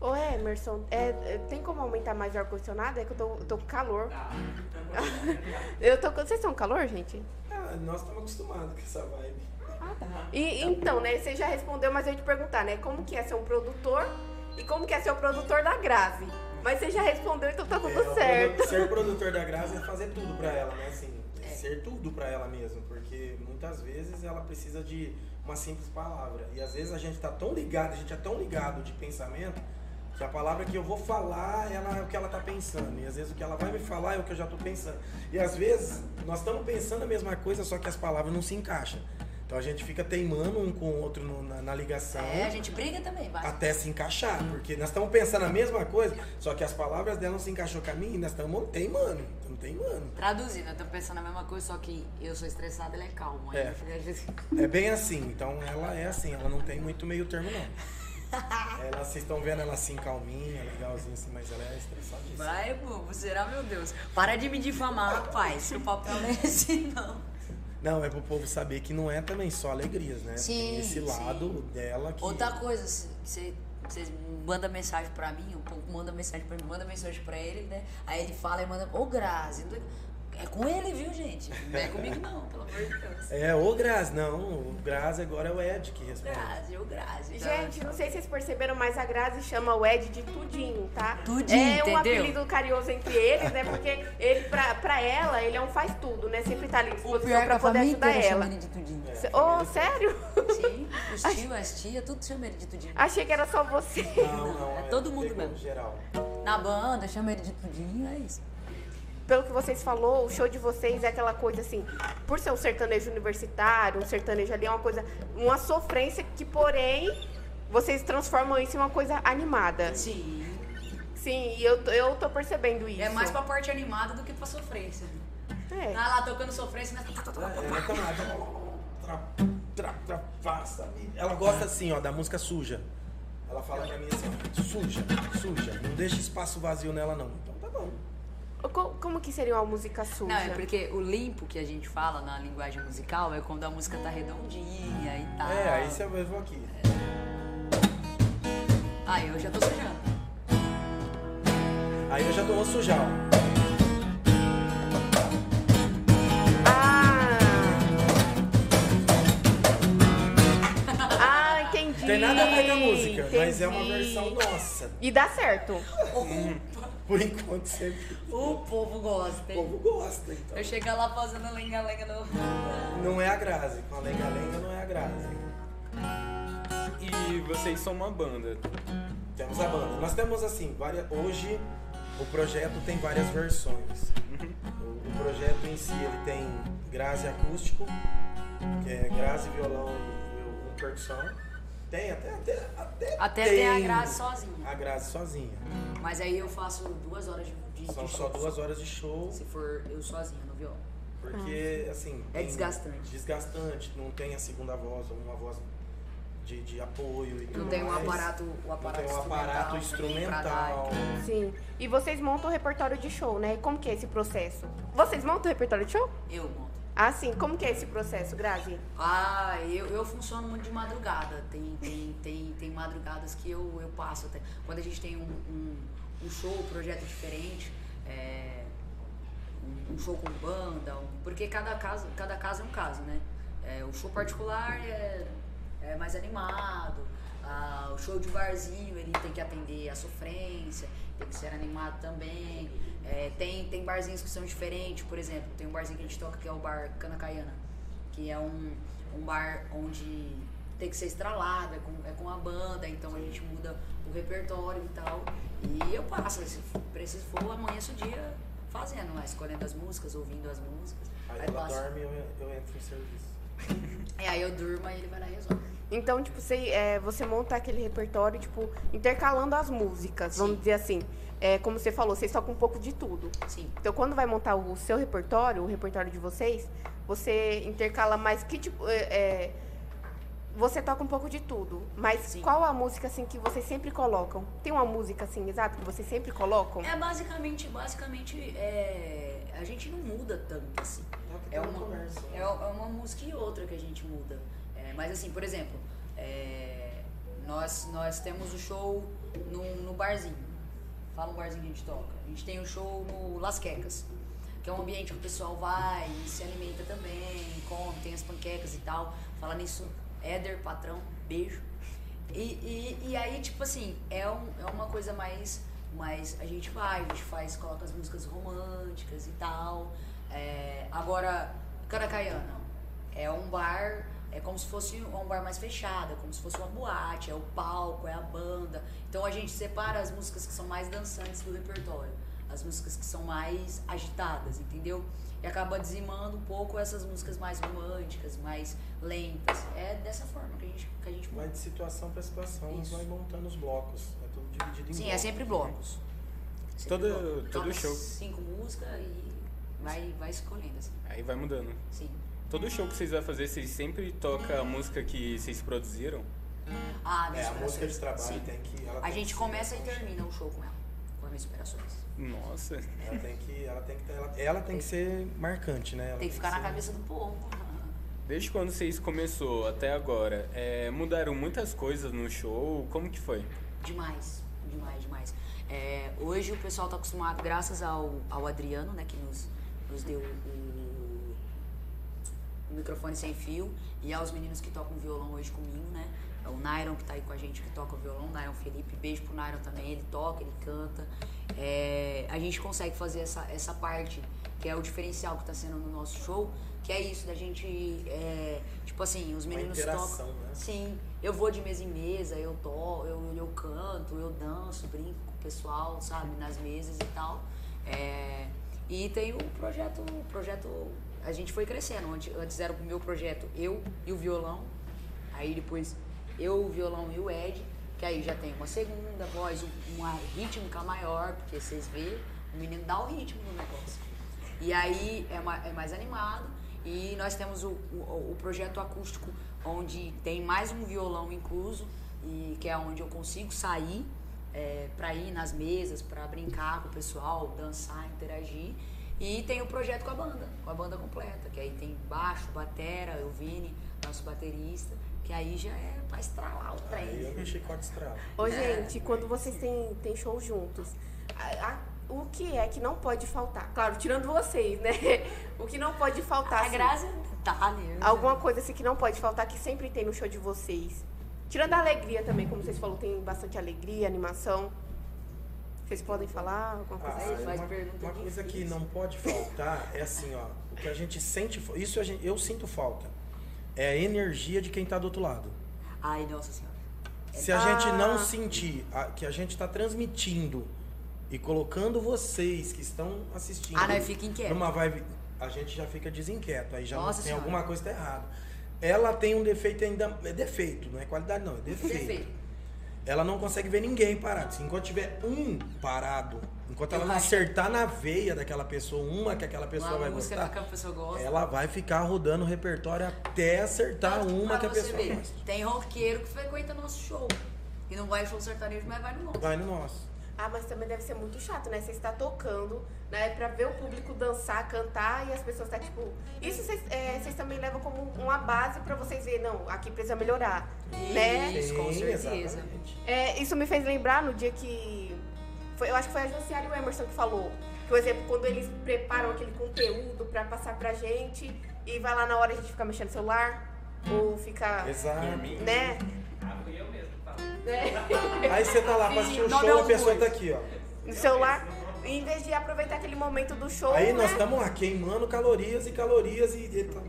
Speaker 1: Ô Emerson, é, é, tem como aumentar mais o ar-condicionado? É que eu tô, eu tô com calor. eu tô com. Vocês estão com calor, gente?
Speaker 2: Ah, nós estamos acostumados com essa vibe.
Speaker 1: E, então, né, você já respondeu, mas eu ia te perguntar, né? Como que é ser um produtor e como que é ser o produtor da Grave? Mas você já respondeu, então tá tudo
Speaker 2: É, o
Speaker 1: certo.
Speaker 2: produ- Ser produtor da Grazi é fazer tudo pra ela, né? Assim, é ser tudo pra ela mesmo, porque muitas vezes ela precisa de uma simples palavra. E às vezes a gente tá tão ligado, a gente é tão ligado de pensamento, que a palavra que eu vou falar ela é o que ela tá pensando. E às vezes o que ela vai me falar é o que eu já tô pensando. E às vezes nós estamos pensando a mesma coisa, só que as palavras não se encaixam. Então a gente fica teimando um com o outro no- na, na ligação
Speaker 3: É, a gente briga também, vai.
Speaker 2: até se encaixar, porque nós estamos pensando a mesma coisa, só que as palavras dela não se encaixou com a minha e nós estamos teimando, estamos teimando.
Speaker 3: Traduzindo, eu tô pensando a mesma coisa, só que eu sou estressada, ele é calmo. Aí
Speaker 2: É. É bem assim, então ela é assim, ela não tem muito meio termo não. Ela, vocês estão vendo ela assim, calminha, legalzinha assim, mas ela é estressadíssima.
Speaker 3: Vai, bobo, será, meu Deus? Para de me difamar, rapaz, que o papel não é esse, não.
Speaker 2: Não, é pro povo saber que não é também só alegrias, né?
Speaker 3: Sim,
Speaker 2: tem esse
Speaker 3: sim.
Speaker 2: lado dela que...
Speaker 3: Outra coisa, você vocês mandam mensagem pra mim, o povo manda mensagem pra mim, manda mensagem pra ele, né? Aí ele fala e manda, ô Grazi, não é- é com ele, viu, gente? Não é comigo não, pelo amor de Deus.
Speaker 2: É, ô Grazi, não, o Grazi agora é o Ed que responde.
Speaker 3: Grazi, ô Grazi.
Speaker 1: Gente, não sei se vocês perceberam, mas a Grazi chama o Ed de Tudinho, tá?
Speaker 3: Tudinho,
Speaker 1: É um
Speaker 3: entendeu?
Speaker 1: apelido carinhoso entre eles, né? Porque ele, pra, pra ela, ele é um faz tudo, né? Sempre tá ali à
Speaker 3: O
Speaker 1: disposição
Speaker 3: pior é que
Speaker 1: pra
Speaker 3: a
Speaker 1: poder
Speaker 3: família
Speaker 1: ajudar
Speaker 3: inteira
Speaker 1: ela.
Speaker 3: ele de tudinho.
Speaker 2: É,
Speaker 1: Cê- Ô, sério?
Speaker 3: Sim, os tios, as tias, tudo chama ele de tudinho.
Speaker 1: Achei que era só você.
Speaker 2: Não, não,
Speaker 3: É todo mundo
Speaker 2: pegou
Speaker 3: mesmo.
Speaker 2: geral.
Speaker 3: Na banda, chama ele de tudinho, é isso.
Speaker 1: Pelo que vocês falou, o show de vocês é aquela coisa assim, por ser um sertanejo universitário, um sertanejo ali é uma coisa, uma sofrência que, porém, vocês transformam isso em uma coisa animada.
Speaker 3: Sim.
Speaker 1: Sim, e eu, tô- eu tô percebendo isso.
Speaker 3: É mais pra parte animada do que pra sofrência.
Speaker 1: É.
Speaker 3: Tá lá tocando sofrência, né?
Speaker 2: Tá. Ela gosta assim, ó, da música suja. Ela fala pra mim assim, ó, suja, suja. Não deixa espaço vazio nela, não. Então tá bom.
Speaker 1: Co- Como que seria uma música suja?
Speaker 3: Não, é porque o limpo que a gente fala na linguagem musical é quando a música tá redondinha e tal.
Speaker 2: É, aí você vai ver aqui.
Speaker 3: Aí eu já tô sujando.
Speaker 2: Aí eu já tô sujar, ó.
Speaker 1: Ah! Ah, entendi.
Speaker 2: Não tem nada a ver com a música, mas é uma
Speaker 1: entendi.
Speaker 2: versão nossa.
Speaker 1: E dá certo.
Speaker 2: Por enquanto sempre.
Speaker 3: O povo gosta,
Speaker 2: O
Speaker 3: hein?
Speaker 2: povo gosta, então.
Speaker 3: Eu chegar lá fazendo lenga-lenga no...
Speaker 2: Não é a Grazi. Com a lenga-lenga não é a Grazi.
Speaker 4: E vocês são uma banda.
Speaker 2: Temos a banda. Nós temos assim, várias. Hoje o projeto tem várias versões. O, o projeto em si ele tem Grazi acústico, que é Grazi violão e, e, e percussão. Tem até até até,
Speaker 3: Até
Speaker 2: tem
Speaker 3: tem a Grazi sozinha.
Speaker 2: A Grazi sozinha.
Speaker 3: Mas aí eu faço duas horas de, de,
Speaker 2: São
Speaker 3: de
Speaker 2: só
Speaker 3: show.
Speaker 2: duas horas de show,
Speaker 3: Se for eu sozinha no violão.
Speaker 2: porque assim.
Speaker 3: É
Speaker 2: tem-
Speaker 3: desgastante.
Speaker 2: Desgastante, não tem a segunda voz, uma voz de, de apoio e
Speaker 3: Não
Speaker 2: tudo
Speaker 3: tem um
Speaker 2: mais.
Speaker 3: aparato, o
Speaker 2: Não
Speaker 3: aparato
Speaker 2: tem um aparato
Speaker 3: instrumental.
Speaker 2: instrumental.
Speaker 1: Sim. E vocês montam o repertório de show, né? Como que é esse processo? Vocês montam o repertório de show?
Speaker 3: Eu monto.
Speaker 1: Ah, sim. Como que é esse processo, Grazi?
Speaker 3: Ah, eu, eu funciono muito de madrugada. Tem, tem, tem, tem madrugadas que eu, eu passo até. Quando a gente tem um, um, um show, um projeto diferente, é, um, show com banda, porque cada caso, cada caso é um caso, né? É, o show particular é, é mais animado. Ah, o show de barzinho ele tem que atender a sofrência, tem que ser animado também. É, tem, tem barzinhos que são diferentes, por exemplo, tem um barzinho que a gente toca que é o bar Canacaiana, que é um, um bar onde tem que ser estralado, é com, é com a banda, então a gente muda o repertório e tal. E eu passo, se preciso for, amanheço o dia fazendo, lá, escolhendo as músicas, ouvindo as músicas.
Speaker 2: Aí,
Speaker 3: Aí
Speaker 2: ela
Speaker 3: passo.
Speaker 2: dorme e eu, eu entro em serviço.
Speaker 3: É, aí eu durmo, aí ele vai lá e resolve.
Speaker 1: Então, tipo, você, é, você monta aquele repertório, tipo, intercalando as músicas, vamos
Speaker 3: Sim.
Speaker 1: dizer assim. É, como você falou, vocês tocam um pouco de tudo.
Speaker 3: Sim.
Speaker 1: Então, quando vai montar o seu repertório, o repertório de vocês, você intercala mais que tipo. É, é, você toca um pouco de tudo, mas
Speaker 3: Sim.
Speaker 1: qual a música assim que vocês sempre colocam? Tem uma música assim, exato, que vocês sempre colocam?
Speaker 3: É basicamente, basicamente, é, a gente não muda tanto assim. É
Speaker 2: uma conversa.
Speaker 3: é, é uma música e outra que a gente muda. É, mas assim, por exemplo, é, nós, nós temos o show no, no barzinho. Fala um barzinho que a gente toca. A gente tem o show no Las Quecas, que é um ambiente que o pessoal vai e se alimenta também, come, tem as panquecas e tal. Fala nisso, Éder, patrão, beijo. E, e, e aí, tipo assim, é, um, é uma coisa mais, mais. A gente vai, a gente faz, coloca as músicas românticas e tal. É, agora, Caracaiana é um bar, é como se fosse um bar mais fechado, é como se fosse uma boate, é o palco, é a banda. Então a gente separa as músicas que são mais dançantes do repertório, as músicas que são mais agitadas, entendeu? E acaba dizimando um pouco essas músicas mais românticas, mais lentas. É dessa forma que a gente, que a gente
Speaker 2: Vai de situação para situação,
Speaker 3: Isso.
Speaker 2: vai montando os blocos. É tudo dividido em
Speaker 3: Sim,
Speaker 2: blocos.
Speaker 3: é sempre blocos. Sempre
Speaker 4: Todo-
Speaker 3: blocos.
Speaker 4: todo
Speaker 3: Toca
Speaker 4: show.
Speaker 3: Cinco músicas e vai, vai escolhendo, assim.
Speaker 4: Aí vai mudando.
Speaker 3: Sim.
Speaker 4: Todo show que vocês vão fazer, vocês sempre tocam a música que vocês produziram?
Speaker 3: Ah,
Speaker 2: É, a música de trabalho
Speaker 3: Sim.
Speaker 2: tem que. Ela
Speaker 3: A
Speaker 2: tem
Speaker 3: gente
Speaker 2: que ser
Speaker 3: começa e termina o show com ela, com as minhas superações.
Speaker 4: Nossa.
Speaker 2: Ela tem que, ela tem que, ela, ela tem que ser marcante, né? Ela
Speaker 3: Tem que ficar na
Speaker 2: ser-
Speaker 3: cabeça do povo.
Speaker 4: Desde quando vocês começou até agora, é, mudaram muitas coisas no show? Como que foi?
Speaker 3: Demais, demais, demais. É, hoje o pessoal tá acostumado, graças ao, ao Adriano, né, que nos, nos deu o, o microfone sem fio, e aos meninos que tocam violão hoje comigo, né? É o Nairon que tá aí com a gente, que toca o violão, Nairon Felipe, beijo pro Nairon também, ele toca, ele canta. É, a gente consegue fazer essa, essa parte, que é o diferencial que tá sendo no nosso show, que é isso, da gente, é, tipo assim, os meninos tocam.
Speaker 2: né?
Speaker 3: Sim, eu vou de mesa em mesa, eu to, eu, eu canto, eu danço, brinco com o pessoal, sabe, nas mesas e tal. É, e tem o projeto, o projeto, a gente foi crescendo. Antes, antes era o meu projeto, eu e o violão. Aí depois eu, o violão e o Ed, que aí já tem uma segunda voz, um- uma rítmica maior, porque vocês vê, o menino dá o ritmo no negócio. E aí é, ma- é mais animado. E nós temos o, o, o projeto acústico, onde tem mais um violão incluso, e que é onde eu consigo sair é, para ir nas mesas, para brincar com o pessoal, dançar, interagir. E tem o projeto com a banda, com a banda completa, que aí tem baixo, batera, eu Vini, nosso baterista, que aí já é pra estralar o trem.
Speaker 2: Aí eu mexi com a estrada.
Speaker 1: Ô, gente, quando vocês têm, têm show juntos, a- a- o que é que não pode faltar? Claro, tirando vocês, né? O que não pode faltar?
Speaker 3: A
Speaker 1: assim,
Speaker 3: graça é detalhe.
Speaker 1: Alguma coisa assim que não pode faltar, que sempre tem no show de vocês. Tirando a alegria também, como vocês falaram, tem bastante alegria, animação. Vocês podem falar alguma coisa
Speaker 2: Ah,
Speaker 3: Aí
Speaker 1: assim?
Speaker 2: uma, uma coisa que não pode faltar é assim, ó. O que a gente sente, isso a gente- eu sinto falta. É a energia de quem tá do outro lado.
Speaker 3: Ai, nossa senhora.
Speaker 2: Se a
Speaker 1: Ah.
Speaker 2: gente não sentir a- que a gente está transmitindo e colocando vocês que estão assistindo
Speaker 3: Ah, fica inquieto.
Speaker 2: numa vibe, a gente já fica desinquieto. Aí já não
Speaker 3: Nossa
Speaker 2: tem
Speaker 3: Senhora.
Speaker 2: alguma coisa que tá errada. Ela tem um defeito ainda. É defeito, não é qualidade, não. É defeito.
Speaker 3: Defeito.
Speaker 2: Ela não consegue ver ninguém parado. Se enquanto tiver um parado, enquanto ela não acertar na veia daquela pessoa, uma que aquela pessoa
Speaker 3: Uma
Speaker 2: vai gostar,
Speaker 3: que a pessoa gosta.
Speaker 2: ela vai ficar rodando o repertório até acertar
Speaker 3: Tanto
Speaker 2: uma que a pessoa
Speaker 3: ver,
Speaker 2: gosta.
Speaker 3: Tem roqueiro que frequenta nosso show. E não vai em show sertanejo, mas vai no nosso.
Speaker 2: Vai no nosso.
Speaker 1: Ah, mas também deve ser muito chato, né? Você está tocando, né? Pra ver o público dançar, cantar e as pessoas tá tipo. Isso vocês é, vocês também levam como uma base pra vocês verem, não, aqui precisa melhorar. Né?
Speaker 3: Isso, com
Speaker 2: Sim,
Speaker 3: certeza.
Speaker 2: exatamente.
Speaker 1: É, isso me fez lembrar no dia que. Foi, eu acho que foi a Josiara e o Emerson que falou. Por exemplo, quando eles preparam aquele conteúdo pra passar pra gente, e vai lá na hora a gente fica mexendo no celular? Ou fica.
Speaker 2: Exato.
Speaker 1: Né? Né?
Speaker 2: Aí você tá lá pra assistir o show e a pessoa
Speaker 3: bois.
Speaker 2: tá aqui, ó.
Speaker 1: No celular. Em vez de aproveitar aquele momento do show.
Speaker 2: Aí
Speaker 1: né?
Speaker 2: nós estamos lá queimando calorias e calorias e. e tá-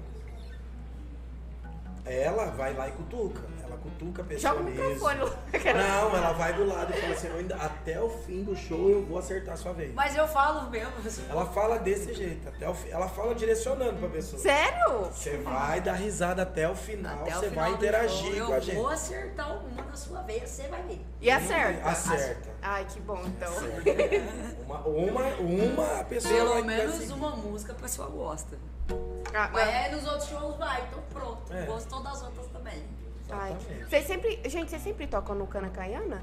Speaker 2: Ela vai lá e cutuca. Cutuca a pessoa
Speaker 1: Joga o microfone lá.
Speaker 2: Não, ela vai do lado e fala assim, "Eu ainda- até o fim do show eu vou acertar a sua vez.
Speaker 3: Mas eu falo mesmo. assim,
Speaker 2: Ela fala desse jeito, até o fi- ela fala direcionando pra pessoa.
Speaker 1: Sério?
Speaker 2: Você vai dar risada até o final,
Speaker 3: Até o
Speaker 2: você
Speaker 3: final
Speaker 2: vai interagir
Speaker 3: show,
Speaker 2: com a
Speaker 3: Eu
Speaker 2: gente.
Speaker 3: vou acertar alguma na sua vez, você vai ver.
Speaker 1: E acerta?
Speaker 2: Acerta.
Speaker 1: Ai, que bom, então.
Speaker 2: Uma, uma, uma pessoa
Speaker 3: Pelo menos uma música a pessoa gosta.
Speaker 1: Ah,
Speaker 3: Mas é, nos outros shows vai, então pronto.
Speaker 2: É.
Speaker 3: Gostou das outras também.
Speaker 1: Ai,
Speaker 2: Exatamente.
Speaker 1: vocês sempre. Gente, vocês sempre tocam no Cana Caiana?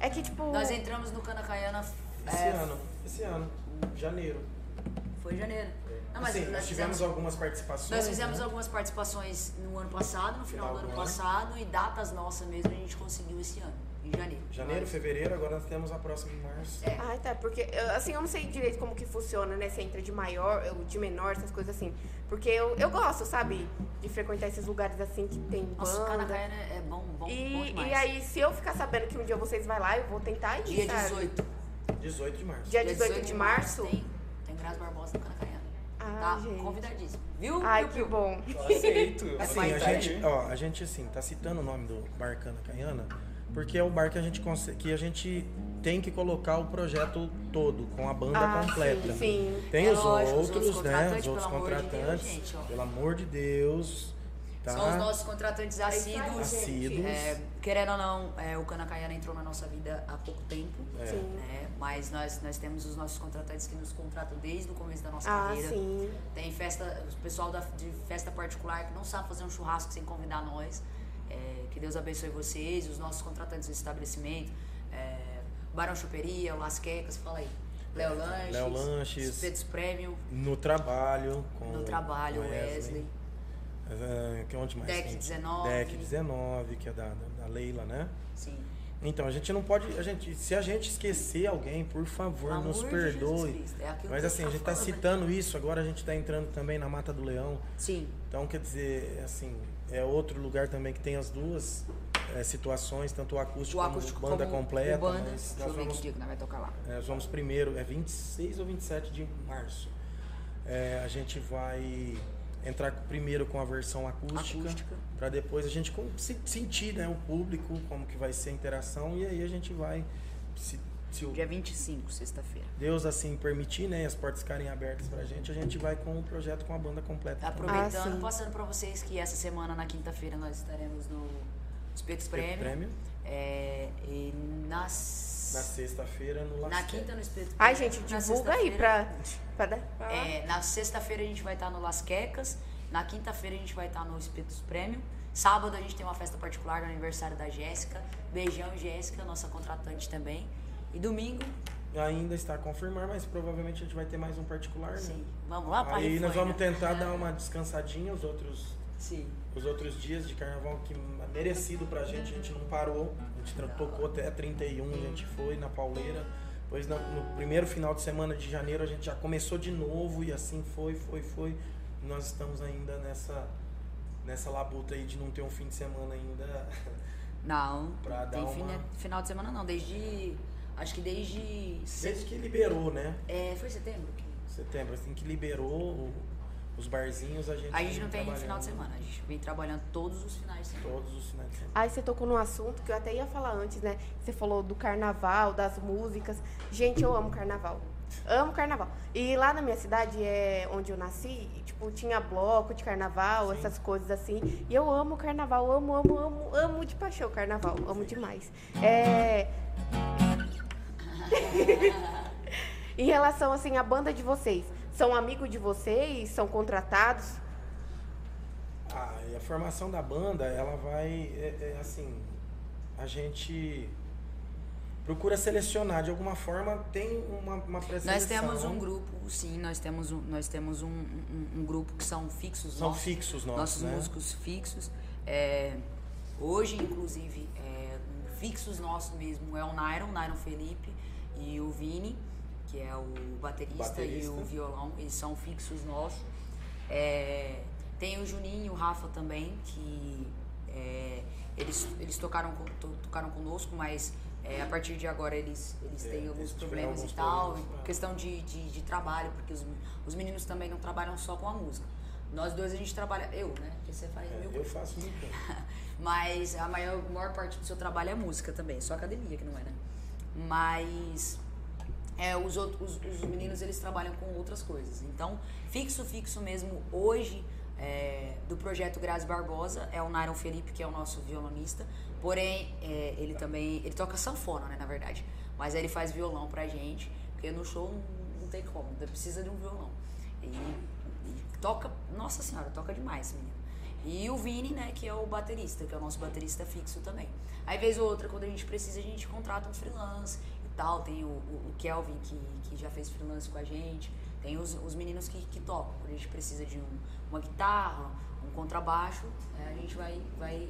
Speaker 1: É que tipo.
Speaker 3: Nós entramos no Cana Caiana.
Speaker 2: Esse
Speaker 3: é,
Speaker 2: ano, esse ano, janeiro.
Speaker 3: Foi janeiro. Não, mas
Speaker 2: assim,
Speaker 3: nós
Speaker 2: nós tivemos
Speaker 3: fizemos,
Speaker 2: algumas participações.
Speaker 3: nós fizemos
Speaker 2: né?
Speaker 3: algumas participações no ano passado, no final,
Speaker 2: Final
Speaker 3: do ano
Speaker 2: do ano.
Speaker 3: passado, e datas nossas mesmo a gente conseguiu esse ano, em janeiro.
Speaker 2: Janeiro,
Speaker 3: Mas-
Speaker 2: fevereiro, agora nós temos a próxima em março.
Speaker 3: É.
Speaker 1: Ah, tá. Porque, eu- assim, eu não sei direito como que funciona, né? Se entra de maior ou de menor, essas coisas assim. Porque eu, eu gosto, sabe? De frequentar esses lugares assim que tem
Speaker 3: Nossa, o Cana
Speaker 1: banda.
Speaker 3: Caiana é bom, bom, bom
Speaker 1: E,
Speaker 3: demais.
Speaker 1: e aí, se eu ficar sabendo que um dia vocês vão lá, eu vou tentar ir,
Speaker 3: Dia
Speaker 1: sabe?
Speaker 3: 18.
Speaker 2: 18 de março.
Speaker 1: Dia 18 de março?
Speaker 3: Tem, tem Graça Barbosa no Cana Caiana.
Speaker 1: Ah,
Speaker 3: tá
Speaker 1: gente.
Speaker 3: convidadíssimo. Viu?
Speaker 1: Ai,
Speaker 3: Viu,
Speaker 1: que
Speaker 3: viu?
Speaker 1: bom.
Speaker 4: Aceito.
Speaker 2: Assim, a gente, ó, a gente assim, tá citando o nome do bar Cana Caiana, porque é o bar que a gente consegue, que a gente tem que colocar o projeto todo, com a banda
Speaker 1: Ah,
Speaker 2: completa.
Speaker 1: sim, sim.
Speaker 2: Tem
Speaker 3: É
Speaker 2: os
Speaker 3: lógico, os
Speaker 2: outros,
Speaker 3: outros
Speaker 2: né?
Speaker 3: contratantes,
Speaker 2: Os outros
Speaker 3: pelo amor de Deus,
Speaker 2: contratantes.
Speaker 3: gente,
Speaker 2: pelo amor de Deus. Tá?
Speaker 3: São os nossos contratantes
Speaker 1: aí,
Speaker 3: assíduos.
Speaker 2: Assíduos.
Speaker 3: É, querendo ou não, é, o Cana Caiana entrou na nossa vida há pouco tempo.
Speaker 2: É.
Speaker 1: Sim.
Speaker 3: né? Mas nós, nós temos os nossos contratantes que nos contratam desde o começo da nossa
Speaker 1: Ah,
Speaker 3: carreira.
Speaker 1: sim.
Speaker 3: Tem festa, o pessoal da, de festa particular que não sabe fazer um churrasco sem convidar nós. É, que Deus abençoe vocês, os nossos contratantes do estabelecimento. É, Barão Choperia, Las Quecas, fala aí. Léo Lanches.
Speaker 2: Léo Lanches.
Speaker 3: Espetos Premium,
Speaker 2: No trabalho. Com
Speaker 3: no trabalho,
Speaker 2: com
Speaker 3: Wesley.
Speaker 2: É, que onde mais
Speaker 3: Deck
Speaker 2: tem?
Speaker 3: 19.
Speaker 2: Deck 19, que é da, da Leila, né?
Speaker 3: Sim.
Speaker 2: Então, a gente não pode. A gente, se a gente esquecer alguém, por favor, nos
Speaker 3: amor Jesus
Speaker 2: perdoe.
Speaker 3: É
Speaker 2: Mas assim, a gente tá
Speaker 3: falando.
Speaker 2: citando isso, agora a gente tá entrando também na Mata do Leão.
Speaker 3: Sim.
Speaker 2: Então, quer dizer, assim, é outro lugar também que tem as duas é, situações, tanto o acústico,
Speaker 3: O acústico
Speaker 2: como banda
Speaker 3: como
Speaker 2: completa.
Speaker 3: o banda.
Speaker 2: mas
Speaker 3: Deixa eu
Speaker 2: nós
Speaker 3: ver
Speaker 2: vamos
Speaker 3: que dia que nós vai tocar lá.
Speaker 2: é, nós vamos primeiro, é 26 ou 27 de março. É, a gente vai entrar primeiro com a versão acústica,
Speaker 3: Acústica.
Speaker 2: para depois a gente sentir né, o público, como que vai ser a interação, e aí a gente vai, se, se o
Speaker 3: Dia 25, sexta-feira.
Speaker 2: Deus assim permitir, né, e as portas ficarem abertas pra gente, a gente vai com o projeto com a banda completa. também.
Speaker 3: Aproveitando,
Speaker 1: Ah,
Speaker 3: passando pra vocês que essa semana, na quinta-feira, nós estaremos no Espetos
Speaker 2: Espeto
Speaker 3: Prêmio.
Speaker 2: Prêmio.
Speaker 3: É, e nas...
Speaker 2: Na sexta-feira no Las
Speaker 3: Na quinta no Espetos
Speaker 1: Ai,
Speaker 3: Prêmio.
Speaker 1: gente,
Speaker 3: Na
Speaker 1: divulga aí pra, pra-
Speaker 3: É, na sexta-feira a gente vai estar no Las Quecas. Na quinta-feira a gente vai estar no Espetos Prêmio. Sábado a gente tem uma festa particular no aniversário da Jéssica. Beijão, Jéssica, nossa contratante também. E domingo,
Speaker 2: Ainda está a confirmar, mas provavelmente a gente vai ter mais um particular, né?
Speaker 3: sim, vamos lá para
Speaker 2: Aí nós vamos tentar dar uma descansadinha os outros
Speaker 3: Sim.
Speaker 2: os outros dias de carnaval que merecido pra gente, a gente não parou. A gente tocou até 31, a gente foi na pauleira. Depois na- no primeiro final de semana de janeiro a gente já começou de novo e assim foi, foi, foi. E nós estamos ainda nessa nessa labuta aí de não ter um fim de semana ainda.
Speaker 3: Não,
Speaker 2: Pra dar
Speaker 3: tem
Speaker 2: uma-
Speaker 3: fina- final de semana não, desde. Acho que desde.
Speaker 2: Desde que liberou, né?
Speaker 3: É, foi setembro? que-
Speaker 2: Setembro, assim que liberou o- os barzinhos, a gente
Speaker 3: A gente não tem final de semana, a gente vem trabalhando todos os finais de semana.
Speaker 2: Todos os finais de semana.
Speaker 1: Aí você tocou num assunto que eu até ia falar antes, né? Você falou do carnaval, das músicas. Gente, eu amo carnaval. Amo carnaval. E lá na minha cidade, é onde eu nasci, tipo, tinha bloco de carnaval,
Speaker 2: Sim.
Speaker 1: essas coisas assim. E eu amo carnaval, amo, amo, amo, amo de paixão carnaval, amo demais. É... em relação, assim, à banda de vocês, são amigos de vocês? São contratados?
Speaker 2: Ah, e a formação da banda, ela vai, é, é assim, a gente procura selecionar, de alguma forma tem uma, uma pré-seleção.
Speaker 3: Nós temos um grupo, sim, nós temos um, nós temos um, um- um grupo que são fixos
Speaker 2: São
Speaker 3: nossos,
Speaker 2: fixos nossos,
Speaker 3: nossos
Speaker 2: né?
Speaker 3: músicos fixos. É, hoje, inclusive, é, fixos nossos mesmo é o Nairon, Nairon Felipe e o Vini, que é o baterista,
Speaker 2: Baterista.
Speaker 3: e o violão, eles são fixos nossos. É, Tem o Juninho e o Rafa também, que é, eles, eles tocaram, to- tocaram conosco, mas é, a partir de agora eles, eles
Speaker 2: É,
Speaker 3: têm alguns problemas
Speaker 2: alguns
Speaker 3: e tal.
Speaker 2: problemas, é.
Speaker 3: Questão de, de, de trabalho, porque os, os meninos também não trabalham só com a música. Nós dois a gente trabalha. Eu, né? Porque você faz
Speaker 2: É,
Speaker 3: mil
Speaker 2: eu faço muito
Speaker 3: mas a maior, maior parte do seu trabalho é música também, só academia que não é, né? Mas é, os, outros, os, os meninos eles trabalham com outras coisas. Então, fixo, fixo mesmo hoje é, do projeto Grazi Barbosa é o Nairon Felipe, que é o nosso violonista. Porém, é, ele também. Ele toca sanfona, né, na verdade. Mas ele faz violão pra gente, porque no show não, não tem como, precisa de um violão. E, e toca, nossa senhora, toca demais, menino. E o Vini, né, que é o baterista, que é o nosso baterista fixo também. Aí, vez ou outra, quando a gente precisa, a gente contrata um freelance e tal. Tem o, o, o Kelvin, que, que já fez freelance com a gente. Tem os, os meninos que, que tocam. Quando a gente precisa de um, uma guitarra, um contrabaixo, é, a gente vai, vai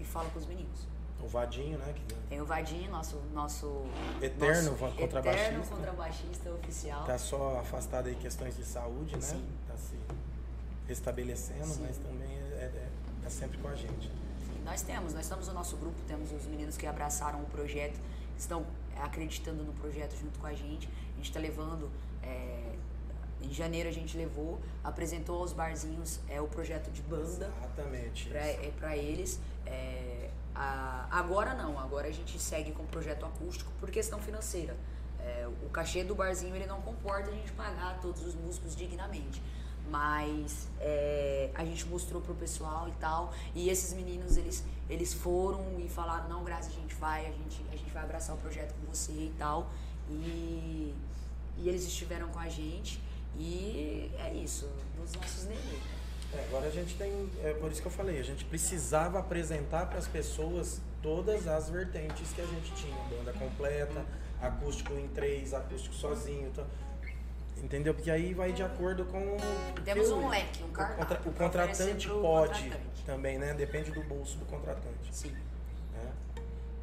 Speaker 3: e fala com os meninos.
Speaker 2: O Vadinho, né? Que
Speaker 3: Tem o Vadinho, nosso, nosso
Speaker 2: Eterno
Speaker 3: nosso
Speaker 2: contrabaixista.
Speaker 3: Eterno contrabaixista oficial.
Speaker 2: tá só afastado aí questões de saúde, né?
Speaker 3: Sim.
Speaker 2: Tá se restabelecendo,
Speaker 3: Sim.
Speaker 2: mas também é, é- tá sempre com a gente.
Speaker 3: Nós temos, nós estamos no nosso grupo, temos os meninos que abraçaram o projeto, estão acreditando no projeto junto com a gente. A gente está levando, é, em janeiro a gente levou, apresentou aos barzinhos é, o projeto de banda
Speaker 2: Exatamente.
Speaker 3: para é, eles. É, a- agora não, agora a gente segue com o projeto acústico por questão financeira. É, o cachê do barzinho ele não comporta a gente pagar todos os músicos dignamente. Mas é, a gente mostrou pro pessoal e tal. E esses meninos, eles, eles foram e falaram, não, Grazi, a gente vai, a gente, a gente vai abraçar o projeto com você e tal. E, e eles estiveram com a gente. E é isso, nos nossos nenê.
Speaker 2: É, agora a gente tem, é por isso que eu falei, a gente precisava apresentar para as pessoas todas as vertentes que a gente tinha, banda completa, acústico em três, acústico sozinho, então, entendeu? Porque aí vai de acordo com o
Speaker 3: Temos um
Speaker 2: o-
Speaker 3: leque, um
Speaker 2: o,
Speaker 3: cardápio
Speaker 2: o contratante pode
Speaker 3: contratante.
Speaker 2: também, né? Depende do bolso do contratante,
Speaker 3: Sim.
Speaker 2: né?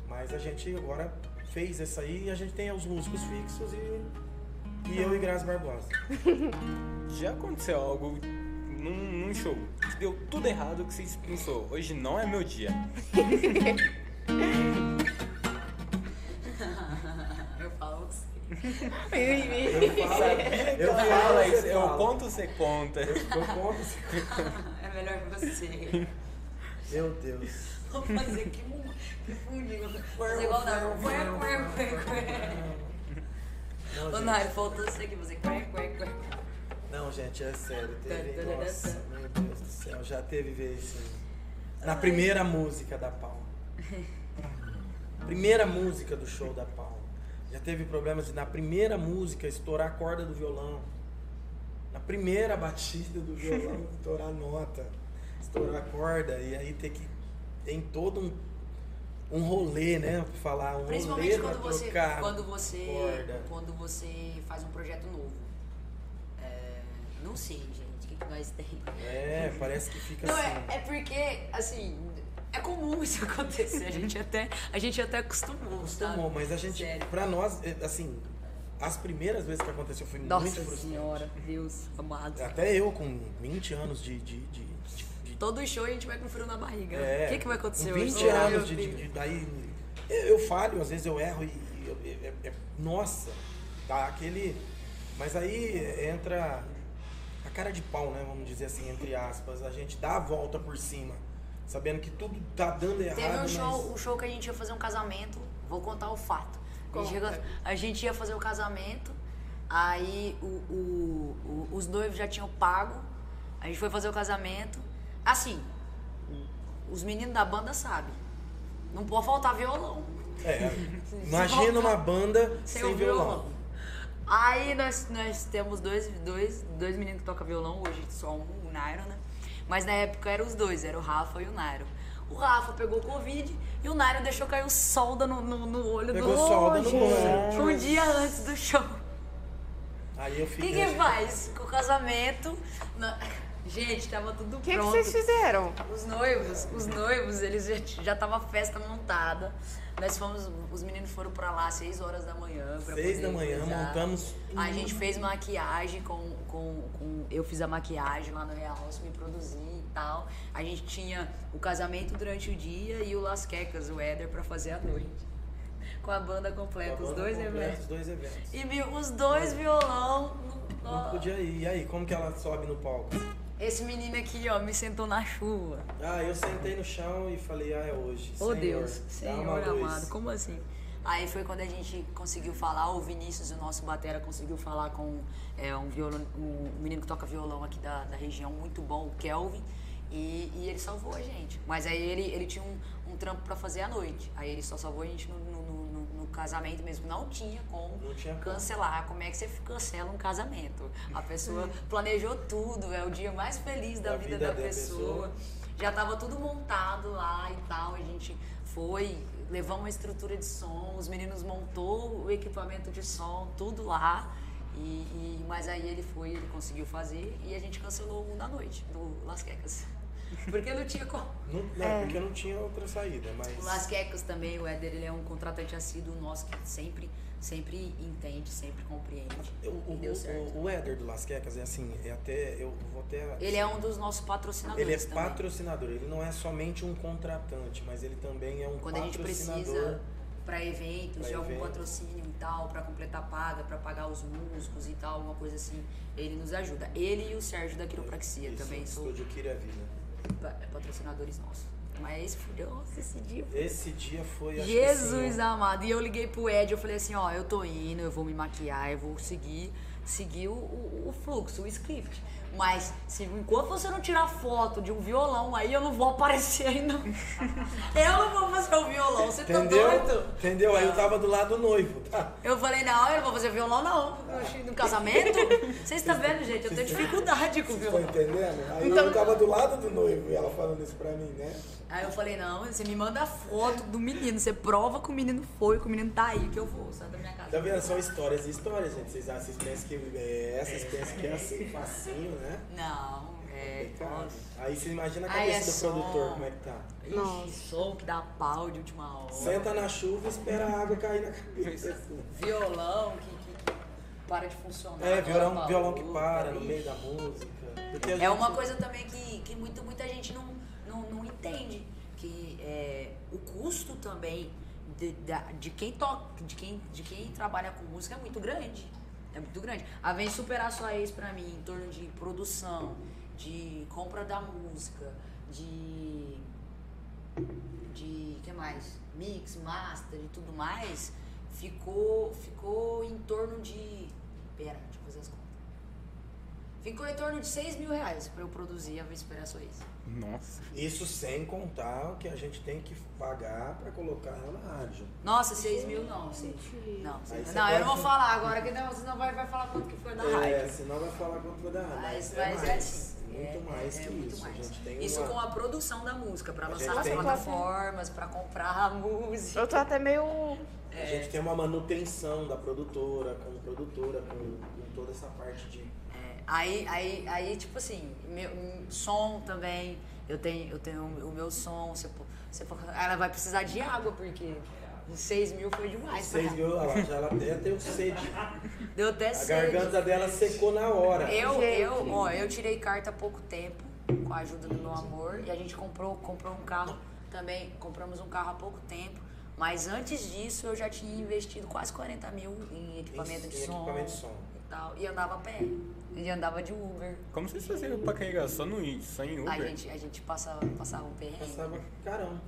Speaker 2: Mas a gente agora fez isso aí e a gente tem os músicos fixos e, e eu e Grazi Barbosa.
Speaker 4: Já aconteceu algo num, num show que deu tudo errado que vocês pensou, hoje não é meu dia.
Speaker 3: falo você.
Speaker 2: Eu falo,
Speaker 4: isso,
Speaker 2: você
Speaker 4: eu
Speaker 2: fala.
Speaker 4: conto, você conta.
Speaker 2: Eu conto, você
Speaker 3: É melhor você.
Speaker 2: Meu Deus.
Speaker 3: Vou fazer que que fundido. Fazer igual o Nário. Cué, cué, cué, cué.
Speaker 2: Não,
Speaker 3: Ô,
Speaker 2: gente.
Speaker 3: Nário, faltou você aqui fazer cué, cué, cué.
Speaker 2: Não, gente, é sério. Teve,
Speaker 3: Tá, tá, tá,
Speaker 2: nossa, meu Deus do céu, já teve vez assim. Na primeira música da Paula. Primeira música do show da Paula. Já teve problemas de na primeira música estourar a corda do violão. Na primeira batida do violão, estourar a nota, estourar a corda, e aí ter que. Tem todo um, um rolê, né? Falar, um
Speaker 3: Principalmente
Speaker 2: rolê
Speaker 3: quando você, quando você,
Speaker 2: corda.
Speaker 3: quando você faz um projeto novo. É, não sei, gente, o que, que nós temos.
Speaker 2: É, parece que fica
Speaker 3: Não,
Speaker 2: assim.
Speaker 3: é, é porque, assim, é comum isso acontecer. A gente até, a gente até acostumou,
Speaker 2: Acostumou,
Speaker 3: sabe?
Speaker 2: mas a gente,
Speaker 3: Sério.
Speaker 2: pra nós, é, assim, as primeiras vezes que aconteceu foi
Speaker 3: Nossa
Speaker 2: muito frustrante.
Speaker 3: senhora, Deus amado.
Speaker 2: Até eu, com 20 anos de. de, de, de-
Speaker 3: Todo show a gente vai com frio na barriga.
Speaker 2: é,
Speaker 3: o que, que vai acontecer
Speaker 2: com
Speaker 3: hoje?
Speaker 2: 20
Speaker 3: Será?
Speaker 2: anos de, de- de- Daí. Eu, eu falho, às vezes eu erro e. e eu- é- é- é- nossa, dá aquele. Mas aí entra a cara de pau, né? Vamos dizer assim, entre aspas. A gente dá a volta por cima, sabendo que tudo tá dando errado.
Speaker 3: Teve um
Speaker 2: mas-
Speaker 3: show, um show que a gente ia fazer um casamento, vou contar o fato. A gente, chegou- a gente ia fazer o casamento, aí o, o- o- os noivos já tinham pago, a gente foi fazer o casamento. Assim, os meninos da banda sabem, não pode faltar violão.
Speaker 2: É, imagina uma banda
Speaker 3: Sem,
Speaker 2: sem, violão.
Speaker 3: violão. Aí nós, nós temos dois, dois, dois meninos que tocam violão, hoje só um, o Nairo, né? Mas na época eram os dois, era o Rafa e o Nairo. O Rafa pegou Covid e o Nairo deixou cair solda no, no, no olho
Speaker 2: Pegou
Speaker 3: do
Speaker 2: solda no olho.
Speaker 3: Um dia antes do show.
Speaker 2: Aí eu
Speaker 3: O
Speaker 2: fiquei.
Speaker 3: que que faz? Com o casamento, na- Gente, tava tudo
Speaker 1: O que, que
Speaker 3: pronto.
Speaker 1: vocês fizeram?
Speaker 3: Os noivos, os noivos, eles já, já tava a festa montada. Nós fomos, os meninos foram pra lá às 6 horas da manhã. Pra
Speaker 2: Seis
Speaker 3: poder
Speaker 2: da manhã,
Speaker 3: coisar.
Speaker 2: montamos
Speaker 3: A gente fez maquiagem com, com, com. Eu fiz a maquiagem lá no Real, me produzi e tal. A gente tinha o casamento durante o dia e o Las Quecas, o Éder, pra fazer a noite. Com a banda completa,
Speaker 2: a
Speaker 3: os
Speaker 2: banda
Speaker 3: dois
Speaker 2: completa,
Speaker 3: eventos.
Speaker 2: Os dois eventos.
Speaker 3: E os dois violão. no-
Speaker 2: Não podia ir. E aí, como que ela sobe no palco?
Speaker 3: Esse menino aqui, ó, me sentou na chuva.
Speaker 2: Ah, eu sentei no chão e falei, ah, é hoje.
Speaker 3: Oh
Speaker 2: Senhor,
Speaker 3: Deus, Senhor amado, como assim? Aí foi quando a gente conseguiu falar, o Vinícius, o nosso batera, conseguiu falar com é, um, violon, um menino que toca violão aqui da, da região, muito bom, o Kelvin, e, e ele salvou a gente. Mas aí ele, ele tinha um, um trampo pra fazer à noite, aí ele só salvou a gente no casamento mesmo, não tinha como
Speaker 2: Não tinha como.
Speaker 3: cancelar. Como é que você cancela um casamento? A pessoa planejou tudo, é o dia mais feliz da,
Speaker 2: Da
Speaker 3: vida,
Speaker 2: vida
Speaker 3: da
Speaker 2: da
Speaker 3: pessoa.
Speaker 2: pessoa.
Speaker 3: Já tava tudo montado lá e tal. A gente foi, levamos uma estrutura de som, os meninos montou o equipamento de som, tudo lá. E, e- mas aí ele foi, ele conseguiu fazer e a gente cancelou um da noite, do Las Quecas. Porque não tinha como.
Speaker 2: Não, não, porque não tinha outra saída, mas...
Speaker 3: O Las Quecas também, o Éder, ele é um contratante assíduo nosso que sempre, sempre entende, sempre compreende.
Speaker 2: O, o,
Speaker 3: deu certo.
Speaker 2: o, o Éder do Las Quecas é assim, é até, eu vou até...
Speaker 3: Ele é um dos nossos patrocinadores
Speaker 2: Ele é
Speaker 3: também.
Speaker 2: patrocinador, ele não é somente um contratante, mas ele também é um
Speaker 3: Quando a gente
Speaker 2: patrocinador.
Speaker 3: precisa para eventos,
Speaker 2: Pra
Speaker 3: de algum
Speaker 2: eventos.
Speaker 3: patrocínio e tal, para completar paga, para pagar os músicos e tal, alguma coisa assim, ele nos ajuda. Ele e o Sérgio da Quiropraxia
Speaker 2: Isso,
Speaker 3: também são
Speaker 2: Estúdio Kira Vida.
Speaker 3: pa- patrocinadores nossos. Mas esse foi, nossa, esse dia foi
Speaker 2: Esse dia foi, acho
Speaker 3: Jesus
Speaker 2: assim,
Speaker 3: amado. E eu liguei pro Ed, eu falei assim, ó, eu tô indo, eu vou me maquiar, eu vou seguir, seguir o, o- o fluxo, o script. Mas se, enquanto você não tirar foto de um violão, aí eu não vou aparecer aí, não. eu não vou fazer o violão, você tá
Speaker 2: Entendeu?
Speaker 3: doido?
Speaker 2: Entendeu? Aí eu tava do lado do noivo, tá?
Speaker 3: Eu falei, não, eu não vou fazer violão, não. No casamento? Vocês estão vendo, gente? Eu tenho dificuldade com o
Speaker 2: Vocês estão
Speaker 3: violão.
Speaker 2: entendendo? Aí
Speaker 1: Então-
Speaker 2: eu tava do lado do noivo e ela falando isso pra mim, né?
Speaker 3: Aí eu falei, não, você me manda a foto do menino, você prova que o menino foi, que o menino tá aí, que eu vou, sai da minha casa.
Speaker 2: Tá vendo? São histórias e histórias, gente. Vocês, ah, vocês pensam que é, vocês pensam que é assim, facinho, né?
Speaker 3: Não, é.
Speaker 2: Aí você imagina a cabeça
Speaker 3: é
Speaker 2: do
Speaker 3: som.
Speaker 2: produtor, como é que tá.
Speaker 3: Ixi, som que dá pau de última hora.
Speaker 2: Senta na chuva e espera a água cair na cabeça.
Speaker 3: Violão que, que, que para de funcionar.
Speaker 2: É, violão, violão que para no meio da música.
Speaker 3: É
Speaker 2: gente-
Speaker 3: uma coisa também que, que muito, muita gente não, não, não entende. Que é, o custo também de, da- de quem toca, de quem, de quem trabalha com música é muito grande. É muito grande. A vem superar sua ex pra mim em torno de produção, de compra da música, de. de. que mais? Mix, master e tudo mais, ficou, ficou em torno de. Pera, deixa eu fazer as contas. Ficou em torno de 6 mil reais pra eu produzir a Vesperar Sua Ex.
Speaker 4: Nossa.
Speaker 2: Isso sem contar o que a gente tem que pagar pra colocar ela na rádio.
Speaker 3: Nossa, 6 mil não, sim. Não,
Speaker 2: você
Speaker 3: não eu não vou falar agora, que não, senão vai, vai falar quanto que foi da
Speaker 2: É,
Speaker 3: rádio.
Speaker 2: senão vai falar quanto vai dar.
Speaker 3: Mas,
Speaker 2: Mas, é
Speaker 3: mas
Speaker 2: mais,
Speaker 3: é assim.
Speaker 2: Muito
Speaker 3: é-
Speaker 2: mais
Speaker 3: é
Speaker 2: que
Speaker 3: muito
Speaker 2: isso.
Speaker 3: mais.
Speaker 2: A gente tem
Speaker 3: Isso
Speaker 2: uma...
Speaker 3: com a produção da música, pra
Speaker 2: A
Speaker 3: lançar nas plataformas, pra comprar a música.
Speaker 1: Eu tô até meio.
Speaker 2: A gente tem uma manutenção da produtora, com produtora, com, com toda essa parte de.
Speaker 3: Aí, aí, aí, tipo assim, meu, som também. Eu tenho, eu tenho o meu som. Você, você, ela vai precisar de água, porque 6 mil foi demais. pra
Speaker 2: Vocês
Speaker 3: ela.
Speaker 2: ela, já ela até tem sede.
Speaker 3: Deu até
Speaker 2: A
Speaker 3: sede.
Speaker 2: garganta dela secou na hora.
Speaker 3: Eu,
Speaker 1: Gente.
Speaker 3: eu, ó, eu tirei carta há pouco tempo, com a ajuda do meu amor, e a gente comprou, comprou um carro também, compramos um carro há pouco tempo, mas antes disso eu já tinha investido quase 40 mil em equipamento,
Speaker 2: Em-
Speaker 3: de,
Speaker 2: em
Speaker 3: som
Speaker 2: equipamento de som.
Speaker 3: e tal, e andava a pé, e andava de Uber.
Speaker 4: Como vocês faziam pra carregar só, no, só em Uber?
Speaker 3: A gente, a gente passava, passava um perrengue.
Speaker 2: Passava carão.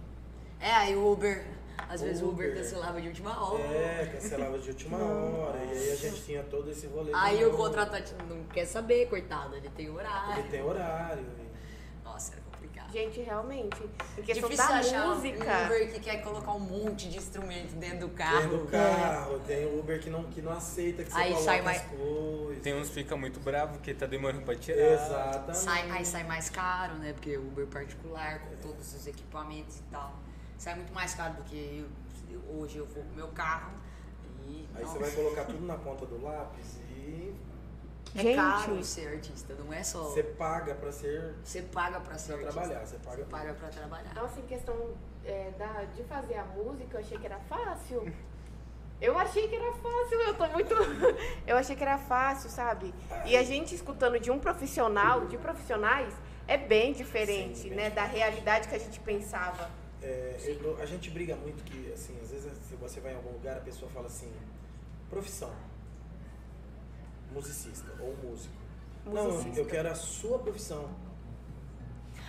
Speaker 3: É, aí o Uber, às vezes o Uber
Speaker 2: Uber.
Speaker 3: cancelava de última hora.
Speaker 2: É, cancelava de última hora. E aí a gente tinha todo esse rolê.
Speaker 3: Aí o contratante não quer saber, coitado, ele tem horário.
Speaker 2: Ele tem horário. e-
Speaker 3: Nossa, era.
Speaker 1: Gente, realmente. Em questão
Speaker 3: Difícil
Speaker 1: da
Speaker 3: achar
Speaker 1: música.
Speaker 3: um Uber que quer colocar um monte de instrumento dentro do carro.
Speaker 2: Tem do carro, tem o Uber que não, que não aceita que você
Speaker 3: Aí
Speaker 2: coloque
Speaker 3: sai
Speaker 2: as
Speaker 3: mais-
Speaker 2: coisas.
Speaker 4: Tem uns que fica muito bravo porque tá demorando pra tirar.
Speaker 2: Exatamente.
Speaker 3: Sai, aí sai mais caro, né? Porque Uber particular, com todos os equipamentos e tal. Sai muito mais caro do que eu- hoje eu vou com o meu carro e.
Speaker 2: Aí
Speaker 3: nossa.
Speaker 2: você vai colocar tudo na ponta do lápis e
Speaker 3: É
Speaker 1: Gente.
Speaker 3: caro ser artista, não é só.
Speaker 2: Você paga pra ser.
Speaker 3: Você paga pra ser
Speaker 2: Pra
Speaker 3: artista.
Speaker 2: trabalhar, você paga-
Speaker 3: Você paga pra trabalhar.
Speaker 1: Nossa, em questão é, da, de fazer a música, eu achei que era fácil. Eu achei que era fácil, eu tô muito. Eu achei que era fácil, sabe? E a gente escutando de um profissional, de profissionais, é bem diferente,
Speaker 2: Sim, bem
Speaker 1: né? Da realidade que a gente pensava.
Speaker 2: É, eu- a gente briga muito que, assim, às vezes se você vai em algum lugar, a pessoa fala assim, profissão. Musicista ou músico. Não,
Speaker 1: Musicista.
Speaker 2: eu quero a sua profissão.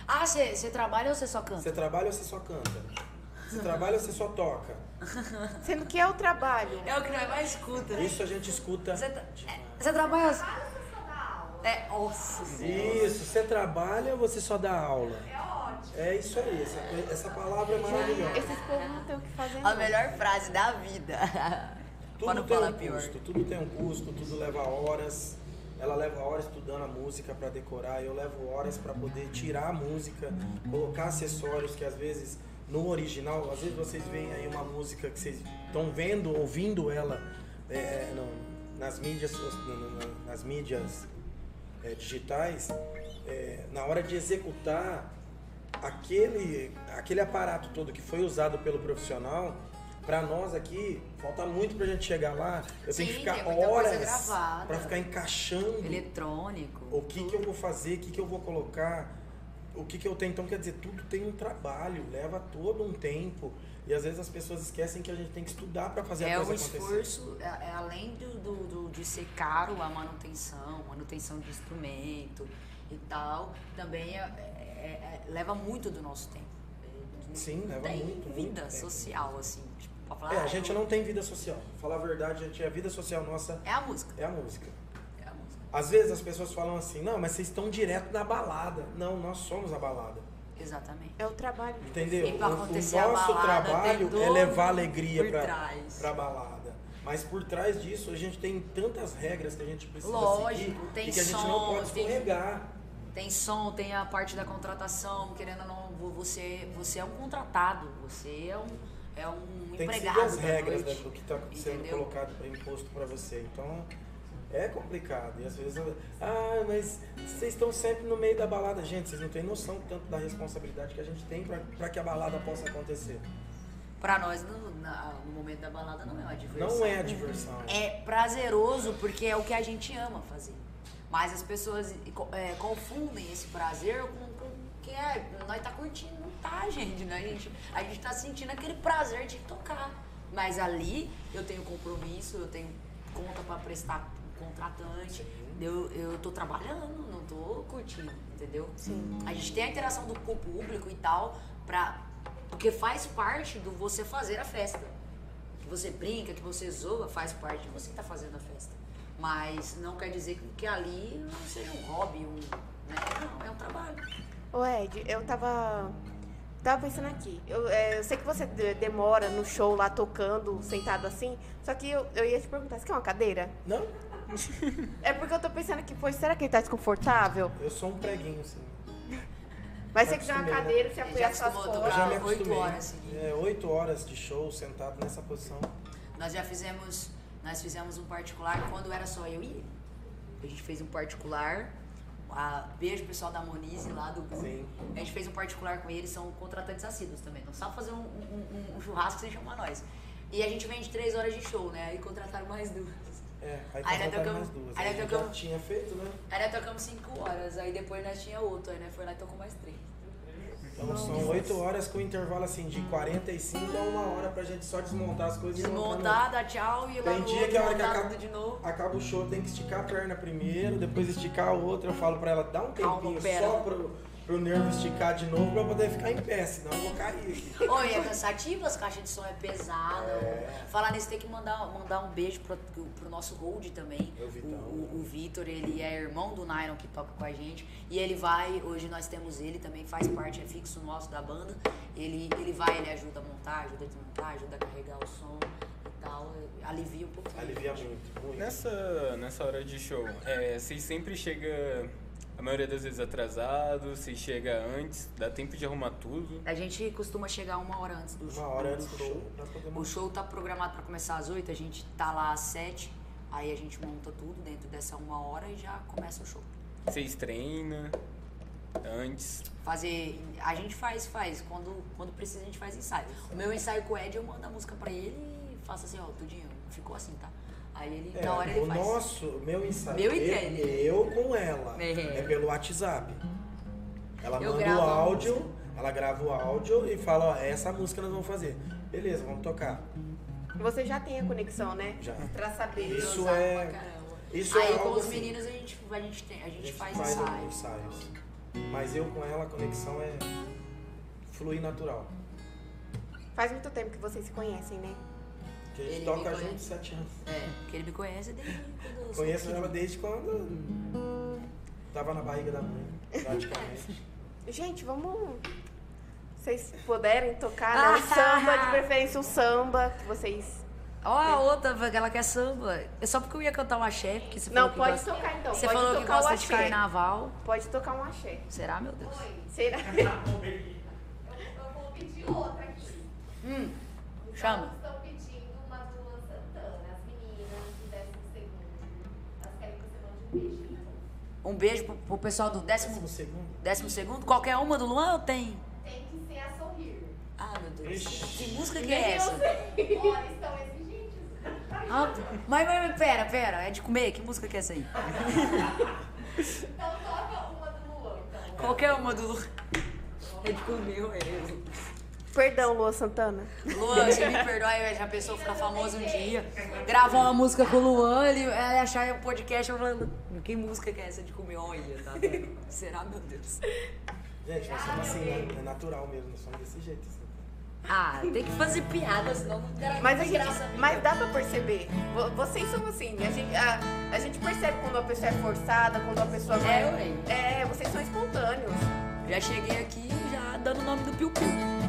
Speaker 3: Ah, você trabalha ou você só canta?
Speaker 2: Você trabalha ou você só canta? Você trabalha ou você só toca?
Speaker 1: Sendo que é o trabalho.
Speaker 3: É o que nós mais escuta, né?
Speaker 2: Isso a gente escuta.
Speaker 3: Você tra- é, você trabalha.
Speaker 5: Fala se só dá aula.
Speaker 3: É, nossa.
Speaker 2: Isso, você trabalha ou você só dá aula?
Speaker 5: É ótimo.
Speaker 2: É isso aí, essa, essa palavra é maravilhosa.
Speaker 1: Esses povos não tem o que fazer.
Speaker 3: A
Speaker 1: não.
Speaker 3: melhor frase da vida.
Speaker 2: Tudo
Speaker 3: não
Speaker 2: tem um
Speaker 3: pior.
Speaker 2: custo, tudo tem um custo, tudo leva horas. Ela leva horas estudando a música para decorar, eu levo horas para poder tirar a música, colocar acessórios que às vezes no original, às vezes vocês veem aí uma música que vocês estão vendo, ouvindo ela é, nas mídias, nas mídias é, digitais, é, na hora de executar aquele, aquele aparato todo que foi usado pelo profissional, para nós aqui, falta muito pra gente chegar lá. Eu tenho que
Speaker 3: Sim,
Speaker 2: ficar horas para ficar encaixando
Speaker 3: Eletrônico.
Speaker 2: o que, que eu vou fazer, o que, que eu vou colocar, o que, que eu tenho. Então, quer dizer, tudo tem um trabalho, leva todo um tempo. E às vezes as pessoas esquecem que a gente tem que estudar para fazer
Speaker 3: É
Speaker 2: a
Speaker 3: um
Speaker 2: coisa acontecer.
Speaker 3: esforço, é, é além do, do- do- de ser caro a manutenção, manutenção de instrumento e tal, também é- é- é- leva muito do nosso tempo.
Speaker 2: Sim, leva
Speaker 3: tem
Speaker 2: muito, muito
Speaker 3: vida
Speaker 2: tempo.
Speaker 3: social, assim. Falar,
Speaker 2: É, a gente não tem vida social. Falar a verdade, a, gente, a vida social nossa
Speaker 3: É a música.
Speaker 2: é a música.
Speaker 3: É a música.
Speaker 2: Às vezes as pessoas falam assim, não, mas vocês estão direto na balada. Não, nós somos a balada.
Speaker 3: Exatamente.
Speaker 1: É o trabalho. de
Speaker 2: Entendeu?
Speaker 3: E pra
Speaker 2: O- o, nosso
Speaker 3: balada,
Speaker 2: trabalho
Speaker 3: tem
Speaker 2: é levar alegria
Speaker 3: por
Speaker 2: pra,
Speaker 3: trás.
Speaker 2: pra balada. Mas por trás disso, a gente tem tantas regras que a gente precisa
Speaker 3: Lógico,
Speaker 2: seguir
Speaker 3: tem
Speaker 2: e que a gente
Speaker 3: som,
Speaker 2: não pode
Speaker 3: tem-
Speaker 2: escorregar.
Speaker 3: Tem som, tem a parte da contratação, querendo ou não, vo- você, você é um contratado, você é um, é um
Speaker 2: Tem
Speaker 3: empregado
Speaker 2: as
Speaker 3: da
Speaker 2: regras
Speaker 3: noite,
Speaker 2: da- do que está sendo
Speaker 3: entendeu?
Speaker 2: colocado, imposto para você. Então, é complicado. E às vezes, ah, mas vocês estão sempre no meio da balada. Gente, vocês não têm noção tanto da responsabilidade que a gente tem para que a balada possa acontecer.
Speaker 3: Pra nós, no, no momento da balada, não é uma diversão.
Speaker 2: Não é a diversão.
Speaker 3: É prazeroso porque é o que a gente ama fazer. Mas as pessoas é, confundem esse prazer com, com o que é. Nós tá curtindo, tá, gente, né? A gente, a gente tá sentindo aquele prazer de tocar. Mas ali eu tenho compromisso, eu tenho conta pra prestar pro contratante. Eu, eu tô trabalhando, não tô curtindo, entendeu?
Speaker 1: Sim.
Speaker 3: A gente tem a interação do, público e tal, pra, porque faz parte do você fazer a festa. Que você brinca, que você zoa, faz parte de você que tá fazendo a festa. Mas não quer dizer que, que ali não seja um hobby, um, né? Não, é um trabalho.
Speaker 1: Ô Ed, eu tava. Tava pensando aqui. Eu, é, eu sei que você de- demora no show lá tocando, sentado assim. Só que eu, eu ia te perguntar, você quer uma cadeira?
Speaker 2: Não?
Speaker 1: É porque eu tô pensando aqui, pois, será que ele tá desconfortável?
Speaker 2: Eu sou um preguinho, assim.
Speaker 1: Mas você quiser uma
Speaker 2: né?
Speaker 1: cadeira, você apoia suas costas.
Speaker 2: já me
Speaker 3: Oito horas seguidas.
Speaker 2: É, oito horas de show sentado nessa posição.
Speaker 3: Nós já fizemos, nós fizemos um particular quando era só eu e ele. A gente fez um particular. A, beijo pessoal da Monize lá do.
Speaker 2: Sim.
Speaker 3: A gente fez um particular com eles, são contratantes assíduos também. Não sabe fazer um, um- um- churrasco sem chamar nós. E a gente vende três horas de show, né? Aí contrataram mais duas.
Speaker 2: É, aí
Speaker 3: Aí nós tocamos-
Speaker 2: mais duas.
Speaker 3: aí
Speaker 2: Aí
Speaker 3: nós tocamos-
Speaker 2: tinha feito, né?
Speaker 3: Aí nós tocamos cinco horas, aí depois nós tinha outro, aí nós foi lá e tocou mais três.
Speaker 2: Então são oito horas com intervalo assim de 45 a uma hora pra gente só desmontar as coisas montar
Speaker 3: Desmontar, dar tchau e lá
Speaker 2: Tem dia que a hora que acaba,
Speaker 3: de novo.
Speaker 2: acaba o show tem que esticar a perna primeiro, depois esticar a outra. Eu falo pra ela, dá um
Speaker 3: Calma,
Speaker 2: tempinho
Speaker 3: pera.
Speaker 2: só pro, pro nervo esticar de novo pra eu poder ficar em pé, senão eu vou cair aqui.
Speaker 3: Oi, é cansativo, as caixas de som é pesada.
Speaker 2: É.
Speaker 3: Falar nisso, tem que mandar, mandar um beijo pro, pro nosso Gold também.
Speaker 2: É o Vitão.
Speaker 3: O, o, o Vitor, ele é irmão do Nylon que toca com a gente. E ele vai, hoje nós temos ele também, faz parte, é fixo nosso da banda. Ele, ele vai, ele ajuda a montar, ajuda a desmontar, ajuda a carregar o som e tal. Alivia um pouquinho.
Speaker 2: Alivia muito, muito.
Speaker 4: Nessa, nessa hora de show, é, vocês sempre chegam, a maioria das vezes atrasados, vocês chegam antes, dá tempo de arrumar tudo.
Speaker 3: A gente costuma chegar uma hora antes do show.
Speaker 2: Uma hora antes do show poder
Speaker 3: O show tá programado para começar às 8, a gente tá lá às 7 Aí a gente monta tudo dentro dessa uma hora e já começa o show.
Speaker 4: Vocês treinam antes?
Speaker 3: Fazer. A gente faz, faz. Quando, quando precisa, a gente faz ensaio. O meu ensaio com o Ed, eu mando a música pra ele e faço assim, ó, tudinho, ficou assim, tá? Aí ele,
Speaker 2: É,
Speaker 3: na hora ele
Speaker 2: o
Speaker 3: faz.
Speaker 2: nosso, o meu ensaio,
Speaker 3: Meu e
Speaker 2: eu,
Speaker 3: dele.
Speaker 2: eu com ela,
Speaker 3: É.
Speaker 2: é pelo WhatsApp. Ela
Speaker 3: Eu
Speaker 2: manda o
Speaker 3: a
Speaker 2: áudio, ela grava o áudio e fala, ó, essa música nós vamos fazer. Beleza, vamos tocar.
Speaker 1: Você já tem a conexão, né?
Speaker 2: Já.
Speaker 1: Pra saber.
Speaker 2: Isso
Speaker 3: Usar
Speaker 2: é-
Speaker 3: pra caramba.
Speaker 2: isso
Speaker 3: Aí
Speaker 2: é
Speaker 3: com os
Speaker 2: assim.
Speaker 3: meninos a gente, a gente, tem, a gente faz,
Speaker 2: faz
Speaker 3: ensaio.
Speaker 2: ensaios. Mas eu com ela, a conexão é flui natural.
Speaker 1: Faz muito tempo que vocês se conhecem, né?
Speaker 2: Que a gente
Speaker 3: Ele
Speaker 2: toca junto
Speaker 3: conhece.
Speaker 2: sete anos.
Speaker 3: É, porque ele me conhece desde quando
Speaker 2: Conheço
Speaker 3: pequeno.
Speaker 2: ela desde quando tava na barriga da mãe, praticamente.
Speaker 1: Gente, vamos. Vocês puderem tocar, né? Um samba, de preferência um samba que vocês.
Speaker 3: Ó, a outra, que ela quer samba. É só porque eu ia cantar um axé, porque você
Speaker 1: Não,
Speaker 3: falou que
Speaker 1: pode
Speaker 3: gosta...
Speaker 1: tocar então.
Speaker 3: Você
Speaker 1: pode
Speaker 3: falou que gosta de carnaval.
Speaker 1: Pode tocar um axé.
Speaker 3: Será, meu Deus?
Speaker 1: Será?
Speaker 5: Eu, eu vou pedir outra aqui.
Speaker 3: Hum, Chama.
Speaker 5: Um
Speaker 3: um beijo pro, pro pessoal do décimo,
Speaker 2: Décimo segundo.
Speaker 3: décimo segundo. Qualquer uma do Luan ou tem?
Speaker 5: Tem que ser a sorrir.
Speaker 3: Ah, meu Deus.
Speaker 2: Ixi.
Speaker 3: Que música que é essa?
Speaker 5: Olha, estão exigentes.
Speaker 3: Ah, mas, mas, mas, pera, pera. É de comer? Que música que é essa aí?
Speaker 5: Então toca uma do Luan, então.
Speaker 3: Qualquer uma do Luan. É de comer, é.
Speaker 1: Perdão, Lua Santana.
Speaker 3: Luan, você me perdoa, eu já pensou ficar famoso um dia. Gravar uma música com o Luan, ele, ela achar o podcast falando. Que música que é essa de comer? Olha, tá? Será, meu Deus?
Speaker 2: Gente, nós somos assim, né? é natural mesmo, nós somos desse jeito. Assim.
Speaker 3: Ah, tem que fazer piada, senão não terá
Speaker 1: Mas, a gente,
Speaker 3: graça. amiga.
Speaker 1: mas dá pra perceber. Vo- Vocês são assim. A gente, a, a gente percebe quando a pessoa é forçada, quando a pessoa
Speaker 3: É, ué.
Speaker 1: É, vocês são espontâneos.
Speaker 3: Já cheguei aqui já dando o nome do Piu Piu.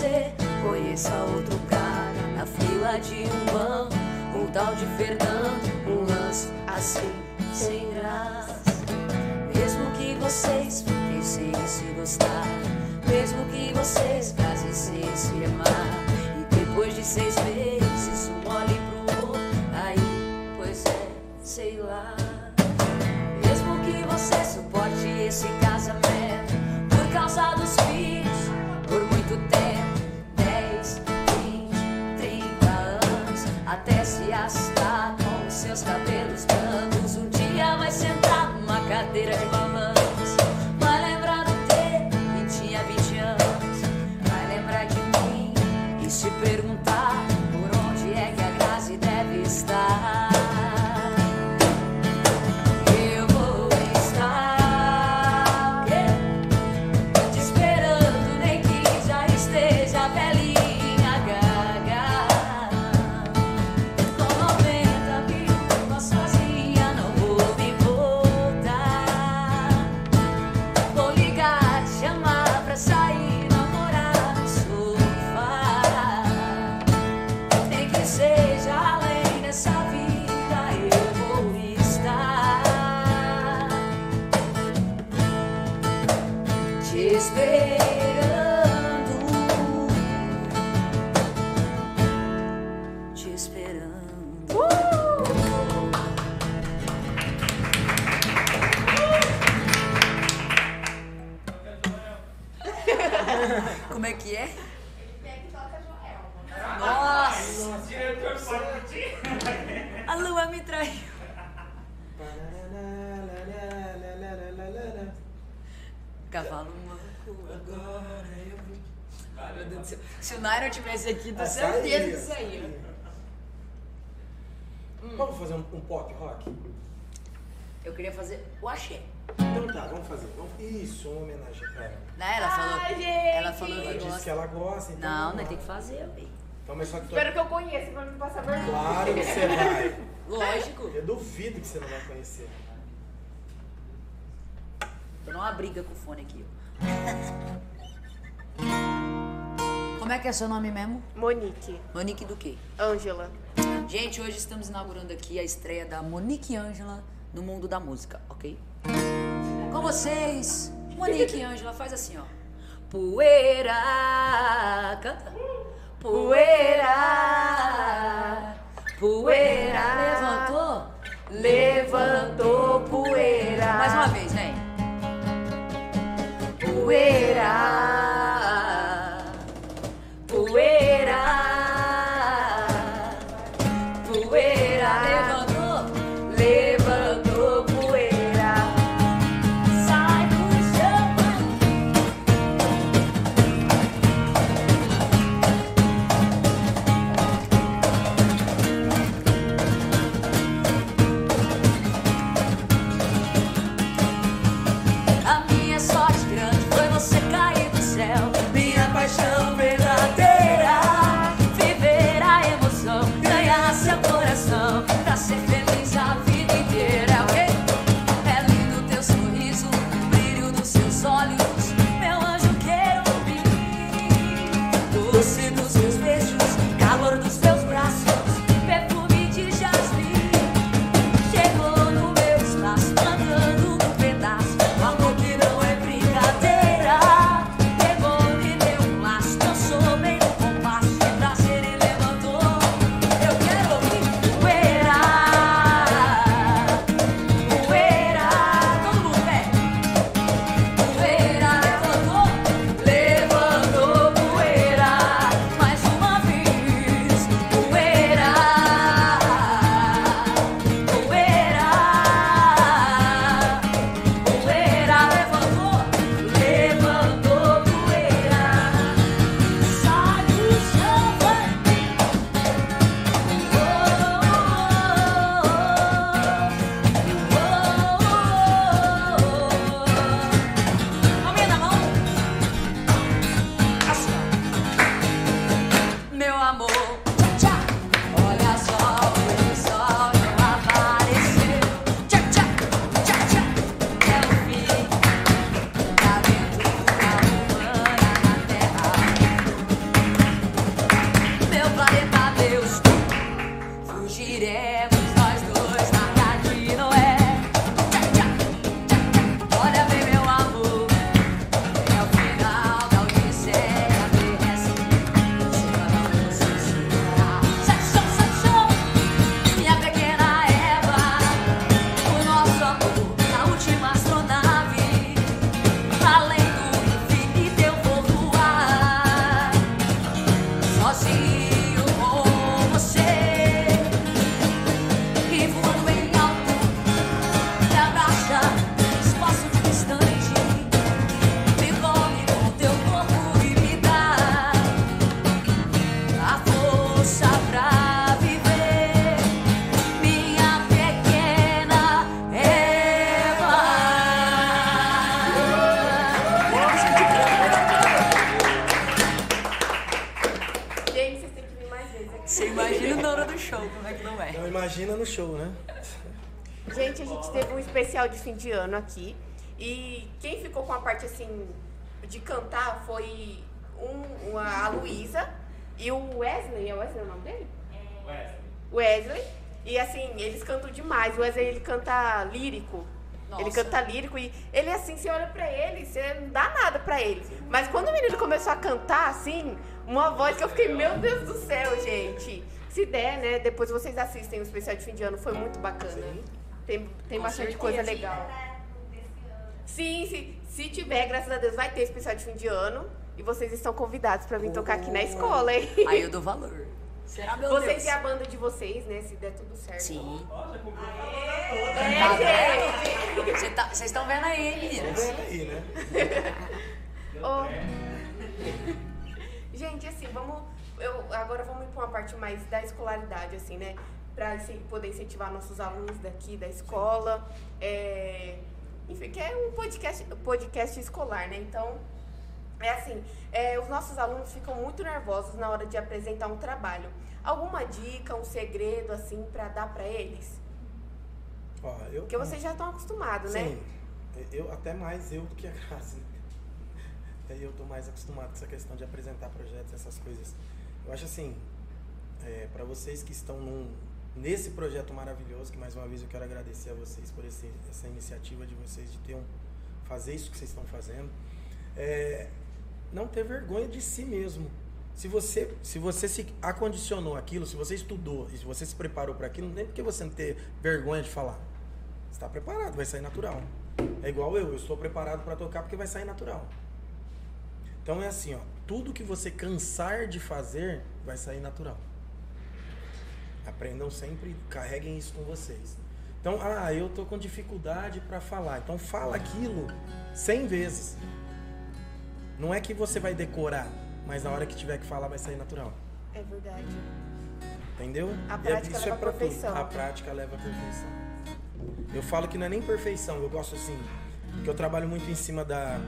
Speaker 3: Você conheça outro cara na fila de um banco, um tal de Fernando, um lance assim, sem graça. Mesmo que vocês fiquem sem se gostar, mesmo que vocês casem sem se amar, e depois de seis meses um olhe pro outro, aí, pois é, sei lá. Mesmo que você suporte esse casamento Do Nairo tivesse aqui, tenho certeza que isso aí.
Speaker 2: Vamos fazer um, um pop rock?
Speaker 3: Eu queria fazer o axé.
Speaker 2: Então tá, vamos fazer. Vamos- Isso, uma homenagem pra ela.
Speaker 3: Né? Ela falou,
Speaker 1: gente!
Speaker 3: ela falou
Speaker 2: Ela
Speaker 3: que
Speaker 2: disse que
Speaker 3: gosta.
Speaker 2: ela gosta, então.
Speaker 3: Não,
Speaker 2: lá.
Speaker 3: Tem que fazer.
Speaker 2: Então, mas só que tu...
Speaker 1: Espero que eu conheça pra não passar vergonha.
Speaker 2: Claro que você vai.
Speaker 3: Lógico.
Speaker 2: Eu duvido que você não vai conhecer.
Speaker 3: Tô numa briga com o fone aqui, ó. Como é que é seu nome mesmo?
Speaker 1: Monique,
Speaker 3: Monique do quê?
Speaker 1: Ângela.
Speaker 3: Gente, hoje estamos inaugurando aqui a estreia da Monique Ângela no mundo da música, ok? Com vocês, Monique Ângela, faz assim, ó. Poeira, canta. Poeira, poeira, levantou,
Speaker 1: Levantou poeira.
Speaker 3: Mais uma vez, vem. Poeira, poeira,
Speaker 1: Gente, a gente teve um especial de fim de ano aqui. E quem ficou com a parte assim de cantar foi um, uma- a Luísa e o Wesley. É Wesley o nome dele? Wesley. E assim, eles cantam demais. O Wesley ele canta lírico. Ele
Speaker 3: Nossa.
Speaker 1: canta lírico e ele assim, você olha pra ele, você não dá nada pra ele. Mas quando o menino começou a cantar, assim, uma voz que eu fiquei, meu Deus do céu, gente. Se der, né, depois vocês assistem o especial de fim de ano, foi muito bacana. Tem, tem
Speaker 3: Com
Speaker 1: bastante
Speaker 3: certeza.
Speaker 1: coisa legal. Sim, se, se tiver, graças a Deus, vai ter especial de fim de ano. E vocês estão convidados pra vir tocar aqui na escola, hein?
Speaker 3: Aí eu dou valor. Será, meu
Speaker 1: Vocês
Speaker 3: Deus?
Speaker 1: e a banda de vocês, né? Se der tudo certo.
Speaker 3: Sim.
Speaker 1: É, gente.
Speaker 3: Vocês tá, vocês estão vendo aí, hein, meninas?
Speaker 2: Vendo aí, né?
Speaker 1: Gente, assim, vamos. Eu, agora vamos ir para uma parte mais da escolaridade, assim, né? Para poder incentivar nossos alunos daqui da escola. É, enfim, que é um podcast, podcast escolar, né? Então, é assim, é, os nossos alunos ficam muito nervosos na hora de apresentar um trabalho. Alguma dica, um segredo, assim, para dar para eles?
Speaker 2: Ó, eu,
Speaker 1: Porque vocês já estão acostumados, né?
Speaker 2: Sim, eu até mais eu do que a Grazi. eu tô mais acostumado com essa questão de apresentar projetos, essas coisas. Eu acho assim, é, para vocês que estão num, nesse projeto maravilhoso, que mais uma vez eu quero agradecer a vocês por esse, essa iniciativa de vocês de ter um, fazer isso que vocês estão fazendo. É, não ter vergonha de si mesmo. Se você, se você se acondicionou aquilo, se você estudou e se você se preparou para aquilo, não tem porque você não ter vergonha de falar. Você está preparado, vai sair natural. É igual eu, eu estou preparado para tocar porque vai sair natural. Então é assim, ó, tudo que você cansar de fazer vai sair natural. Aprendam sempre, carreguem isso com vocês. Então, ah, eu tô com dificuldade para falar. Então fala aquilo 100 vezes. Não é que você vai decorar, mas na hora que tiver que falar vai sair natural.
Speaker 1: É verdade.
Speaker 2: Entendeu?
Speaker 1: A
Speaker 2: E
Speaker 1: prática
Speaker 2: isso
Speaker 1: leva
Speaker 2: é pra
Speaker 1: perfeição.
Speaker 2: tudo. A prática leva à perfeição. Eu falo que não é nem perfeição, eu gosto assim, porque eu trabalho muito em cima da.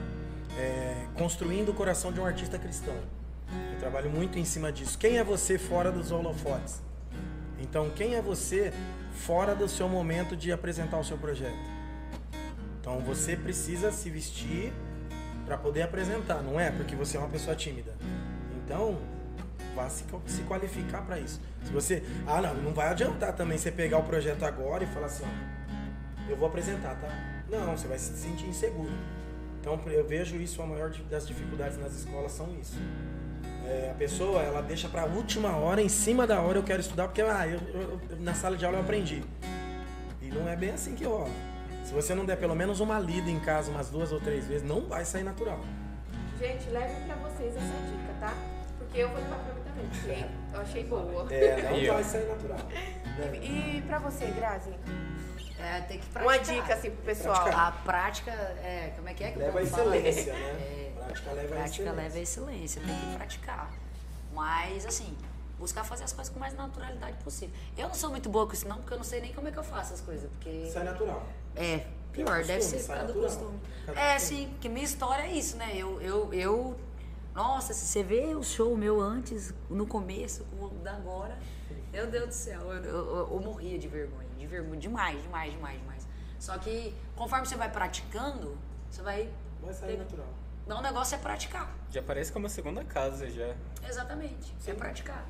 Speaker 2: é, construindo o coração de um artista cristão. Eu trabalho muito em cima disso. Quem é você fora dos holofotes? Então, quem é você fora do seu momento de apresentar o seu projeto? Então, você precisa se vestir para poder apresentar, não é? Porque você é uma pessoa tímida. Então, vá se, se qualificar para isso. Se você, ah, não, não vai adiantar também você pegar o projeto agora e falar assim, ó, eu vou apresentar, tá? Não, você vai se sentir inseguro. Então, eu vejo isso a maior das dificuldades nas escolas são isso. É, a pessoa, ela deixa para a última hora, em cima da hora eu quero estudar porque ah, eu, eu- eu- na sala de aula eu aprendi. E não é bem assim que rola. Se você não der pelo menos uma lida em casa umas duas ou três vezes, não vai sair natural.
Speaker 1: Gente, levem pra vocês essa dica, tá? Porque eu vou levar pra mim também, porque eu achei boa.
Speaker 2: É, não
Speaker 4: E eu?
Speaker 2: vai sair natural. Né?
Speaker 1: E pra você, Grazi?
Speaker 3: É, tem que
Speaker 1: Uma
Speaker 3: praticar.
Speaker 1: dica assim pro pessoal.
Speaker 2: Praticar.
Speaker 3: A prática, é, como é que é que
Speaker 2: Leva a
Speaker 3: fala?
Speaker 2: excelência, né?
Speaker 3: É,
Speaker 2: Prática leva a
Speaker 3: prática
Speaker 2: excelência.
Speaker 3: leva a excelência, tem que praticar. Mas, assim, buscar fazer as coisas com mais naturalidade possível. Eu não sou muito boa com isso, não, porque eu não sei nem como é que eu faço as coisas. Porque.
Speaker 2: Sai natural.
Speaker 3: É, pior,
Speaker 2: Cada
Speaker 3: deve
Speaker 2: costume,
Speaker 3: ser
Speaker 2: sai
Speaker 3: cada
Speaker 2: natural.
Speaker 3: costume.
Speaker 2: Cada
Speaker 3: É,
Speaker 2: costume.
Speaker 3: sim, porque minha história é isso, né? Eu, eu, eu. Nossa, se você vê o show meu antes, no começo, com o da agora, meu Deus do céu, eu, eu, eu- morria de vergonha, de vergonha, demais, demais, demais, demais. Só que conforme você vai praticando, você vai.
Speaker 2: Vai sair natural.
Speaker 3: Não, o negócio é praticar.
Speaker 4: Já parece que é uma segunda casa já.
Speaker 3: Exatamente. É praticar.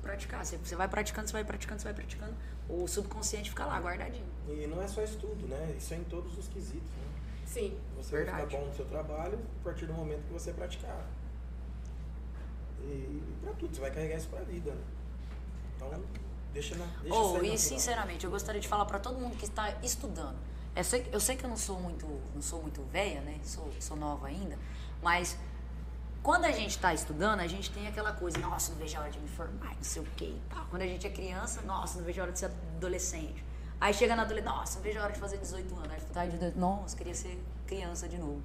Speaker 3: Praticar. Você, você vai praticando, você vai praticando, você vai praticando. O subconsciente fica lá, guardadinho.
Speaker 2: E não é só estudo, né? Isso é em todos os quesitos. Né?
Speaker 1: Sim.
Speaker 2: Você vai
Speaker 3: Verdade.
Speaker 2: ficar bom no seu trabalho a partir do momento que você praticar. E, e pra tudo, você vai carregar isso pra vida. Né? Então, deixa na. Deixa
Speaker 3: Oh, e
Speaker 2: natural.
Speaker 3: sinceramente, eu gostaria de falar para todo mundo que está estudando. Eu sei, eu sei que eu não sou muito, não sou muito velha, né? Sou, sou nova ainda, mas quando a gente está estudando, a gente tem aquela coisa, nossa, não vejo a hora de me formar, não sei o quê. e tal. Quando a gente é criança, nossa, não vejo a hora de ser adolescente. Aí chega na adolescência, nossa, não vejo a hora de fazer 18 anos. Aí faculdade de 18, nossa, queria ser criança de novo.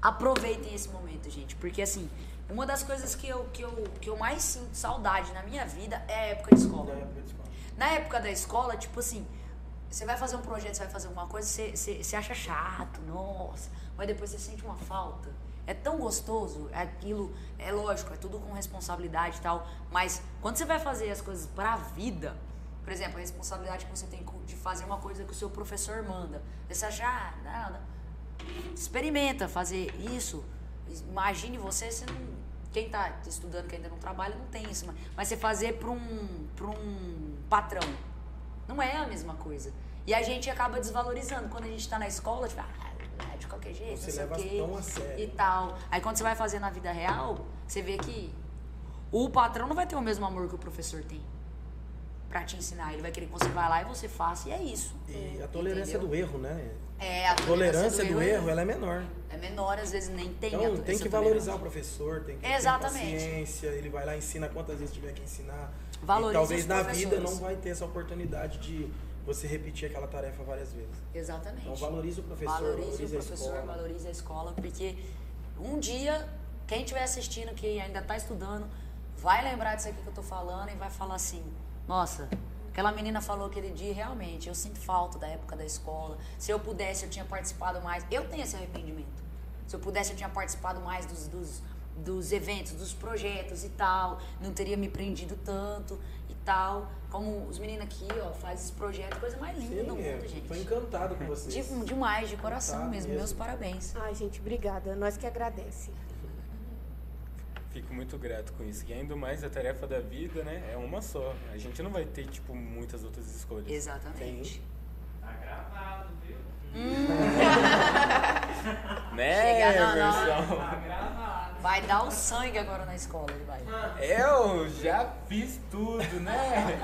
Speaker 3: Aproveitem esse momento, gente, porque assim, uma das coisas que eu, que eu, que eu mais sinto saudade na minha vida é a época de escola.
Speaker 2: Da época de escola.
Speaker 3: Na época da escola, tipo assim, você vai fazer um projeto, você vai fazer alguma coisa, você, você, você acha chato, nossa, mas depois você sente uma falta. É tão gostoso, aquilo, é lógico, é tudo com responsabilidade e tal, mas quando você vai fazer as coisas pra vida, por exemplo, a responsabilidade que você tem de fazer uma coisa que o seu professor manda, você acha, ah, não, não. experimenta fazer isso, imagine você, quem tá estudando que ainda não trabalha não tem isso, mas, você fazer para um, um patrão, não é a mesma coisa. E a gente acaba desvalorizando. Quando a gente tá na escola, tipo, ah, de qualquer jeito,
Speaker 2: Você
Speaker 3: não sei o quê,
Speaker 2: tão a sério.
Speaker 3: e tal. Aí quando você vai fazer na vida real, você vê que o patrão não vai ter o mesmo amor que o professor tem pra te ensinar. Ele vai querer que você vá lá e você faça, e é isso.
Speaker 2: E a tolerância
Speaker 3: Entendeu?
Speaker 2: do erro, né?
Speaker 3: É, a
Speaker 2: A tolerância do erro, ela é menor.
Speaker 3: é menor, às vezes nem tem.
Speaker 2: Então tem que valorizar o
Speaker 3: tolerância.
Speaker 2: professor, tem que ter
Speaker 3: Exatamente.
Speaker 2: paciência, ele vai lá ensina quantas vezes tiver que ensinar.
Speaker 3: Valorize
Speaker 2: e talvez na vida não vai ter essa oportunidade de você repetir aquela tarefa várias vezes.
Speaker 3: Exatamente.
Speaker 2: Então valorize o professor,
Speaker 3: valorize,
Speaker 2: valorize,
Speaker 3: o
Speaker 2: a
Speaker 3: professor,
Speaker 2: escola.
Speaker 3: valorize a escola, porque um dia, quem estiver assistindo, que ainda está estudando, vai lembrar disso aqui que eu tô falando e vai falar assim, nossa, aquela menina falou aquele dia, realmente, eu sinto falta da época da escola. Se eu pudesse, eu tinha participado mais. Eu tenho esse arrependimento. Se eu pudesse, eu tinha participado mais dos, dos, dos eventos, dos projetos e tal, não teria me prendido tanto tal. Como os meninos aqui, ó, faz esse projeto, coisa mais linda
Speaker 2: Sim,
Speaker 3: do
Speaker 2: é,
Speaker 3: mundo, gente.
Speaker 2: tô encantado com vocês.
Speaker 3: De- demais, de coração
Speaker 2: Encantado
Speaker 3: mesmo.
Speaker 2: mesmo.
Speaker 3: Meus parabéns.
Speaker 1: Ai, gente, obrigada. Nós que agradece.
Speaker 4: Fico muito grato com isso. E ainda mais a tarefa da vida, né? É uma só. A gente não vai ter, tipo, muitas outras escolhas.
Speaker 3: Exatamente.
Speaker 7: Tá gravado, viu?
Speaker 4: Né,
Speaker 3: Chega, não, não.
Speaker 7: Tá gravado.
Speaker 3: Vai dar o sangue agora na escola, ele vai.
Speaker 4: Eu já fiz tudo, né?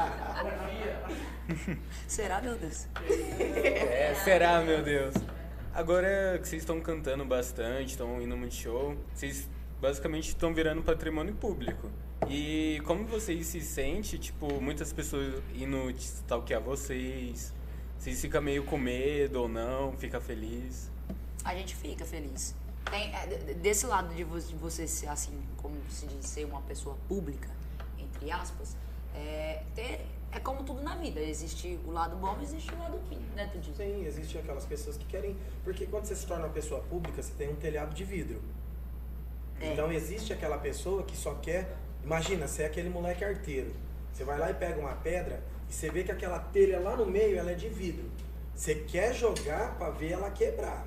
Speaker 3: Será, meu Deus?
Speaker 4: É, será, meu Deus? Agora que vocês estão cantando bastante, estão indo muito show, vocês basicamente estão virando patrimônio público. E como vocês se sentem, tipo, muitas pessoas indo stalkear vocês, vocês ficam meio com medo ou não, fica feliz?
Speaker 3: A gente fica feliz. Tem, é, de- desse lado de, vo- de você ser assim, como se diz, ser uma pessoa pública, entre aspas, é, ter, é como tudo na vida. Existe o lado bom e existe o lado ruim, né, tu diz?
Speaker 2: Sim, existem aquelas pessoas que querem. Porque quando você se torna uma pessoa pública, você tem um telhado de vidro.
Speaker 3: É.
Speaker 2: Então existe aquela pessoa que só quer. Imagina, você é aquele moleque arteiro. Você vai lá e pega uma pedra e você vê que aquela telha lá no meio ela é de vidro. Você quer jogar para ver ela quebrar.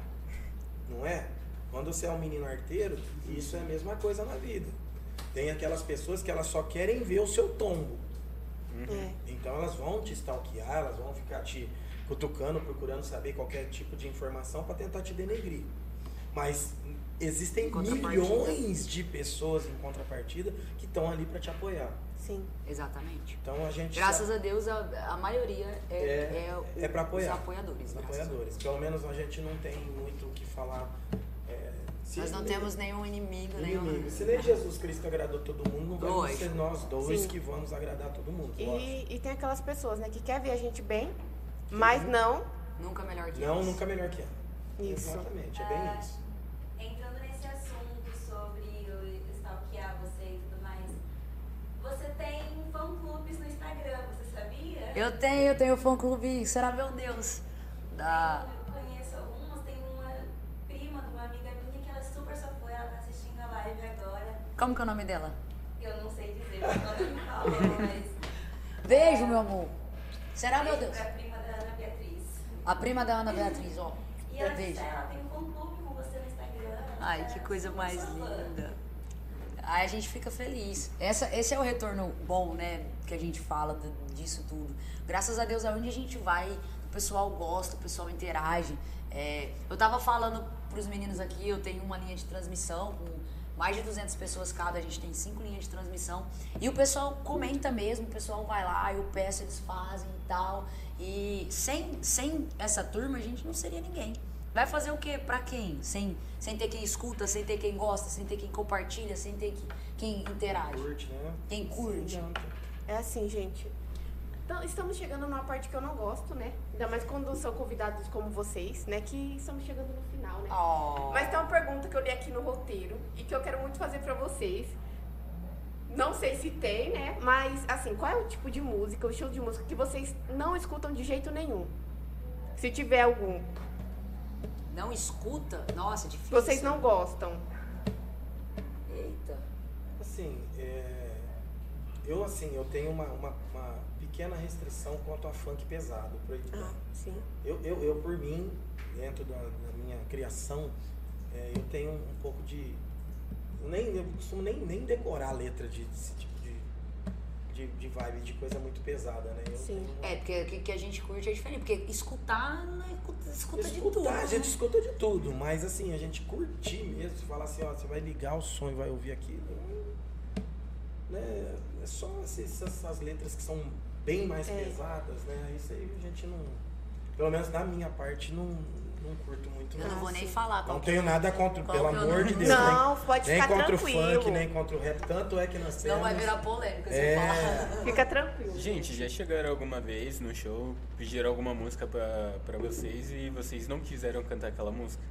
Speaker 2: Não é? Quando você é um menino arteiro, isso é a mesma coisa na vida. Tem aquelas pessoas que elas só querem ver o seu tombo.
Speaker 1: É.
Speaker 2: Então elas vão te stalkear, elas vão ficar te cutucando, procurando saber qualquer tipo de informação para tentar te denegrir. Mas existem milhões de pessoas em contrapartida que estão ali para te apoiar.
Speaker 1: Sim.
Speaker 3: Exatamente.
Speaker 2: Então a gente
Speaker 3: Graças
Speaker 2: sabe-
Speaker 3: a Deus, a, a maioria é,
Speaker 2: É-
Speaker 3: é,
Speaker 2: é pra apoiar.
Speaker 3: os apoiadores.
Speaker 2: os apoiadores. Pelo menos a gente não tem muito o que falar. Se-
Speaker 3: Nós não temos nenhum inimigo, nenhum.
Speaker 2: inimigo. Se nem Jesus Cristo agradou todo mundo, não
Speaker 3: Lógico.
Speaker 2: ser nós dois
Speaker 1: Sim.
Speaker 2: que vamos agradar todo mundo.
Speaker 1: E, e tem aquelas pessoas, né, que quer ver a gente bem, mas não.
Speaker 3: Nunca melhor que
Speaker 2: Não,
Speaker 3: eles.
Speaker 2: nunca melhor que ela.
Speaker 1: Isso.
Speaker 2: Exatamente, é bem
Speaker 5: Ah,
Speaker 2: isso.
Speaker 5: Entrando nesse assunto sobre o stalkear você e tudo mais, você tem fã-clubes no Instagram, você sabia?
Speaker 3: Eu tenho, eu tenho fã clube, será meu Deus? Da.
Speaker 5: Eu conheço algumas, tem uma prima de uma amiga minha que ela é super sua fã, ela tá assistindo a live agora.
Speaker 3: Como que é o nome dela?
Speaker 5: Eu não sei dizer, mas.
Speaker 3: Beijo, meu amor. Será meu Deus?
Speaker 5: É a prima da Ana Beatriz.
Speaker 3: A prima da Ana Beatriz, ó.
Speaker 5: E ela ela tem um fã-clube com você no Instagram.
Speaker 3: Ai, que
Speaker 5: é
Speaker 3: coisa mais linda. Aí a gente fica feliz. Essa, esse é o retorno bom, né? Que a gente fala disso tudo. Graças a Deus, aonde a gente vai, o pessoal gosta, o pessoal interage. É, eu tava falando pros meninos aqui, eu tenho uma linha de transmissão com mais de 200 pessoas cada, a gente tem cinco linhas de transmissão. E o pessoal comenta mesmo, o pessoal vai lá, eu peço, eles fazem e tal. E sem, sem essa turma, a gente não seria ninguém. Vai fazer o quê? Pra quem? Sem, sem ter quem escuta, sem ter quem gosta, sem ter quem compartilha, sem ter que- quem interage.
Speaker 2: Curte, né?
Speaker 3: Quem curte.
Speaker 2: Sim,
Speaker 1: É assim, gente. Então, estamos chegando numa parte que eu não gosto, né? Ainda mais quando são convidados como vocês, né? Que estamos chegando no final, né?
Speaker 3: Oh.
Speaker 1: Mas tem uma pergunta que eu li aqui no roteiro e que eu quero muito fazer pra vocês. Não sei se tem, né? Mas, assim, qual é o tipo de música, o estilo de música que vocês não escutam de jeito nenhum? Se tiver algum.
Speaker 3: Não escuta? Nossa, difícil.
Speaker 1: Vocês não gostam.
Speaker 3: Eita.
Speaker 2: Assim, é, eu assim, eu tenho uma, uma, uma pequena restrição quanto a funk pesado, proibidão.
Speaker 1: Ah, sim.
Speaker 2: Eu, eu, eu, por mim, dentro da, da minha criação, é, eu tenho um pouco de. Eu, nem, eu costumo nem, nem decorar a letra de, desse tipo de, de, de vibe, de coisa muito pesada, né? Eu
Speaker 1: Sim.
Speaker 2: uma-
Speaker 3: É, porque o que, que a gente curte é diferente. Porque escutar, não é, escuta, escuta de
Speaker 2: Escutar,
Speaker 3: tudo.
Speaker 2: a gente
Speaker 3: né?
Speaker 2: escuta de tudo, mas assim, a gente curtir mesmo, você falar assim, ó, você vai ligar o som e vai ouvir aquilo. Né? É só essas, essas letras que são bem mais
Speaker 1: É.
Speaker 2: pesadas, né? Isso aí a gente não. Pelo menos da minha parte, não, não curto muito.
Speaker 3: Eu não vou nem falar
Speaker 2: Não tenho nada contra, pelo amor de Deus.
Speaker 1: Não,
Speaker 2: nem,
Speaker 1: pode
Speaker 2: nem
Speaker 1: ficar
Speaker 2: contra
Speaker 1: tranquilo.
Speaker 2: o funk, nem contra o rap. Tanto é que nós temos.
Speaker 3: Senão vai virar polêmica se
Speaker 2: É.
Speaker 3: eu falar.
Speaker 1: Fica tranquilo.
Speaker 4: Gente, já chegaram alguma vez no show, pediram alguma música pra, pra vocês e vocês não quiseram cantar aquela música?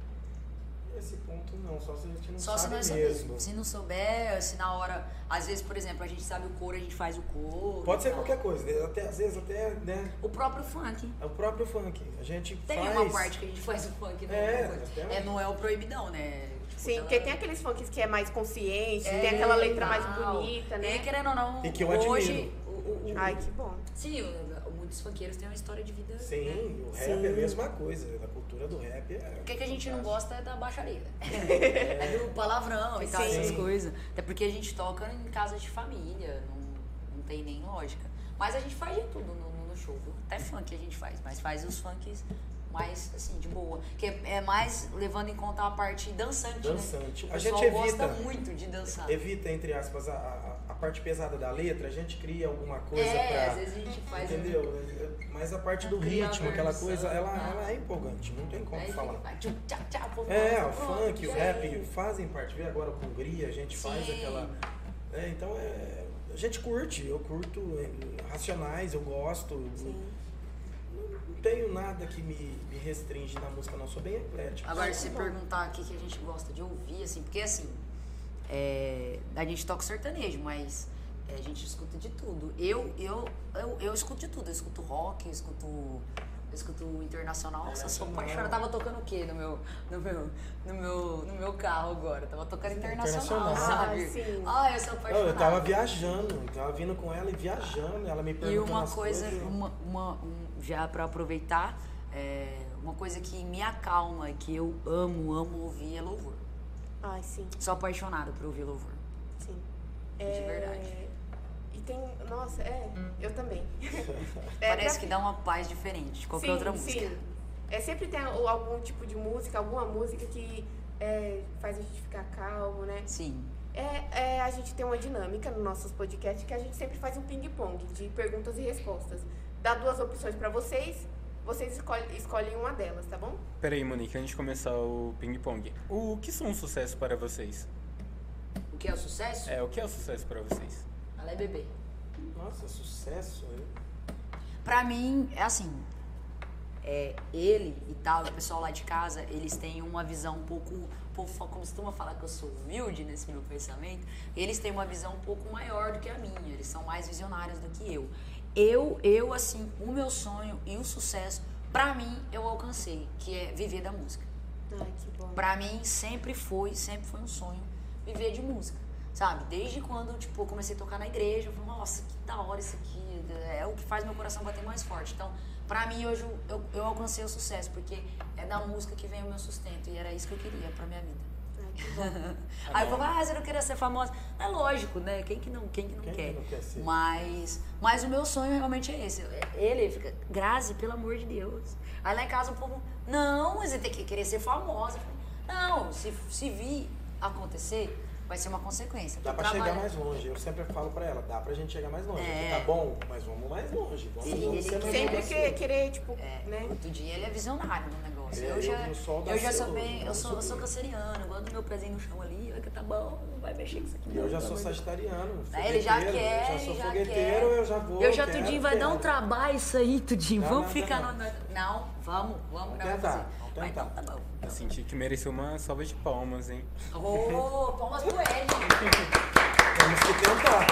Speaker 2: Nesse ponto não, só se a gente não
Speaker 3: Só se
Speaker 2: sabe
Speaker 3: nós
Speaker 2: mesmo.
Speaker 3: Se não souber, se na hora. Às vezes, por exemplo, a gente sabe o coro, a gente faz o coro.
Speaker 2: Pode ser
Speaker 3: tal.
Speaker 2: qualquer coisa, né? até, às vezes até, né?
Speaker 3: O próprio funk.
Speaker 2: É o próprio funk. A gente
Speaker 3: Tem
Speaker 2: faz...
Speaker 3: uma parte que a gente faz o funk, não
Speaker 2: É,
Speaker 3: é, é Não é o proibidão, né? Tipo,
Speaker 1: Sim, porque tem aqueles funks que é mais consciente,
Speaker 3: É,
Speaker 1: tem aquela letra mais
Speaker 3: tal.
Speaker 1: bonita, né?
Speaker 3: E querendo ou não,
Speaker 2: E que eu
Speaker 3: hoje.
Speaker 2: admiro.
Speaker 3: O, o, o-
Speaker 1: Ai, que bom.
Speaker 3: Sim, muitos funkeiros têm uma história de vida.
Speaker 2: Sim, o rap
Speaker 1: Sim.
Speaker 2: é a mesma coisa. A cultura do rap é.
Speaker 3: O que, que a gente não gosta é da baixaria. É do palavrão e tal,
Speaker 1: Sim.
Speaker 3: essas coisas. Até porque a gente toca em casa de família, não, não tem nem lógica. Mas a gente faz de tudo no, no- show, viu? Até funk a gente faz, mas faz os funks mais, assim, de boa. Que é, é mais levando em conta a parte dançante,
Speaker 2: Dançante.
Speaker 3: né?
Speaker 2: A
Speaker 3: O
Speaker 2: gente
Speaker 3: pessoal gosta
Speaker 2: evita-
Speaker 3: muito de dançar.
Speaker 2: Evita, entre aspas, a, a, a parte pesada da letra, a gente cria alguma coisa
Speaker 3: é,
Speaker 2: pra.
Speaker 3: às vezes a gente faz... um-
Speaker 2: Entendeu? Mas a parte do
Speaker 3: Cria
Speaker 2: ritmo, aquela coisa, ela,
Speaker 3: tá.
Speaker 2: ela é empolgante, não tem como
Speaker 3: Aí
Speaker 2: falar.
Speaker 3: vai, tchá, o povo
Speaker 2: É, o funk, o rap fazem parte. Vê agora com Hungria, a gente faz
Speaker 3: Sim.
Speaker 2: aquela. É, então é. A gente curte, eu curto é, racionais, eu gosto.
Speaker 1: Sim.
Speaker 2: Tenho nada que me, me restringe na música, não. Sou bem eclético.
Speaker 3: Agora, se você perguntar o que a gente gosta de ouvir, assim, porque assim, é, a gente toca sertanejo, mas é, a gente escuta de tudo. Eu, eu, eu, eu escuto de tudo. Eu escuto rock, eu escuto, eu escuto internacional. Nossa, eu sou apaixonada. Tava tocando o quê no meu, no meu, no meu, no meu carro agora? Tava tocando internacional,
Speaker 2: Internacional.
Speaker 3: sabe?
Speaker 1: Ah, sim.
Speaker 3: Ah, eu sou
Speaker 2: Eu,
Speaker 3: apaixonada.
Speaker 2: eu tava viajando, eu tava vindo com ela e viajando, ela me
Speaker 3: E
Speaker 2: perguntando
Speaker 3: uma coisa,
Speaker 2: coisas.
Speaker 3: uma, uma, um- já pra aproveitar, é, uma coisa que me acalma, que eu amo, amo ouvir é louvor.
Speaker 1: Ai, sim,
Speaker 3: Sou apaixonada por ouvir louvor.
Speaker 1: sim.
Speaker 3: De verdade.
Speaker 1: E tem. Nossa, é, eu também. É,
Speaker 3: Parece que dá uma paz diferente de qualquer
Speaker 1: sim,
Speaker 3: outra música.
Speaker 1: Sim. É, sempre tem al- algum tipo de música, alguma música que é, faz a gente ficar calmo, né?
Speaker 3: Sim.
Speaker 1: É, é, a gente tem uma dinâmica nos nossos podcasts que a gente sempre faz um ping-pong de perguntas e respostas. Dá duas opções pra vocês, vocês escolhem, escolhem uma delas, tá bom?
Speaker 4: Peraí, Monique, antes de começar o ping-pong. O que são um sucesso para vocês?
Speaker 3: O que é o sucesso?
Speaker 4: É, o que é o sucesso para vocês?
Speaker 3: Ela é bebê.
Speaker 2: Nossa, sucesso.
Speaker 3: Pra mim, é assim. É, ele e tal, o pessoal lá de casa, eles têm uma visão um pouco. O povo fa- costuma falar que eu sou humilde nesse meu pensamento. Eles têm uma visão um pouco maior do que a minha. Eles são mais visionários do que eu. Eu, eu assim, o meu sonho e o sucesso, pra mim, eu alcancei, que é viver da música.
Speaker 1: Ai, que bom.
Speaker 3: Pra mim sempre foi, sempre foi um sonho viver de música. Sabe? Desde quando, tipo, eu comecei a tocar na igreja, eu falei, nossa, que da hora isso aqui. É o que faz meu coração bater mais forte. Então, pra mim, hoje eu, eu, eu alcancei o sucesso, porque é da música que vem o meu sustento. E era isso que eu queria pra minha vida.
Speaker 1: Que bom.
Speaker 3: Aí eu falava, ah, você não queria ser famosa? É lógico, né? Quem que não, quem que não
Speaker 2: Quem que
Speaker 3: quer?
Speaker 2: não quer ser?
Speaker 3: Mas, mas o meu sonho realmente é esse. Ele fica, Grazi, pelo amor de Deus. Aí lá em casa o povo, não, mas você tem que querer ser famosa. Eu falei, Não, se, se vir acontecer, vai ser uma consequência.
Speaker 2: Dá pra chegar mais longe. Eu sempre falo pra ela, dá pra gente chegar mais longe.
Speaker 3: É.
Speaker 2: Tá bom, mas vamos mais longe. Vamos,
Speaker 3: Ele-
Speaker 2: vamos
Speaker 3: ele
Speaker 2: ser mais
Speaker 1: Sempre
Speaker 2: longe.
Speaker 1: querer, querer, tipo,
Speaker 3: É,
Speaker 1: né?
Speaker 3: outro dia ele é visionário no negócio.
Speaker 2: É,
Speaker 3: eu
Speaker 2: eu
Speaker 3: já, eu já sou bem, eu
Speaker 2: vamos
Speaker 3: sou, eu sou canceriano, eu gosto do meu pezinho no chão ali, vai que tá bom, não vai mexer com isso aqui.
Speaker 2: Eu
Speaker 3: não,
Speaker 2: já sou sagitariano.
Speaker 3: Aí ele já quer,
Speaker 2: eu já sou
Speaker 3: já
Speaker 2: fogueteiro,
Speaker 3: quer.
Speaker 2: eu já vou.
Speaker 3: Eu já
Speaker 2: quero,
Speaker 3: tudinho vai dar um trabalho isso aí, tudinho.
Speaker 2: Não,
Speaker 3: vamos
Speaker 2: não,
Speaker 3: ficar
Speaker 2: não.
Speaker 3: no. Não, vamos, vamos,
Speaker 2: Vamos
Speaker 3: não vamos
Speaker 2: tentar, vamos tentar.
Speaker 3: então tá bom.
Speaker 4: Eu senti que mereceu uma salva de palmas, hein?
Speaker 3: Ô, palmas pro Ed.
Speaker 2: Temos que tentar.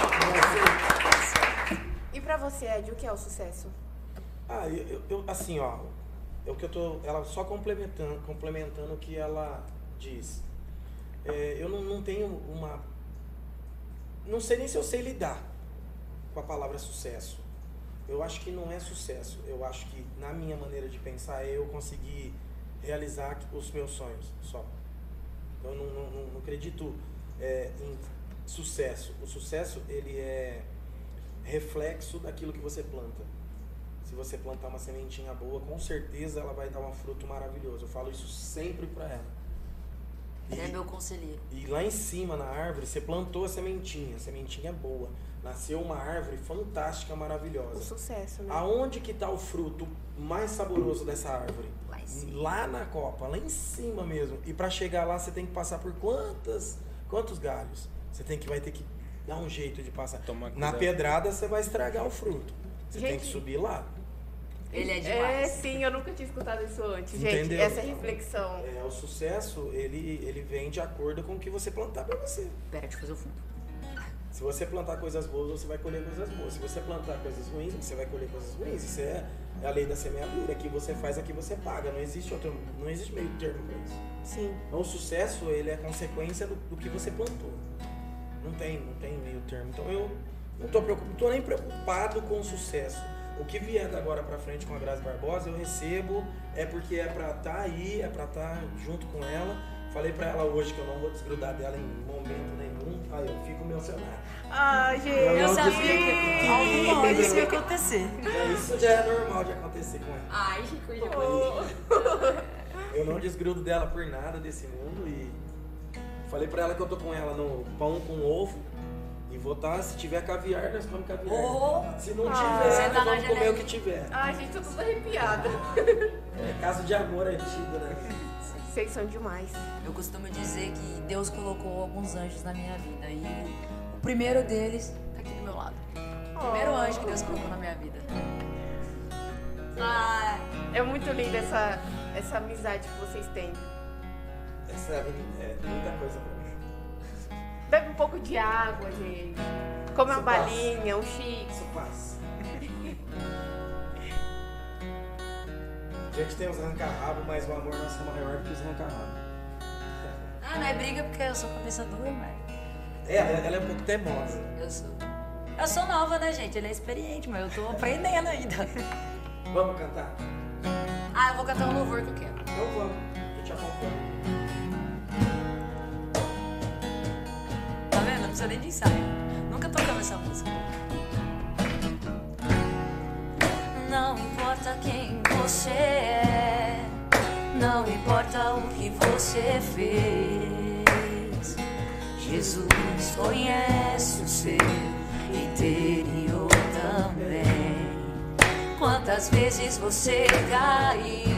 Speaker 1: E pra você, Ed, o que é o sucesso?
Speaker 2: Ah, eu, eu- eu- assim, ó, é o que eu tô, ela só complementando, complementando o que ela diz. É, eu não, não tenho uma, não sei nem se eu sei lidar com a palavra sucesso. Eu acho que não é sucesso. Eu acho que na minha maneira de pensar é eu conseguir realizar os meus sonhos só. Eu não, não, não- não acredito é, em sucesso. O sucesso ele é reflexo daquilo que você planta. Se você plantar uma sementinha boa, com certeza ela vai dar um fruto maravilhoso. Eu falo isso sempre para ela.
Speaker 3: Ele é meu conselheiro.
Speaker 2: E lá em cima na árvore, você plantou a sementinha, a sementinha é boa. Nasceu uma árvore fantástica,
Speaker 1: O
Speaker 2: maravilhosa.
Speaker 1: sucesso, né?
Speaker 2: Aonde que está o fruto mais saboroso dessa árvore?
Speaker 3: Lá em cima.
Speaker 2: Lá na copa, lá em cima mesmo. E para chegar lá você tem que passar por quantas, quantos galhos? Você tem que vai ter que dar um jeito de passar.
Speaker 4: Toma
Speaker 2: Na
Speaker 4: cuidado.
Speaker 2: pedrada você vai estragar o fruto. Você tem
Speaker 1: Gente.
Speaker 2: que subir lá.
Speaker 3: Ele é
Speaker 1: É,
Speaker 3: demais.
Speaker 1: sim, eu nunca tinha escutado isso antes, gente.
Speaker 2: Entendeu?
Speaker 1: Essa reflexão.
Speaker 2: É, o sucesso, ele, ele vem de acordo com o que você plantar pra você.
Speaker 3: Pera, deixa eu fazer o fundo.
Speaker 2: Se você plantar coisas boas, você vai colher coisas boas. Se você plantar coisas ruins, você vai colher coisas ruins. Isso é, é a lei da semeadura. Aqui você faz, aqui você paga. Não existe outro, não existe meio termo pra isso.
Speaker 1: Sim.
Speaker 2: Então o sucesso, ele é consequência do, do que você plantou. Não tem, não tem meio termo. Então eu não tô, preocupado, não tô nem preocupado com o sucesso. O que vier da agora pra frente com a Grazi Barbosa, eu recebo, é porque é pra estar aí, é pra estar junto com ela. Falei pra ela hoje que eu não vou desgrudar dela em momento nenhum. Aí eu fico mencionado.
Speaker 1: Ah, gente.
Speaker 2: Eu
Speaker 3: Eu sabia que isso ia acontecer.
Speaker 2: Isso já é normal de acontecer com ela.
Speaker 3: Ai, que coisa
Speaker 2: Eu não desgrudo dela por nada desse mundo e falei pra ela que eu tô com ela no pão com ovo e vou estar, se tiver caviar, nós comemos caviar.
Speaker 3: Oh!
Speaker 2: se não
Speaker 1: Ah.
Speaker 2: tiver, nós
Speaker 3: tá
Speaker 2: vamos comer o que tiver.
Speaker 1: Ai, gente, tô toda arrepiada.
Speaker 2: É caso de amor antigo, né?
Speaker 1: Vocês são demais.
Speaker 3: Eu costumo dizer que Deus colocou alguns anjos na minha vida e o, primeiro deles tá aqui do meu lado. O primeiro anjo que Deus colocou na minha vida. Ah,
Speaker 1: É muito linda essa, essa amizade que vocês têm.
Speaker 2: Essa é muita coisa pra mim.
Speaker 1: Bebe um pouco de água, gente. Come uma balinha, um chique.
Speaker 2: Isso passa. A gente tem os arranca-rabo, mas o amor nosso é maior do que os arranca-rabo.
Speaker 3: ah, não é briga porque eu sou cabeça dura, mas
Speaker 2: É, ela é um pouco teimosa.
Speaker 3: eu sou. Eu sou nova, né, gente? Ele é experiente, mas eu tô aprendendo ainda.
Speaker 2: Vamos cantar?
Speaker 3: Ah, eu vou cantar um louvor que eu quero.
Speaker 2: Então vamos. Eu te acompanho.
Speaker 3: Precisa nem de ensaio. Nunca tocamos essa música. Não importa quem você é, não importa o que você fez. Jesus conhece o seu interior também. Quantas vezes você caiu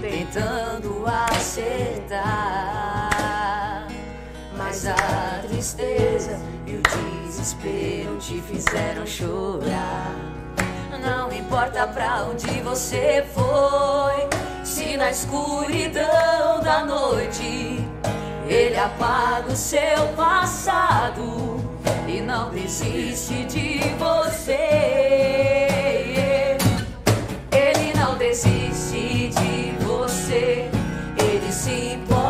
Speaker 3: tentando acertar? Mas a tristeza e o desespero te fizeram chorar. Não importa pra onde você foi, se na escuridão da noite ele apaga o seu passado e não desiste de você. Ele não desiste de você. Ele se importa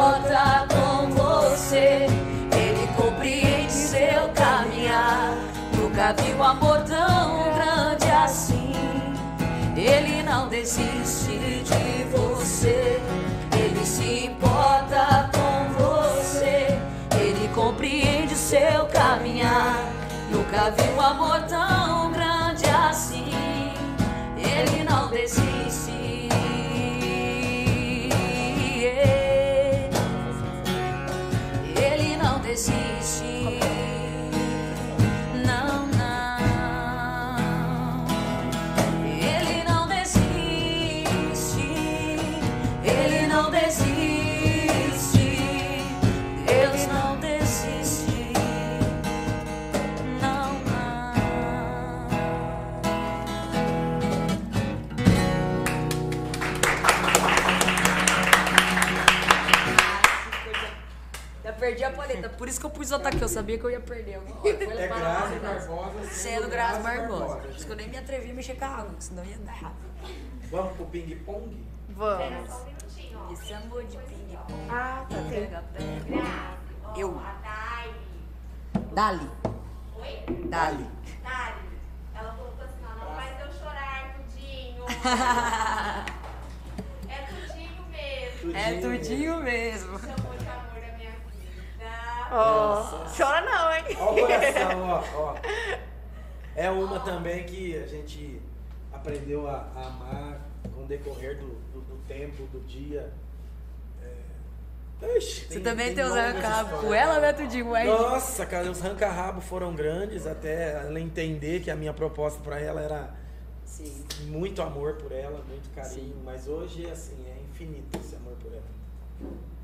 Speaker 3: desiste de você. Ele se importa com você. Ele compreende seu caminhar. Nunca vi um amor tão isso que eu pus outra aqui, eu sabia que eu ia perder alguma hora.
Speaker 2: É Grazi? Barbosa.
Speaker 3: Sendo Grazi Barbosa. Por isso que eu nem me atrevi a mexer com a água, senão ia dar errado.
Speaker 2: Vamos pro ping-pong?
Speaker 1: Vamos.
Speaker 5: Só um minutinho, ó.
Speaker 3: Esse amor de ping-pong.
Speaker 1: Ah, tá.
Speaker 3: Pega, pega.
Speaker 5: Ó,
Speaker 3: Eu.
Speaker 5: A Dali.
Speaker 3: Dali.
Speaker 5: Oi?
Speaker 3: Dali.
Speaker 5: Dali. Ela colocou assim, não faz eu chorar, tudinho. é tudinho mesmo.
Speaker 3: É tudinho mesmo.
Speaker 1: Ó, chora não, hein?
Speaker 2: Ó o coração, ó, ó. É uma também que a gente aprendeu a, a amar com o decorrer do, do, do tempo, do dia. É... Ixi,
Speaker 3: Você também tem os
Speaker 2: longas
Speaker 3: arranca-rabo com ela, né, Tudinho? Mas...
Speaker 2: Nossa, cara, os arranca-rabo foram grandes até ela entender que a minha proposta pra ela era
Speaker 3: Sim.
Speaker 2: muito amor por ela, muito carinho, mas hoje assim, é infinito esse amor por ela.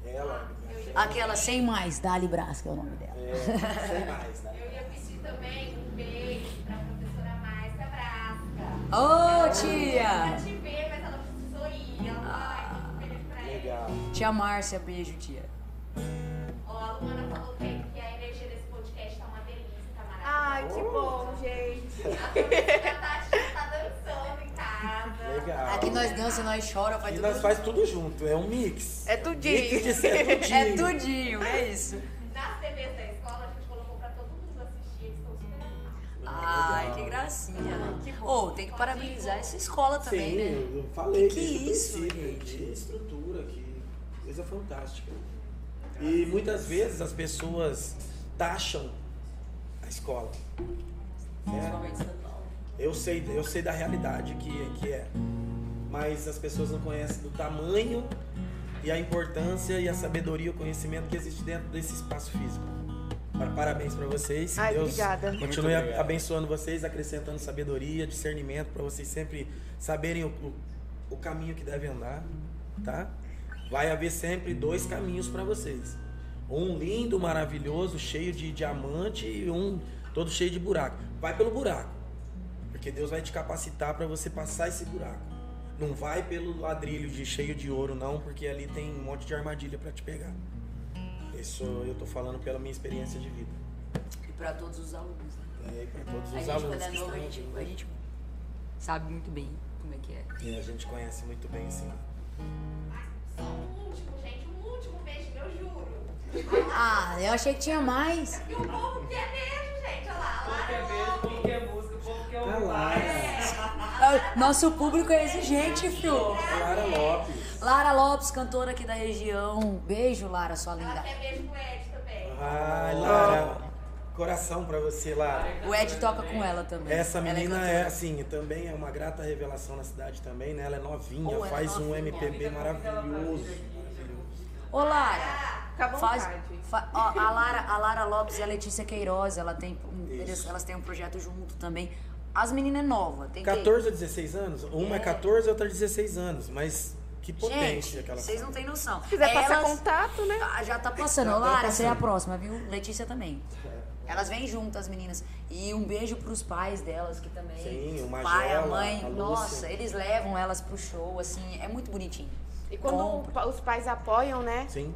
Speaker 2: Ela, filha,
Speaker 3: Aquela sem mais, Dali Brás, que é o nome dela.
Speaker 2: é, sem mais, né?
Speaker 5: Eu ia pedir também um beijo pra professora Márcia Brasca.
Speaker 3: Oh, tia!
Speaker 5: Nunca te ver, mas ela precisou ir. Ela falou, ai, tô feliz pra ela.
Speaker 2: Legal.
Speaker 3: Tia Márcia, beijo, tia.
Speaker 5: Ó, a Luana falou que, que a energia desse podcast tá uma delícia, tá
Speaker 1: Ai, que bom, gente.
Speaker 5: Tá, dançando em casa.
Speaker 2: Legal.
Speaker 3: Aqui nós dança, nós chora, faz
Speaker 2: E
Speaker 3: tudo.
Speaker 2: nós faz tudo junto, é um mix.
Speaker 1: É tudinho.
Speaker 2: Mix de ser tudinho.
Speaker 3: É tudinho, é isso.
Speaker 5: Nas TVs da escola, a gente colocou pra todo mundo assistir, eles estão super.
Speaker 3: Ai, que gracinha. Ô, tem que parabenizar essa escola também,
Speaker 2: Sim,
Speaker 3: né?
Speaker 2: eu falei
Speaker 3: Que
Speaker 2: o
Speaker 3: isso, gente?
Speaker 2: estrutura, que coisa fantástica. E muitas vezes as pessoas taxam escola. né?
Speaker 3: São Paulo.
Speaker 2: Eu sei, eu sei da realidade que, que é. Mas as pessoas não conhecem do tamanho e a importância e a sabedoria o conhecimento que existe dentro desse espaço físico. Pa- Parabéns para vocês.
Speaker 1: Ai,
Speaker 2: Deus
Speaker 1: obrigada.
Speaker 2: continue abençoando vocês, acrescentando sabedoria, discernimento para vocês sempre saberem o, o, o caminho que devem andar, tá? Vai haver sempre dois caminhos para vocês. Um lindo, maravilhoso, cheio de diamante e um todo cheio de buraco. Vai pelo buraco. Porque Deus vai te capacitar para você passar esse buraco. Não vai pelo ladrilho de cheio de ouro, não, porque ali tem um monte de armadilha para te pegar. Isso eu tô falando pela minha experiência de vida.
Speaker 3: E pra todos os alunos, né?
Speaker 2: É, para todos
Speaker 3: A
Speaker 2: os
Speaker 3: gente,
Speaker 2: alunos
Speaker 3: quando é
Speaker 2: que
Speaker 3: novo, a gente, a gente sabe muito bem como é que é.
Speaker 2: E a gente conhece muito bem, sim.
Speaker 5: Só um último, gente, um último beijinho, eu juro.
Speaker 3: Ah, eu achei que tinha mais.
Speaker 5: E o povo quer beijo, gente, olha lá.
Speaker 7: O povo quer beijo, o povo quer música, o povo quer ouvir
Speaker 2: lá.
Speaker 7: mais.
Speaker 3: Ah, Nosso público é exigente, fio.
Speaker 2: Lara Lopes.
Speaker 3: Lara Lopes, cantora aqui da região. Beijo, Lara, sua
Speaker 5: Ela
Speaker 3: linda.
Speaker 5: quer beijo pro Ed também.
Speaker 2: Ai, Lara. Coração para você, Lara.
Speaker 3: O Ed toca com ela também.
Speaker 2: Essa
Speaker 3: Ela
Speaker 2: menina
Speaker 3: cantora.
Speaker 2: é, assim, também é uma grata revelação na cidade também, né? Ela é novinha,
Speaker 3: Oh, ela é
Speaker 2: faz um
Speaker 3: novinha.
Speaker 2: MPB maravilhoso. maravilhoso.
Speaker 3: Ô, Lara.
Speaker 1: Fica à
Speaker 3: Faz,
Speaker 1: vontade.
Speaker 3: fa- ó, a, Lara, a Lara Lopes e a Letícia Queiroz, ela tem, um- eles- elas têm um projeto junto também. As meninas é nova. Tem que-
Speaker 2: 14 a 16 anos? Uma é 14 e outra 16 anos, mas que potência
Speaker 3: Gente,
Speaker 2: aquela
Speaker 3: vocês não têm noção.
Speaker 1: Se quiser passar
Speaker 3: Elas-
Speaker 1: contato, né?
Speaker 3: Ah, já tá passando.
Speaker 2: Já
Speaker 3: Ô,
Speaker 2: tá
Speaker 3: Lara, você é a
Speaker 2: passando.
Speaker 3: próxima, viu? Letícia também. Elas vêm juntas, as meninas. E um beijo pros pais delas, que também.
Speaker 2: Sim, o
Speaker 3: pai, a
Speaker 2: Magela,
Speaker 3: mãe.
Speaker 2: a
Speaker 3: nossa, eles levam elas pro show, assim, é muito bonitinho.
Speaker 1: E quando
Speaker 3: Compre.
Speaker 1: os pais apoiam, né?
Speaker 2: Sim.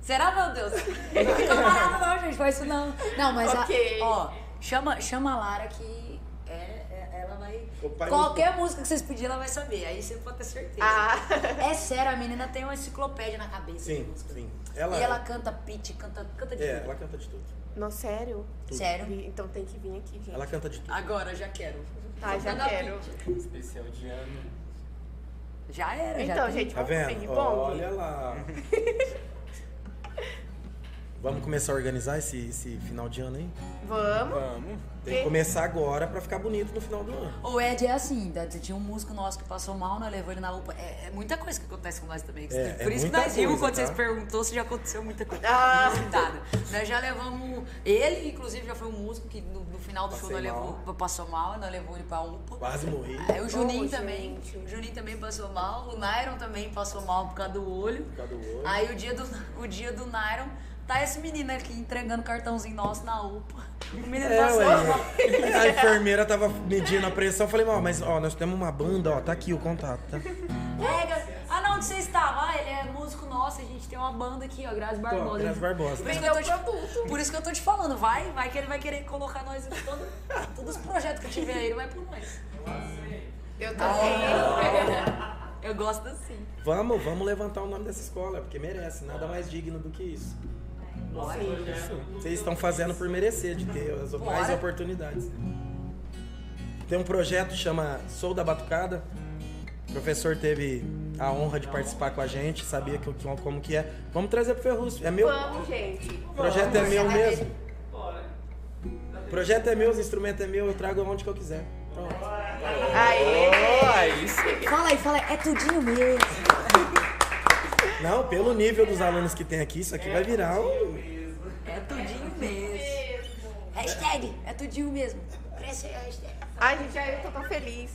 Speaker 3: Será, meu Deus? Não fica parado não, gente, faz isso não. Não, mas
Speaker 1: Ok.
Speaker 3: a, ó, chama, chama a Lara que é, é- ela vai... Qualquer música que vocês pedirem, ela vai saber. Aí você pode ter certeza.
Speaker 1: Ah,
Speaker 3: É sério, a menina tem uma enciclopédia na cabeça.
Speaker 2: Sim, sim. Ela,
Speaker 3: E ela canta pitch, canta, canta de
Speaker 2: é,
Speaker 3: tudo.
Speaker 2: ela canta de tudo.
Speaker 1: não, sério?
Speaker 3: Sério?
Speaker 1: Vi- Então tem que vir aqui, gente.
Speaker 2: Ela canta de tudo.
Speaker 3: Agora, já quero.
Speaker 1: Ai, já
Speaker 3: Cantando
Speaker 1: quero.
Speaker 3: pitch.
Speaker 4: Especial de ano.
Speaker 3: Já era, já
Speaker 1: Então,
Speaker 3: tem.
Speaker 1: gente,
Speaker 2: Tá
Speaker 1: vamos pro
Speaker 2: vendo?
Speaker 1: ping-pong?
Speaker 2: Olha lá. Vamos começar a organizar esse, esse final de ano aí?
Speaker 1: Vamos.
Speaker 4: Vamos.
Speaker 2: Tem que começar agora pra ficar bonito no final do ano.
Speaker 3: O Ed é assim, tá? tinha um músico nosso que passou mal, nós levou ele na UPA. É, é muita coisa que acontece com nós também.
Speaker 2: É,
Speaker 3: Por
Speaker 2: é
Speaker 3: isso que
Speaker 2: muita
Speaker 3: nós rimos
Speaker 2: coisa,
Speaker 3: quando
Speaker 2: tá?
Speaker 3: vocês perguntou se já aconteceu muita coisa.
Speaker 1: Ah.
Speaker 3: Inusitada. Nós já levamos. Ele, inclusive, já foi um músico que no, no final do show
Speaker 2: Passei
Speaker 3: nós
Speaker 2: mal.
Speaker 3: levou, passou mal, nós levou ele pra UPA.
Speaker 2: Quase morri.
Speaker 3: Aí o Juninho
Speaker 1: Oh,
Speaker 3: também.
Speaker 1: gente.
Speaker 3: O Juninho também passou mal. O Nairon também passou mal por causa do olho.
Speaker 2: Por causa do olho.
Speaker 3: Aí o dia do, o dia do Nairon, tá esse menino aqui entregando cartãozinho nosso na UPA. O menino
Speaker 2: É,
Speaker 3: passou
Speaker 2: ué. A enfermeira tava medindo a pressão. Eu falei, ó, mas ó, nós temos uma banda, ó, tá aqui o contato, tá?
Speaker 3: Pega. Ah, não, onde você estava? Ah, ele é músico nosso, a gente tem uma banda aqui, ó, Grazi Barbosa.
Speaker 2: Grazi Barbosa.
Speaker 3: Por isso, que eu tô te, por isso que eu tô te falando, vai, vai que ele vai querer colocar nós em todo, todos os projetos que tiver aí, ele vai por nós.
Speaker 1: Eu também.
Speaker 3: Eu gosto assim.
Speaker 2: Vamos, vamos levantar o nome dessa escola, porque merece. Nada mais digno do que isso. Vocês estão fazendo por merecer, de ter as mais oportunidades. Tem um projeto que chama Sou da Batucada. O professor teve a honra de participar com a gente, sabia que, como que é. Vamos trazer pro Ferrugem. É meu.
Speaker 1: Vamos, gente.
Speaker 2: O projeto é meu mesmo.
Speaker 7: Bora.
Speaker 2: O projeto é meu, os instrumentos é meu, eu trago aonde que eu quiser. Pronto.
Speaker 1: Aê!
Speaker 4: Oh.
Speaker 3: Fala aí, fala aí, é tudinho mesmo.
Speaker 2: Não, pelo nível dos alunos que tem aqui, isso aqui vai virar um.
Speaker 3: É tudinho mesmo. Hashtag, é tudinho mesmo. Cresce aí a hashtag.
Speaker 1: Ai, gente, ai, eu tô tão feliz.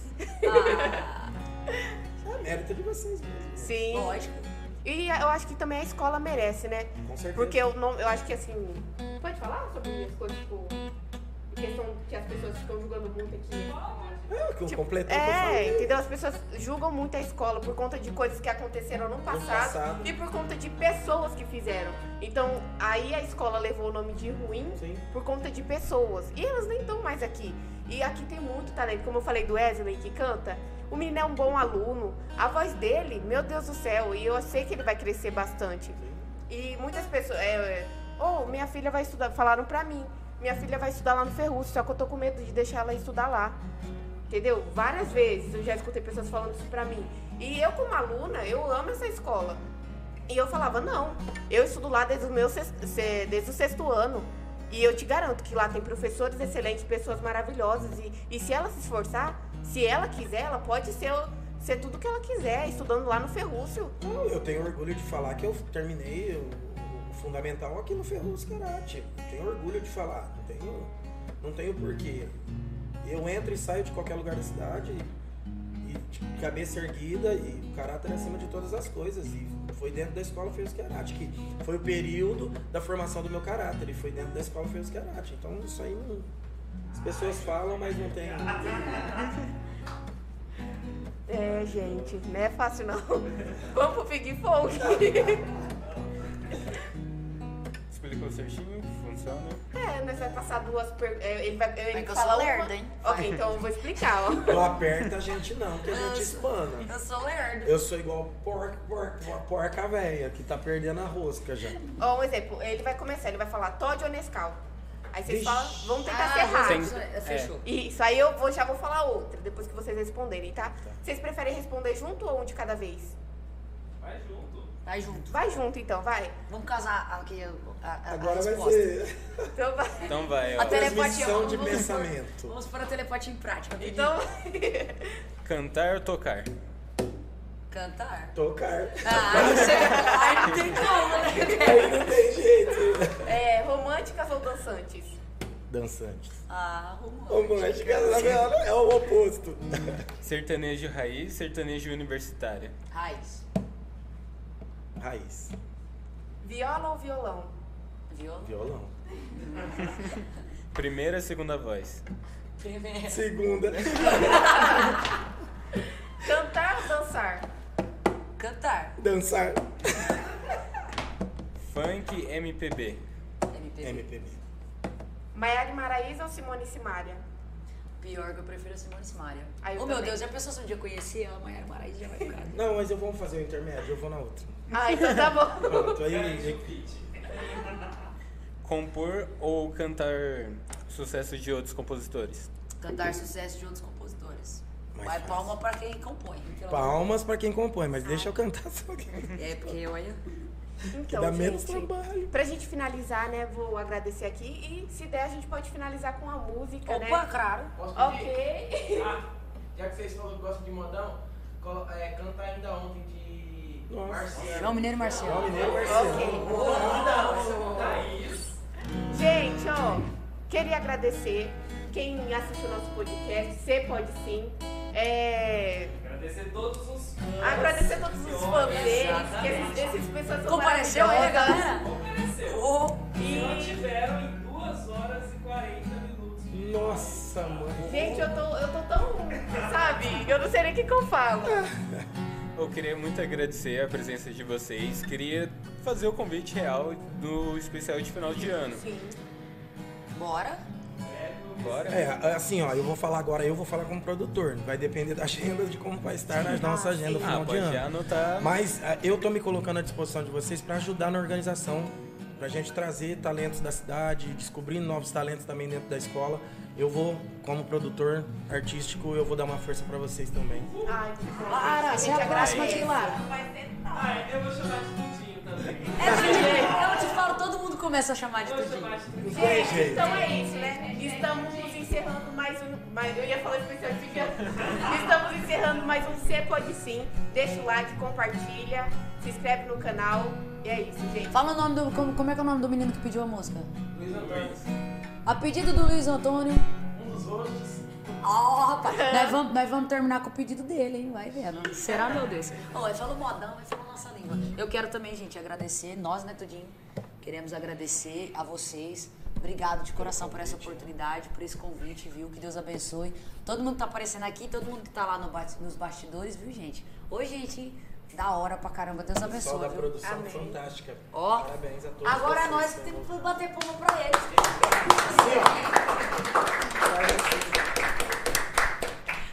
Speaker 3: Ah,
Speaker 2: É mérito de vocês mesmo.
Speaker 1: Sim.
Speaker 3: lógico.
Speaker 1: E eu acho que também a escola merece, né?
Speaker 2: Com certeza.
Speaker 1: Porque eu, não, eu acho que assim. Pode falar sobre as coisas, tipo. Questão que as pessoas ficam julgando muito aqui.
Speaker 2: É, que eu completou o que eu
Speaker 1: É, entendeu? As pessoas julgam muito a escola por conta de coisas que aconteceram no passado,
Speaker 2: passado.
Speaker 1: e por conta de pessoas que fizeram. Então, aí a escola levou o nome de ruim
Speaker 2: Sim.
Speaker 1: por conta de pessoas. E elas nem estão mais aqui. E aqui tem muito talento. Como eu falei do Wesley que canta, o menino é um bom aluno. A voz dele, meu Deus do céu, e eu sei que ele vai crescer bastante. E muitas pessoas. É, é, oh, minha filha vai estudar. Falaram pra mim. Minha filha vai estudar lá no Ferrugem, só que eu tô com medo de deixar ela estudar lá. Entendeu? Várias vezes eu já escutei pessoas falando isso pra mim. E eu, como aluna, eu amo essa escola. E eu falava, não, eu estudo lá desde o, meu sexto, se- desde o sexto ano. E eu te garanto que lá tem professores excelentes, pessoas maravilhosas. E, e se ela se esforçar, se ela quiser, ela pode ser, ser tudo que ela quiser, estudando lá no Ferrúcio.
Speaker 2: Eu tenho orgulho de falar que eu terminei fundamental aqui no Ferruz Karate. Tenho orgulho de falar. Não tenho, não tenho porquê. Eu entro e saio de qualquer lugar da cidade e, de cabeça erguida e o caráter acima de todas as coisas. E foi dentro da escola Ferruz Karate, que foi o período da formação do meu caráter. E foi dentro da escola Ferruz Karate. Então isso aí não. As pessoas falam, mas não tem.
Speaker 1: É, gente, não é fácil não. Vamos pro Big Folk.
Speaker 4: Explicou certinho, funciona.
Speaker 1: É, nós vai passar duas perguntas. Ele vai ele
Speaker 3: É que eu sou
Speaker 1: uma.
Speaker 3: lerda, hein?
Speaker 1: Ok, então eu vou explicar, ó.
Speaker 2: Não aperta a gente não, que a gente espana.
Speaker 3: Eu sou lerdo.
Speaker 2: Eu sou igual porca, porca, porca velha, que tá perdendo a rosca já.
Speaker 1: Ó, um exemplo, ele vai começar, ele vai falar Todd ou Nescau. Aí vocês falam, vamos tentar
Speaker 3: Ah,
Speaker 1: ser rápido.
Speaker 3: é, Fechou.
Speaker 1: Isso, aí eu vou, já vou falar outra, depois que vocês responderem, tá? Vocês preferem responder junto ou um de cada vez?
Speaker 7: Vai junto.
Speaker 3: Vai junto.
Speaker 1: Vai junto então, vai.
Speaker 3: Vamos casar aqui a, a, a
Speaker 2: Agora vai ser
Speaker 1: Então vai.
Speaker 4: Então vai, ó.
Speaker 3: A telepatia.
Speaker 2: transmissão de
Speaker 3: vamos-
Speaker 2: pensamento.
Speaker 3: Vamos pôr a telepatia em prática.
Speaker 1: Então.
Speaker 4: Cantar ou tocar?
Speaker 3: Cantar.
Speaker 2: Tocar.
Speaker 3: Ah, não sei. Ai, não tem como, né?
Speaker 2: Aí não tem jeito.
Speaker 1: É, românticas ou dançantes?
Speaker 2: Dançantes.
Speaker 3: Ah, arrumou.
Speaker 2: Romântica é o oposto.
Speaker 4: Sertanejo raiz, sertanejo universitária.
Speaker 3: Raiz.
Speaker 2: Raiz.
Speaker 1: Viola ou violão?
Speaker 3: Viu?
Speaker 2: Violão.
Speaker 4: Primeira, segunda voz.
Speaker 3: Primeiro.
Speaker 2: Segunda.
Speaker 1: Cantar ou dançar?
Speaker 3: Cantar.
Speaker 2: Dançar.
Speaker 4: Funk, MPB.
Speaker 3: MPB.
Speaker 2: MPB.
Speaker 1: Maiara Maraíza ou Simone Simaria?
Speaker 3: Pior que eu prefiro a Simone Simaria.
Speaker 1: Ah, eu
Speaker 3: oh, meu
Speaker 1: também.
Speaker 3: Deus, já pensou se um dia eu conhecer a Maiara Maraíza já vai ficar.
Speaker 2: Não, mas eu vou fazer o intermédio, eu vou na outra.
Speaker 1: Ah, então tá bom.
Speaker 2: Pronto, aí.
Speaker 4: Compor ou cantar sucessos de outros compositores?
Speaker 3: Cantar sucesso de outros compositores.
Speaker 2: Mais
Speaker 3: vai
Speaker 2: fácil.
Speaker 3: palma pra quem compõe.
Speaker 2: Palmas pra quem compõe, mas deixa eu cantar só.
Speaker 3: É, porque olha.
Speaker 1: Então,
Speaker 2: dá menos
Speaker 1: gente,
Speaker 2: trabalho.
Speaker 1: pra gente finalizar, né, vou agradecer aqui e se der a gente pode finalizar com a música,
Speaker 3: Opa,
Speaker 1: né?
Speaker 3: claro.
Speaker 1: Ok.
Speaker 8: Ah, já que vocês falam que gostam de modão, é, canta ainda ontem de
Speaker 2: Nossa.
Speaker 8: Marcelo.
Speaker 3: João Mineiro e Marcelo.
Speaker 2: Mineiro Marcelo.
Speaker 1: Gente, ó, queria agradecer quem assistiu nosso podcast, você pode sim. É,
Speaker 7: Agradecer todos os fãs.
Speaker 1: agradecer a todos os fãs deles, que esses, pessoas são
Speaker 3: Compareceu aí, galera?
Speaker 7: Compareceu.
Speaker 3: Oh,
Speaker 7: Se não tiveram em 2 horas e 40 minutos.
Speaker 2: Nossa, mãe.
Speaker 1: Gente, eu tô, eu tô tão, sabe, eu não sei nem o que, que eu falo.
Speaker 4: Eu queria muito agradecer a presença de vocês. Queria fazer o convite real do especial de final de ano.
Speaker 1: Sim.
Speaker 3: bora.
Speaker 4: Bora?
Speaker 2: É, assim, ó, eu vou falar agora, eu vou falar como produtor. Vai depender da agenda, de como vai estar na nossa agenda no
Speaker 4: Ah,
Speaker 2: final de
Speaker 4: pode já
Speaker 2: ano.
Speaker 4: anotar.
Speaker 2: Mas ah, eu tô me colocando à disposição de vocês para ajudar na organização, pra gente trazer talentos da cidade, descobrir novos talentos também dentro da escola. Eu vou, como produtor artístico, eu vou dar uma força para vocês também.
Speaker 1: Ai.
Speaker 3: Lara, você é a próxima aqui, Lara.
Speaker 7: Ah, eu vou chamar de Tudinho também.
Speaker 3: É, eu te falo, todo mundo começa a chamar de tudinho.
Speaker 7: de.
Speaker 1: Gente, então é isso, né? Estamos encerrando mais um. Mais, eu ia falar especial de. Estamos encerrando mais um Você Pode Sim. Deixa o like, compartilha, se inscreve no canal. E é isso, gente.
Speaker 3: Fala o nome do. Como, como é que é o nome do menino que pediu a música?
Speaker 8: Luiz Antônio,
Speaker 3: A pedido do Luiz Antônio.
Speaker 8: um dos hosts.
Speaker 3: Ó, rapaz, nós vamos, nós vamos terminar com o pedido dele, hein? Vai vendo. Será, meu Deus? Ô, ele falou modão, ele falou nossa língua. Eu quero também, gente, agradecer, nós, né, Tudinho? Queremos agradecer a vocês Obrigado de coração por essa oportunidade, por esse convite, viu? Que Deus abençoe. Todo mundo que tá aparecendo aqui, todo mundo que tá lá no nos bastidores, viu, gente? Hoje, gente, da hora pra caramba. Deus abençoe,
Speaker 2: da
Speaker 3: viu?
Speaker 2: produção
Speaker 1: Amém.
Speaker 2: fantástica.
Speaker 3: Ó,
Speaker 2: Parabéns a todos.
Speaker 3: Agora
Speaker 2: vocês,
Speaker 3: nós
Speaker 2: tá
Speaker 3: temos que bater palma pra eles.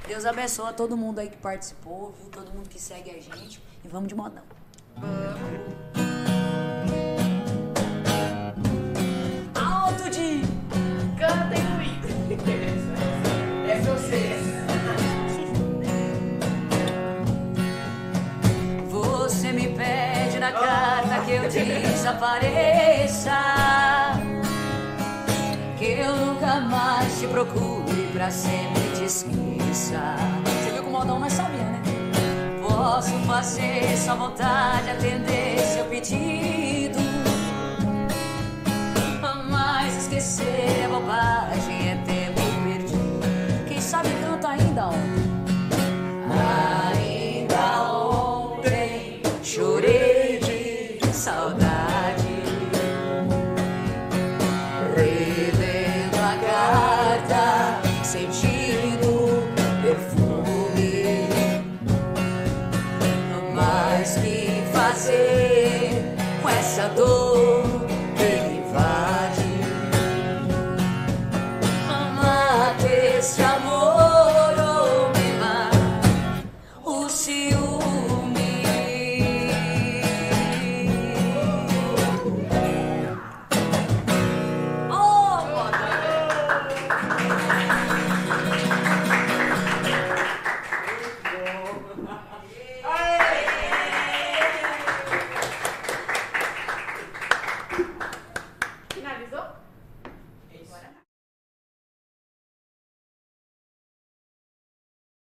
Speaker 3: Deus abençoe a todo mundo aí que participou, viu? Todo mundo que segue a gente. E vamos de modão. Alto de.
Speaker 1: Cantem, Luiz. É você.
Speaker 3: Você me pede na carta que eu desapareça. Que eu nunca mais te procure pra sempre te Você viu que o modão nós sabia, né? Posso fazer sua vontade, atender seu pedido. Mas esquecer é bobagem, é tempo perdido. Quem sabe canta ainda ontem. Ainda